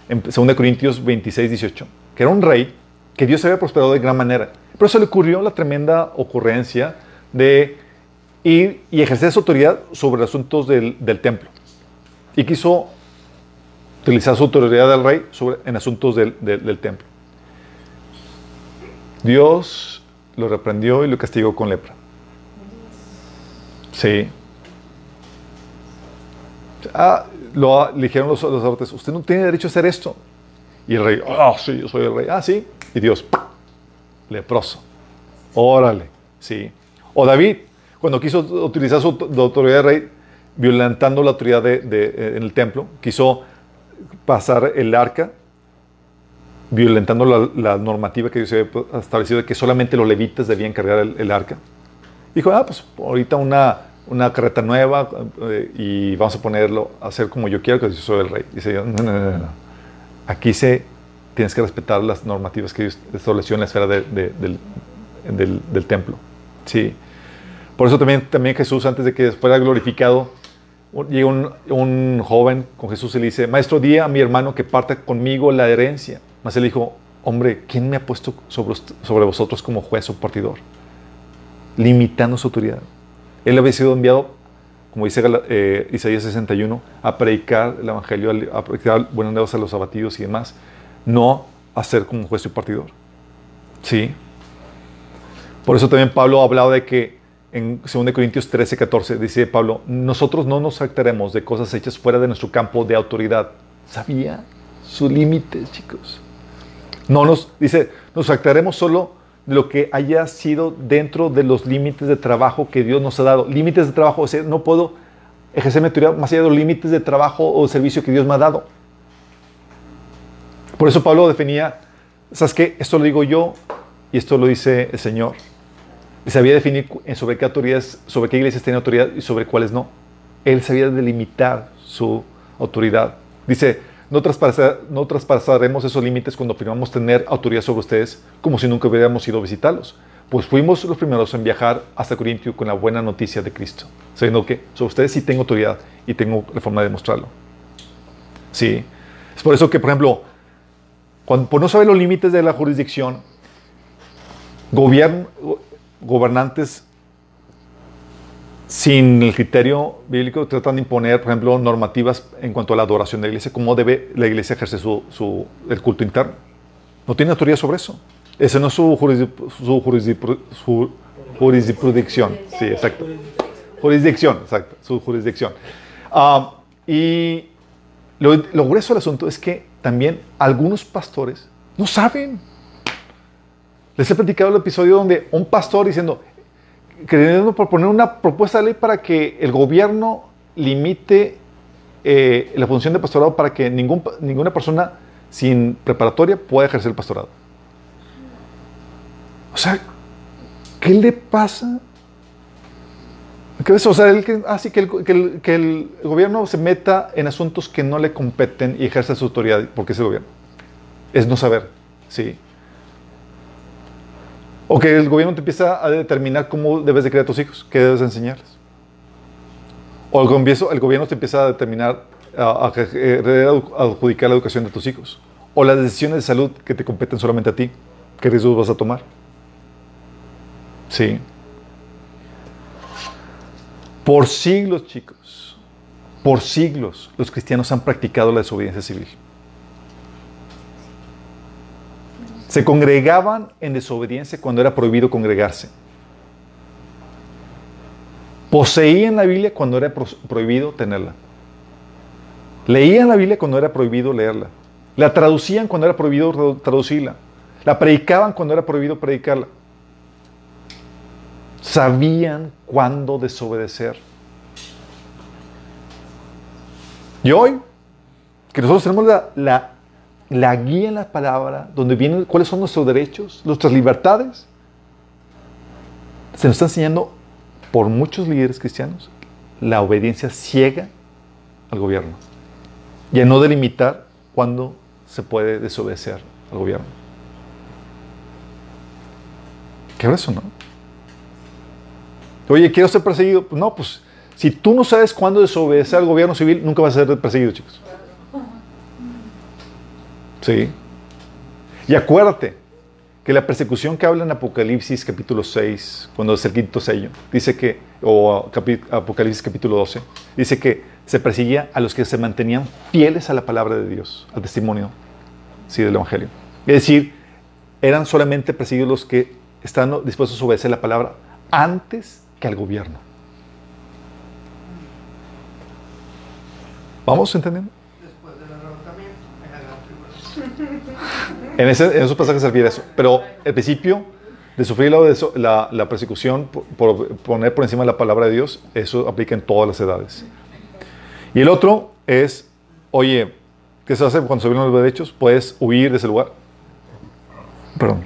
en 2 Corintios 26, 18, que era un rey que Dios había prosperado de gran manera. Pero se le ocurrió la tremenda ocurrencia de ir y ejercer su autoridad sobre asuntos del, templo. Y quiso utilizar su autoridad del rey sobre, en asuntos del, del templo. Dios lo reprendió y lo castigó con lepra. Sí. Ah, lo, le dijeron los, los usted no tiene derecho a hacer esto. Y el rey, ah, sí, yo soy el rey. Ah, sí. Y Dios, leproso. Órale, sí. O David, cuando quiso utilizar su autoridad de rey, violentando la autoridad de, en el templo, quiso pasar el arca, violentando la, normativa que Dios había establecido de que solamente los levitas debían cargar el, arca. Dijo, ah, pues ahorita una, una carreta nueva eh, y vamos a ponerlo, a hacer como yo quiero, que yo soy el rey. Dice, no, no, no, no. Aquí se tienes que respetar las normativas que estableció en la esfera del, del, templo. Sí. Por eso también, también Jesús, antes de que fuera glorificado, llega un, un, joven con Jesús y le dice, maestro, di a mi hermano que parta conmigo la herencia. Mas él dijo, hombre, ¿quién me ha puesto sobre, sobre vosotros como juez o partidor? Limitando su autoridad. Él había sido enviado, como dice eh, Isaías 61, a predicar el Evangelio, a predicar buenas nuevas a los abatidos y demás no a ser como juez y partidor. ¿Sí? Por eso también Pablo ha hablado de que en 2 Corintios 13, 14 dice Pablo, nosotros no nos actaremos de cosas hechas fuera de nuestro campo de autoridad. ¿Sabía sus límites, chicos? No nos, dice, nos actaremos solo de lo que haya sido dentro de los límites de trabajo que Dios nos ha dado. Límites de trabajo, o sea, no puedo ejercer mi autoridad más allá de los límites de trabajo o servicio que Dios me ha dado. Por eso Pablo definía, ¿sabes qué? Esto lo digo yo y esto lo dice el Señor. Y sabía definir sobre qué autoridades, sobre qué iglesias tiene autoridad y sobre cuáles no. Él sabía delimitar su autoridad. Dice, no, no traspasaremos esos límites cuando afirmamos tener autoridad sobre ustedes como si nunca hubiéramos ido a visitarlos. Pues fuimos los primeros en viajar hasta Corintio con la buena noticia de Cristo, sabiendo que sobre ustedes sí tengo autoridad y tengo la forma de demostrarlo. Sí. Es por eso que, por ejemplo, cuando, por no saber los límites de la jurisdicción, gobernantes sin el criterio bíblico tratan de imponer, por ejemplo, normativas en cuanto a la adoración de la iglesia, cómo debe la iglesia ejercer su, el culto interno. No tiene autoridad sobre eso. Esa no es su, jurisdicción. Sí, exacto. Jurisdicción, exacto. Su jurisdicción. Ah, y lo, lo grueso del asunto es que también algunos pastores no saben. Les he platicado el episodio donde un pastor diciendo, queriendo proponer una propuesta de ley para que el gobierno limite eh, la función de pastorado para que ningún, ninguna persona sin preparatoria pueda ejercer el pastorado. O sea, ¿qué le pasa o sea, el, así que el, que, el, gobierno se meta en asuntos que no le competen y ejerza su autoridad, porque es el gobierno. Es no saber, ¿sí? O que el gobierno te empieza a determinar cómo debes de criar a tus hijos, qué debes enseñarles. O el gobierno, el gobierno te empieza a determinar, a, adjudicar la educación de tus hijos. O las decisiones de salud que te competen solamente a ti, qué riesgos vas a tomar. Sí. Por siglos, chicos, por siglos, los cristianos han practicado la desobediencia civil. Se congregaban en desobediencia cuando era prohibido congregarse. Poseían la Biblia cuando era prohibido tenerla. Leían la Biblia cuando era prohibido leerla. La traducían cuando era prohibido traducirla. La predicaban cuando era prohibido predicarla. Sabían cuándo desobedecer. Y hoy, que nosotros tenemos la, la guía en la palabra, donde vienen cuáles son nuestros derechos, nuestras libertades, se nos está enseñando por muchos líderes cristianos la obediencia ciega al gobierno y a no delimitar cuándo se puede desobedecer al gobierno. ¿Qué eso, no? Oye, quiero ser perseguido. Pues no, pues si tú no sabes cuándo desobedecer al gobierno civil, nunca vas a ser perseguido, chicos. Sí. Y acuérdate que la persecución que habla en Apocalipsis capítulo 6, cuando es el quinto sello, dice que, o Apocalipsis capítulo 12, dice que se perseguía a los que se mantenían fieles a la palabra de Dios, al testimonio sí, del Evangelio. Es decir, eran solamente perseguidos los que están dispuestos a obedecer la palabra antes que al gobierno. ¿Vamos entendiendo? En, esos pasajes servía eso. Pero el principio de sufrir la, persecución por, poner por encima la palabra de Dios, eso aplica en todas las edades. Y el otro es, oye, ¿qué se hace cuando se vienen los derechos? Puedes huir de ese lugar. Perdón.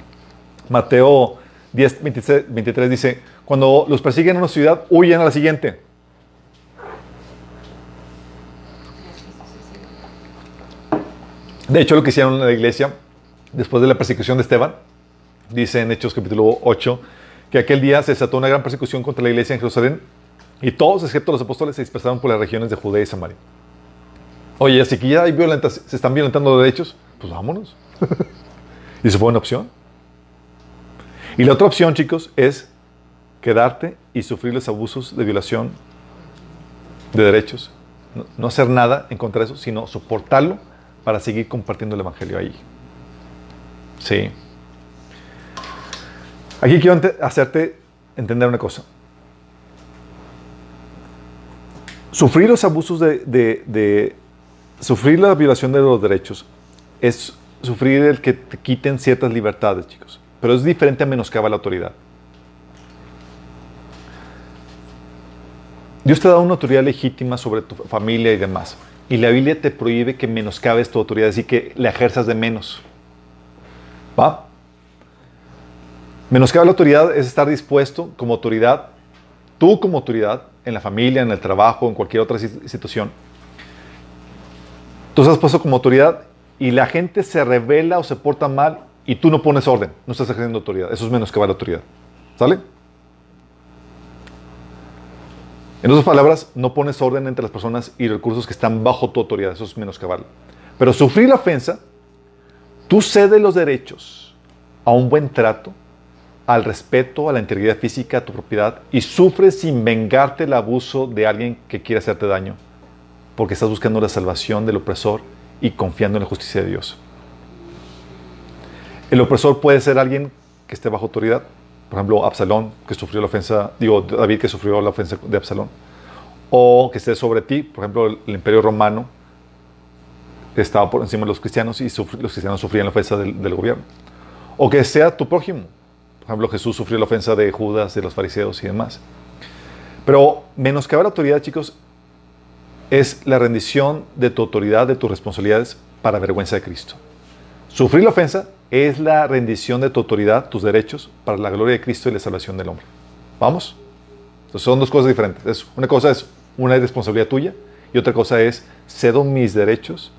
Mateo 10, 23 dice, cuando los persiguen en una ciudad, huyen a la siguiente. De hecho, lo que hicieron en la iglesia, después de la persecución de Esteban, dice en Hechos capítulo 8, que aquel día se desató una gran persecución contra la iglesia en Jerusalén y todos, excepto los apóstoles, se dispersaron por las regiones de Judea y Samaria. Oye, así que ya hay violentas, se están violentando derechos, pues vámonos. y eso fue una opción. Y la otra opción, chicos, es quedarte y sufrir los abusos de violación de derechos. no hacer nada en contra de eso, sino soportarlo para seguir compartiendo el Evangelio ahí. Sí. Aquí quiero hacerte entender una cosa. Sufrir los abusos de, Sufrir la violación de los derechos es sufrir el que te quiten ciertas libertades, chicos. Pero es diferente a menoscaba la autoridad. Dios te da una autoridad legítima sobre tu familia y demás. Y la Biblia te prohíbe que menoscabes tu autoridad, así que la ejerzas de menos. ¿Va? Menoscabar la autoridad es estar dispuesto como autoridad, tú como autoridad, en la familia, en el trabajo, en cualquier otra situación. Tú estás puesto como autoridad y la gente se revela o se porta mal y tú no pones orden, no estás ejerciendo autoridad. Eso es menoscabar la autoridad. ¿Sale? En otras palabras, no pones orden entre las personas y recursos que están bajo tu autoridad. Eso es menos cabal. Pero sufrir la ofensa, tú cedes los derechos a un buen trato, al respeto, a la integridad física, a tu propiedad, y sufres sin vengarte el abuso de alguien que quiere hacerte daño, porque estás buscando la salvación del opresor y confiando en la justicia de Dios. El opresor puede ser alguien que esté bajo autoridad, por ejemplo, Absalón, que sufrió la ofensa, digo, David que sufrió la ofensa de Absalón, o que esté sobre ti, por ejemplo, el, imperio romano estaba por encima de los cristianos y los cristianos sufrían la ofensa del, gobierno, o que sea tu prójimo, por ejemplo, Jesús sufrió la ofensa de Judas, de los fariseos y demás. Pero menoscabar la autoridad, chicos, es la rendición de tu autoridad, de tus responsabilidades para vergüenza de Cristo. Sufrir la ofensa es la rendición de tu autoridad, tus derechos, para la gloria de Cristo y la salvación del hombre. ¿Vamos? Son dos cosas diferentes. una cosa es una responsabilidad tuya y otra cosa es cedo mis derechos,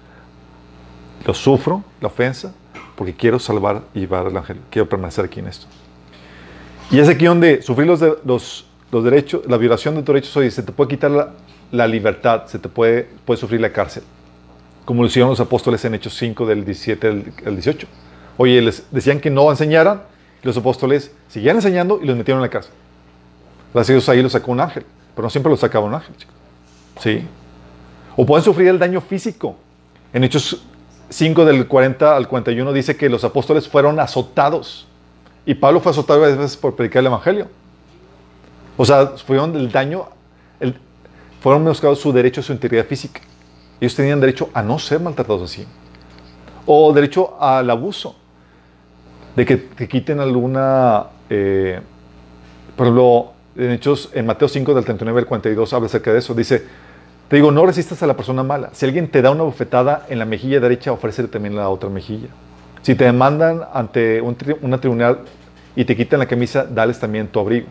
los sufro, la ofensa, porque quiero salvar y llevar al ángel. Quiero permanecer aquí en esto. Y es aquí donde sufrir los, derechos, la violación de tus derechos, oye, se te puede quitar la, la libertad, se te puede, puede sufrir la cárcel, como lo hicieron los apóstoles en Hechos 5 del 17 al 18 Oye, les decían que no enseñaran, y los apóstoles seguían enseñando y los metieron en la casa. Gracias a ahí los sacó un ángel, pero no siempre los sacaba un ángel, chicos. ¿Sí? O pueden sufrir el daño físico. En Hechos 5 del 40 al 41 dice que los apóstoles fueron azotados. Y Pablo fue azotado varias veces por predicar el Evangelio. O sea, fueron el daño, fueron menoscabados su derecho a su integridad física. Ellos tenían derecho a no ser maltratados así. O derecho al abuso de que te quiten alguna eh, Por ejemplo, en Hechos, en Mateo 5, del 39 al 42, habla acerca de eso. Dice, te digo, no resistas a la persona mala. Si alguien te da una bofetada en la mejilla derecha, ofrécele también la otra mejilla. Si te demandan ante un una tribunal y te quitan la camisa, dales también tu abrigo.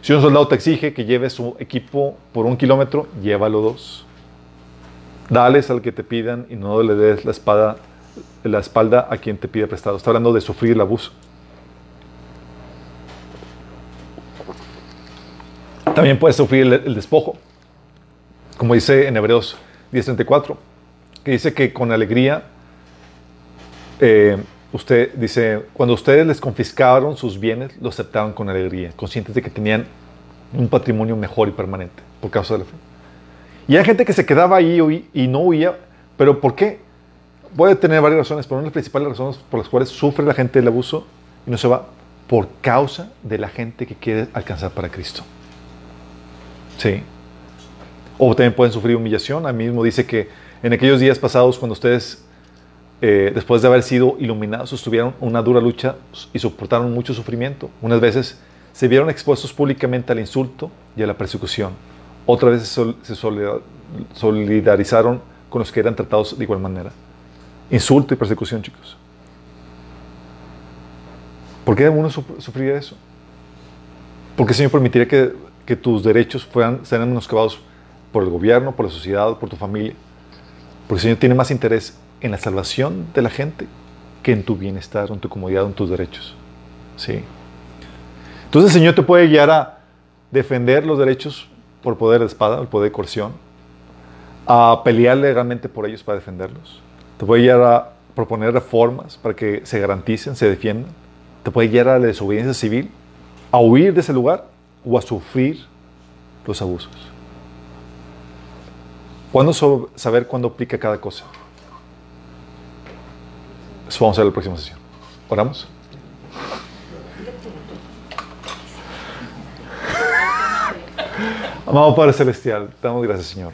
Si un soldado te exige que lleves su equipo por un kilómetro, llévalo dos. Dales al que te pidan y no le des la, espada, la espalda a quien te pide prestado. Está hablando de sufrir el abuso. También puedes sufrir el, despojo, como dice en Hebreos 10:34, que dice que con alegría, eh, usted dice, cuando ustedes les confiscaron sus bienes, lo aceptaron con alegría, conscientes de que tenían un patrimonio mejor y permanente por causa de la fe. Y hay gente que se quedaba ahí y no huía, pero ¿por qué? Puede tener varias razones, pero una de las principales razones por las cuales sufre la gente el abuso y no se va por causa de la gente que quiere alcanzar para Cristo. Sí. O también pueden sufrir humillación. A mí mismo dice que en aquellos días pasados, cuando ustedes, eh, después de haber sido iluminados, sostuvieron una dura lucha y soportaron mucho sufrimiento. Unas veces se vieron expuestos públicamente al insulto y a la persecución. Otras veces se solidarizaron con los que eran tratados de igual manera. Insulto y persecución, chicos. ¿Por qué uno sufriría eso? ¿Por qué el Señor permitiría que tus derechos fueran, sean menoscabados por el gobierno, por la sociedad, por tu familia. Porque el Señor tiene más interés en la salvación de la gente que en tu bienestar, en tu comodidad, en tus derechos. ¿Sí? Entonces el Señor te puede guiar a defender los derechos por poder de espada, el poder de coerción, a pelear legalmente por ellos para defenderlos. Te puede guiar a proponer reformas para que se garanticen, se defiendan. Te puede guiar a la desobediencia civil, a huir de ese lugar o a sufrir los abusos. ¿Cuándo saber cuándo aplica cada cosa? Eso vamos a ver en la próxima sesión. ¿Oramos? Amado Padre Celestial, te damos gracias, Señor.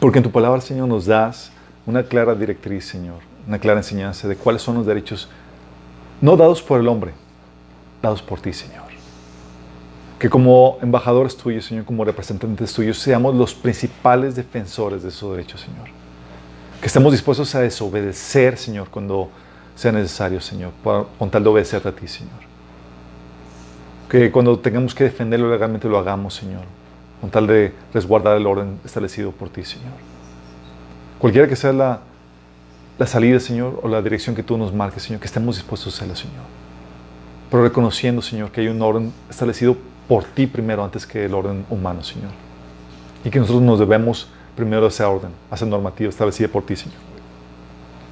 Porque en tu palabra, Señor, nos das una clara directriz, Señor, una clara enseñanza de cuáles son los derechos no dados por el hombre, dados por ti, Señor que como embajadores tuyos, Señor, como representantes tuyos, seamos los principales defensores de esos derechos, Señor. Que estemos dispuestos a desobedecer, Señor, cuando sea necesario, Señor, con tal de obedecerte a ti, Señor. Que cuando tengamos que defenderlo legalmente lo hagamos, Señor, con tal de resguardar el orden establecido por ti, Señor. Cualquiera que sea la, la salida, Señor, o la dirección que tú nos marques, Señor, que estemos dispuestos a hacerla, Señor. Pero reconociendo, Señor, que hay un orden establecido por ti primero antes que el orden humano, Señor. Y que nosotros nos debemos primero a esa orden, a esa normativa establecida por ti, Señor.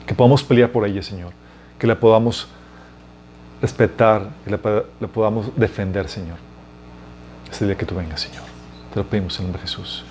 Que podamos pelear por ella, Señor. Que la podamos respetar, que la, podamos defender, Señor. Ese día que tú vengas, Señor. Te lo pedimos en el nombre de Jesús.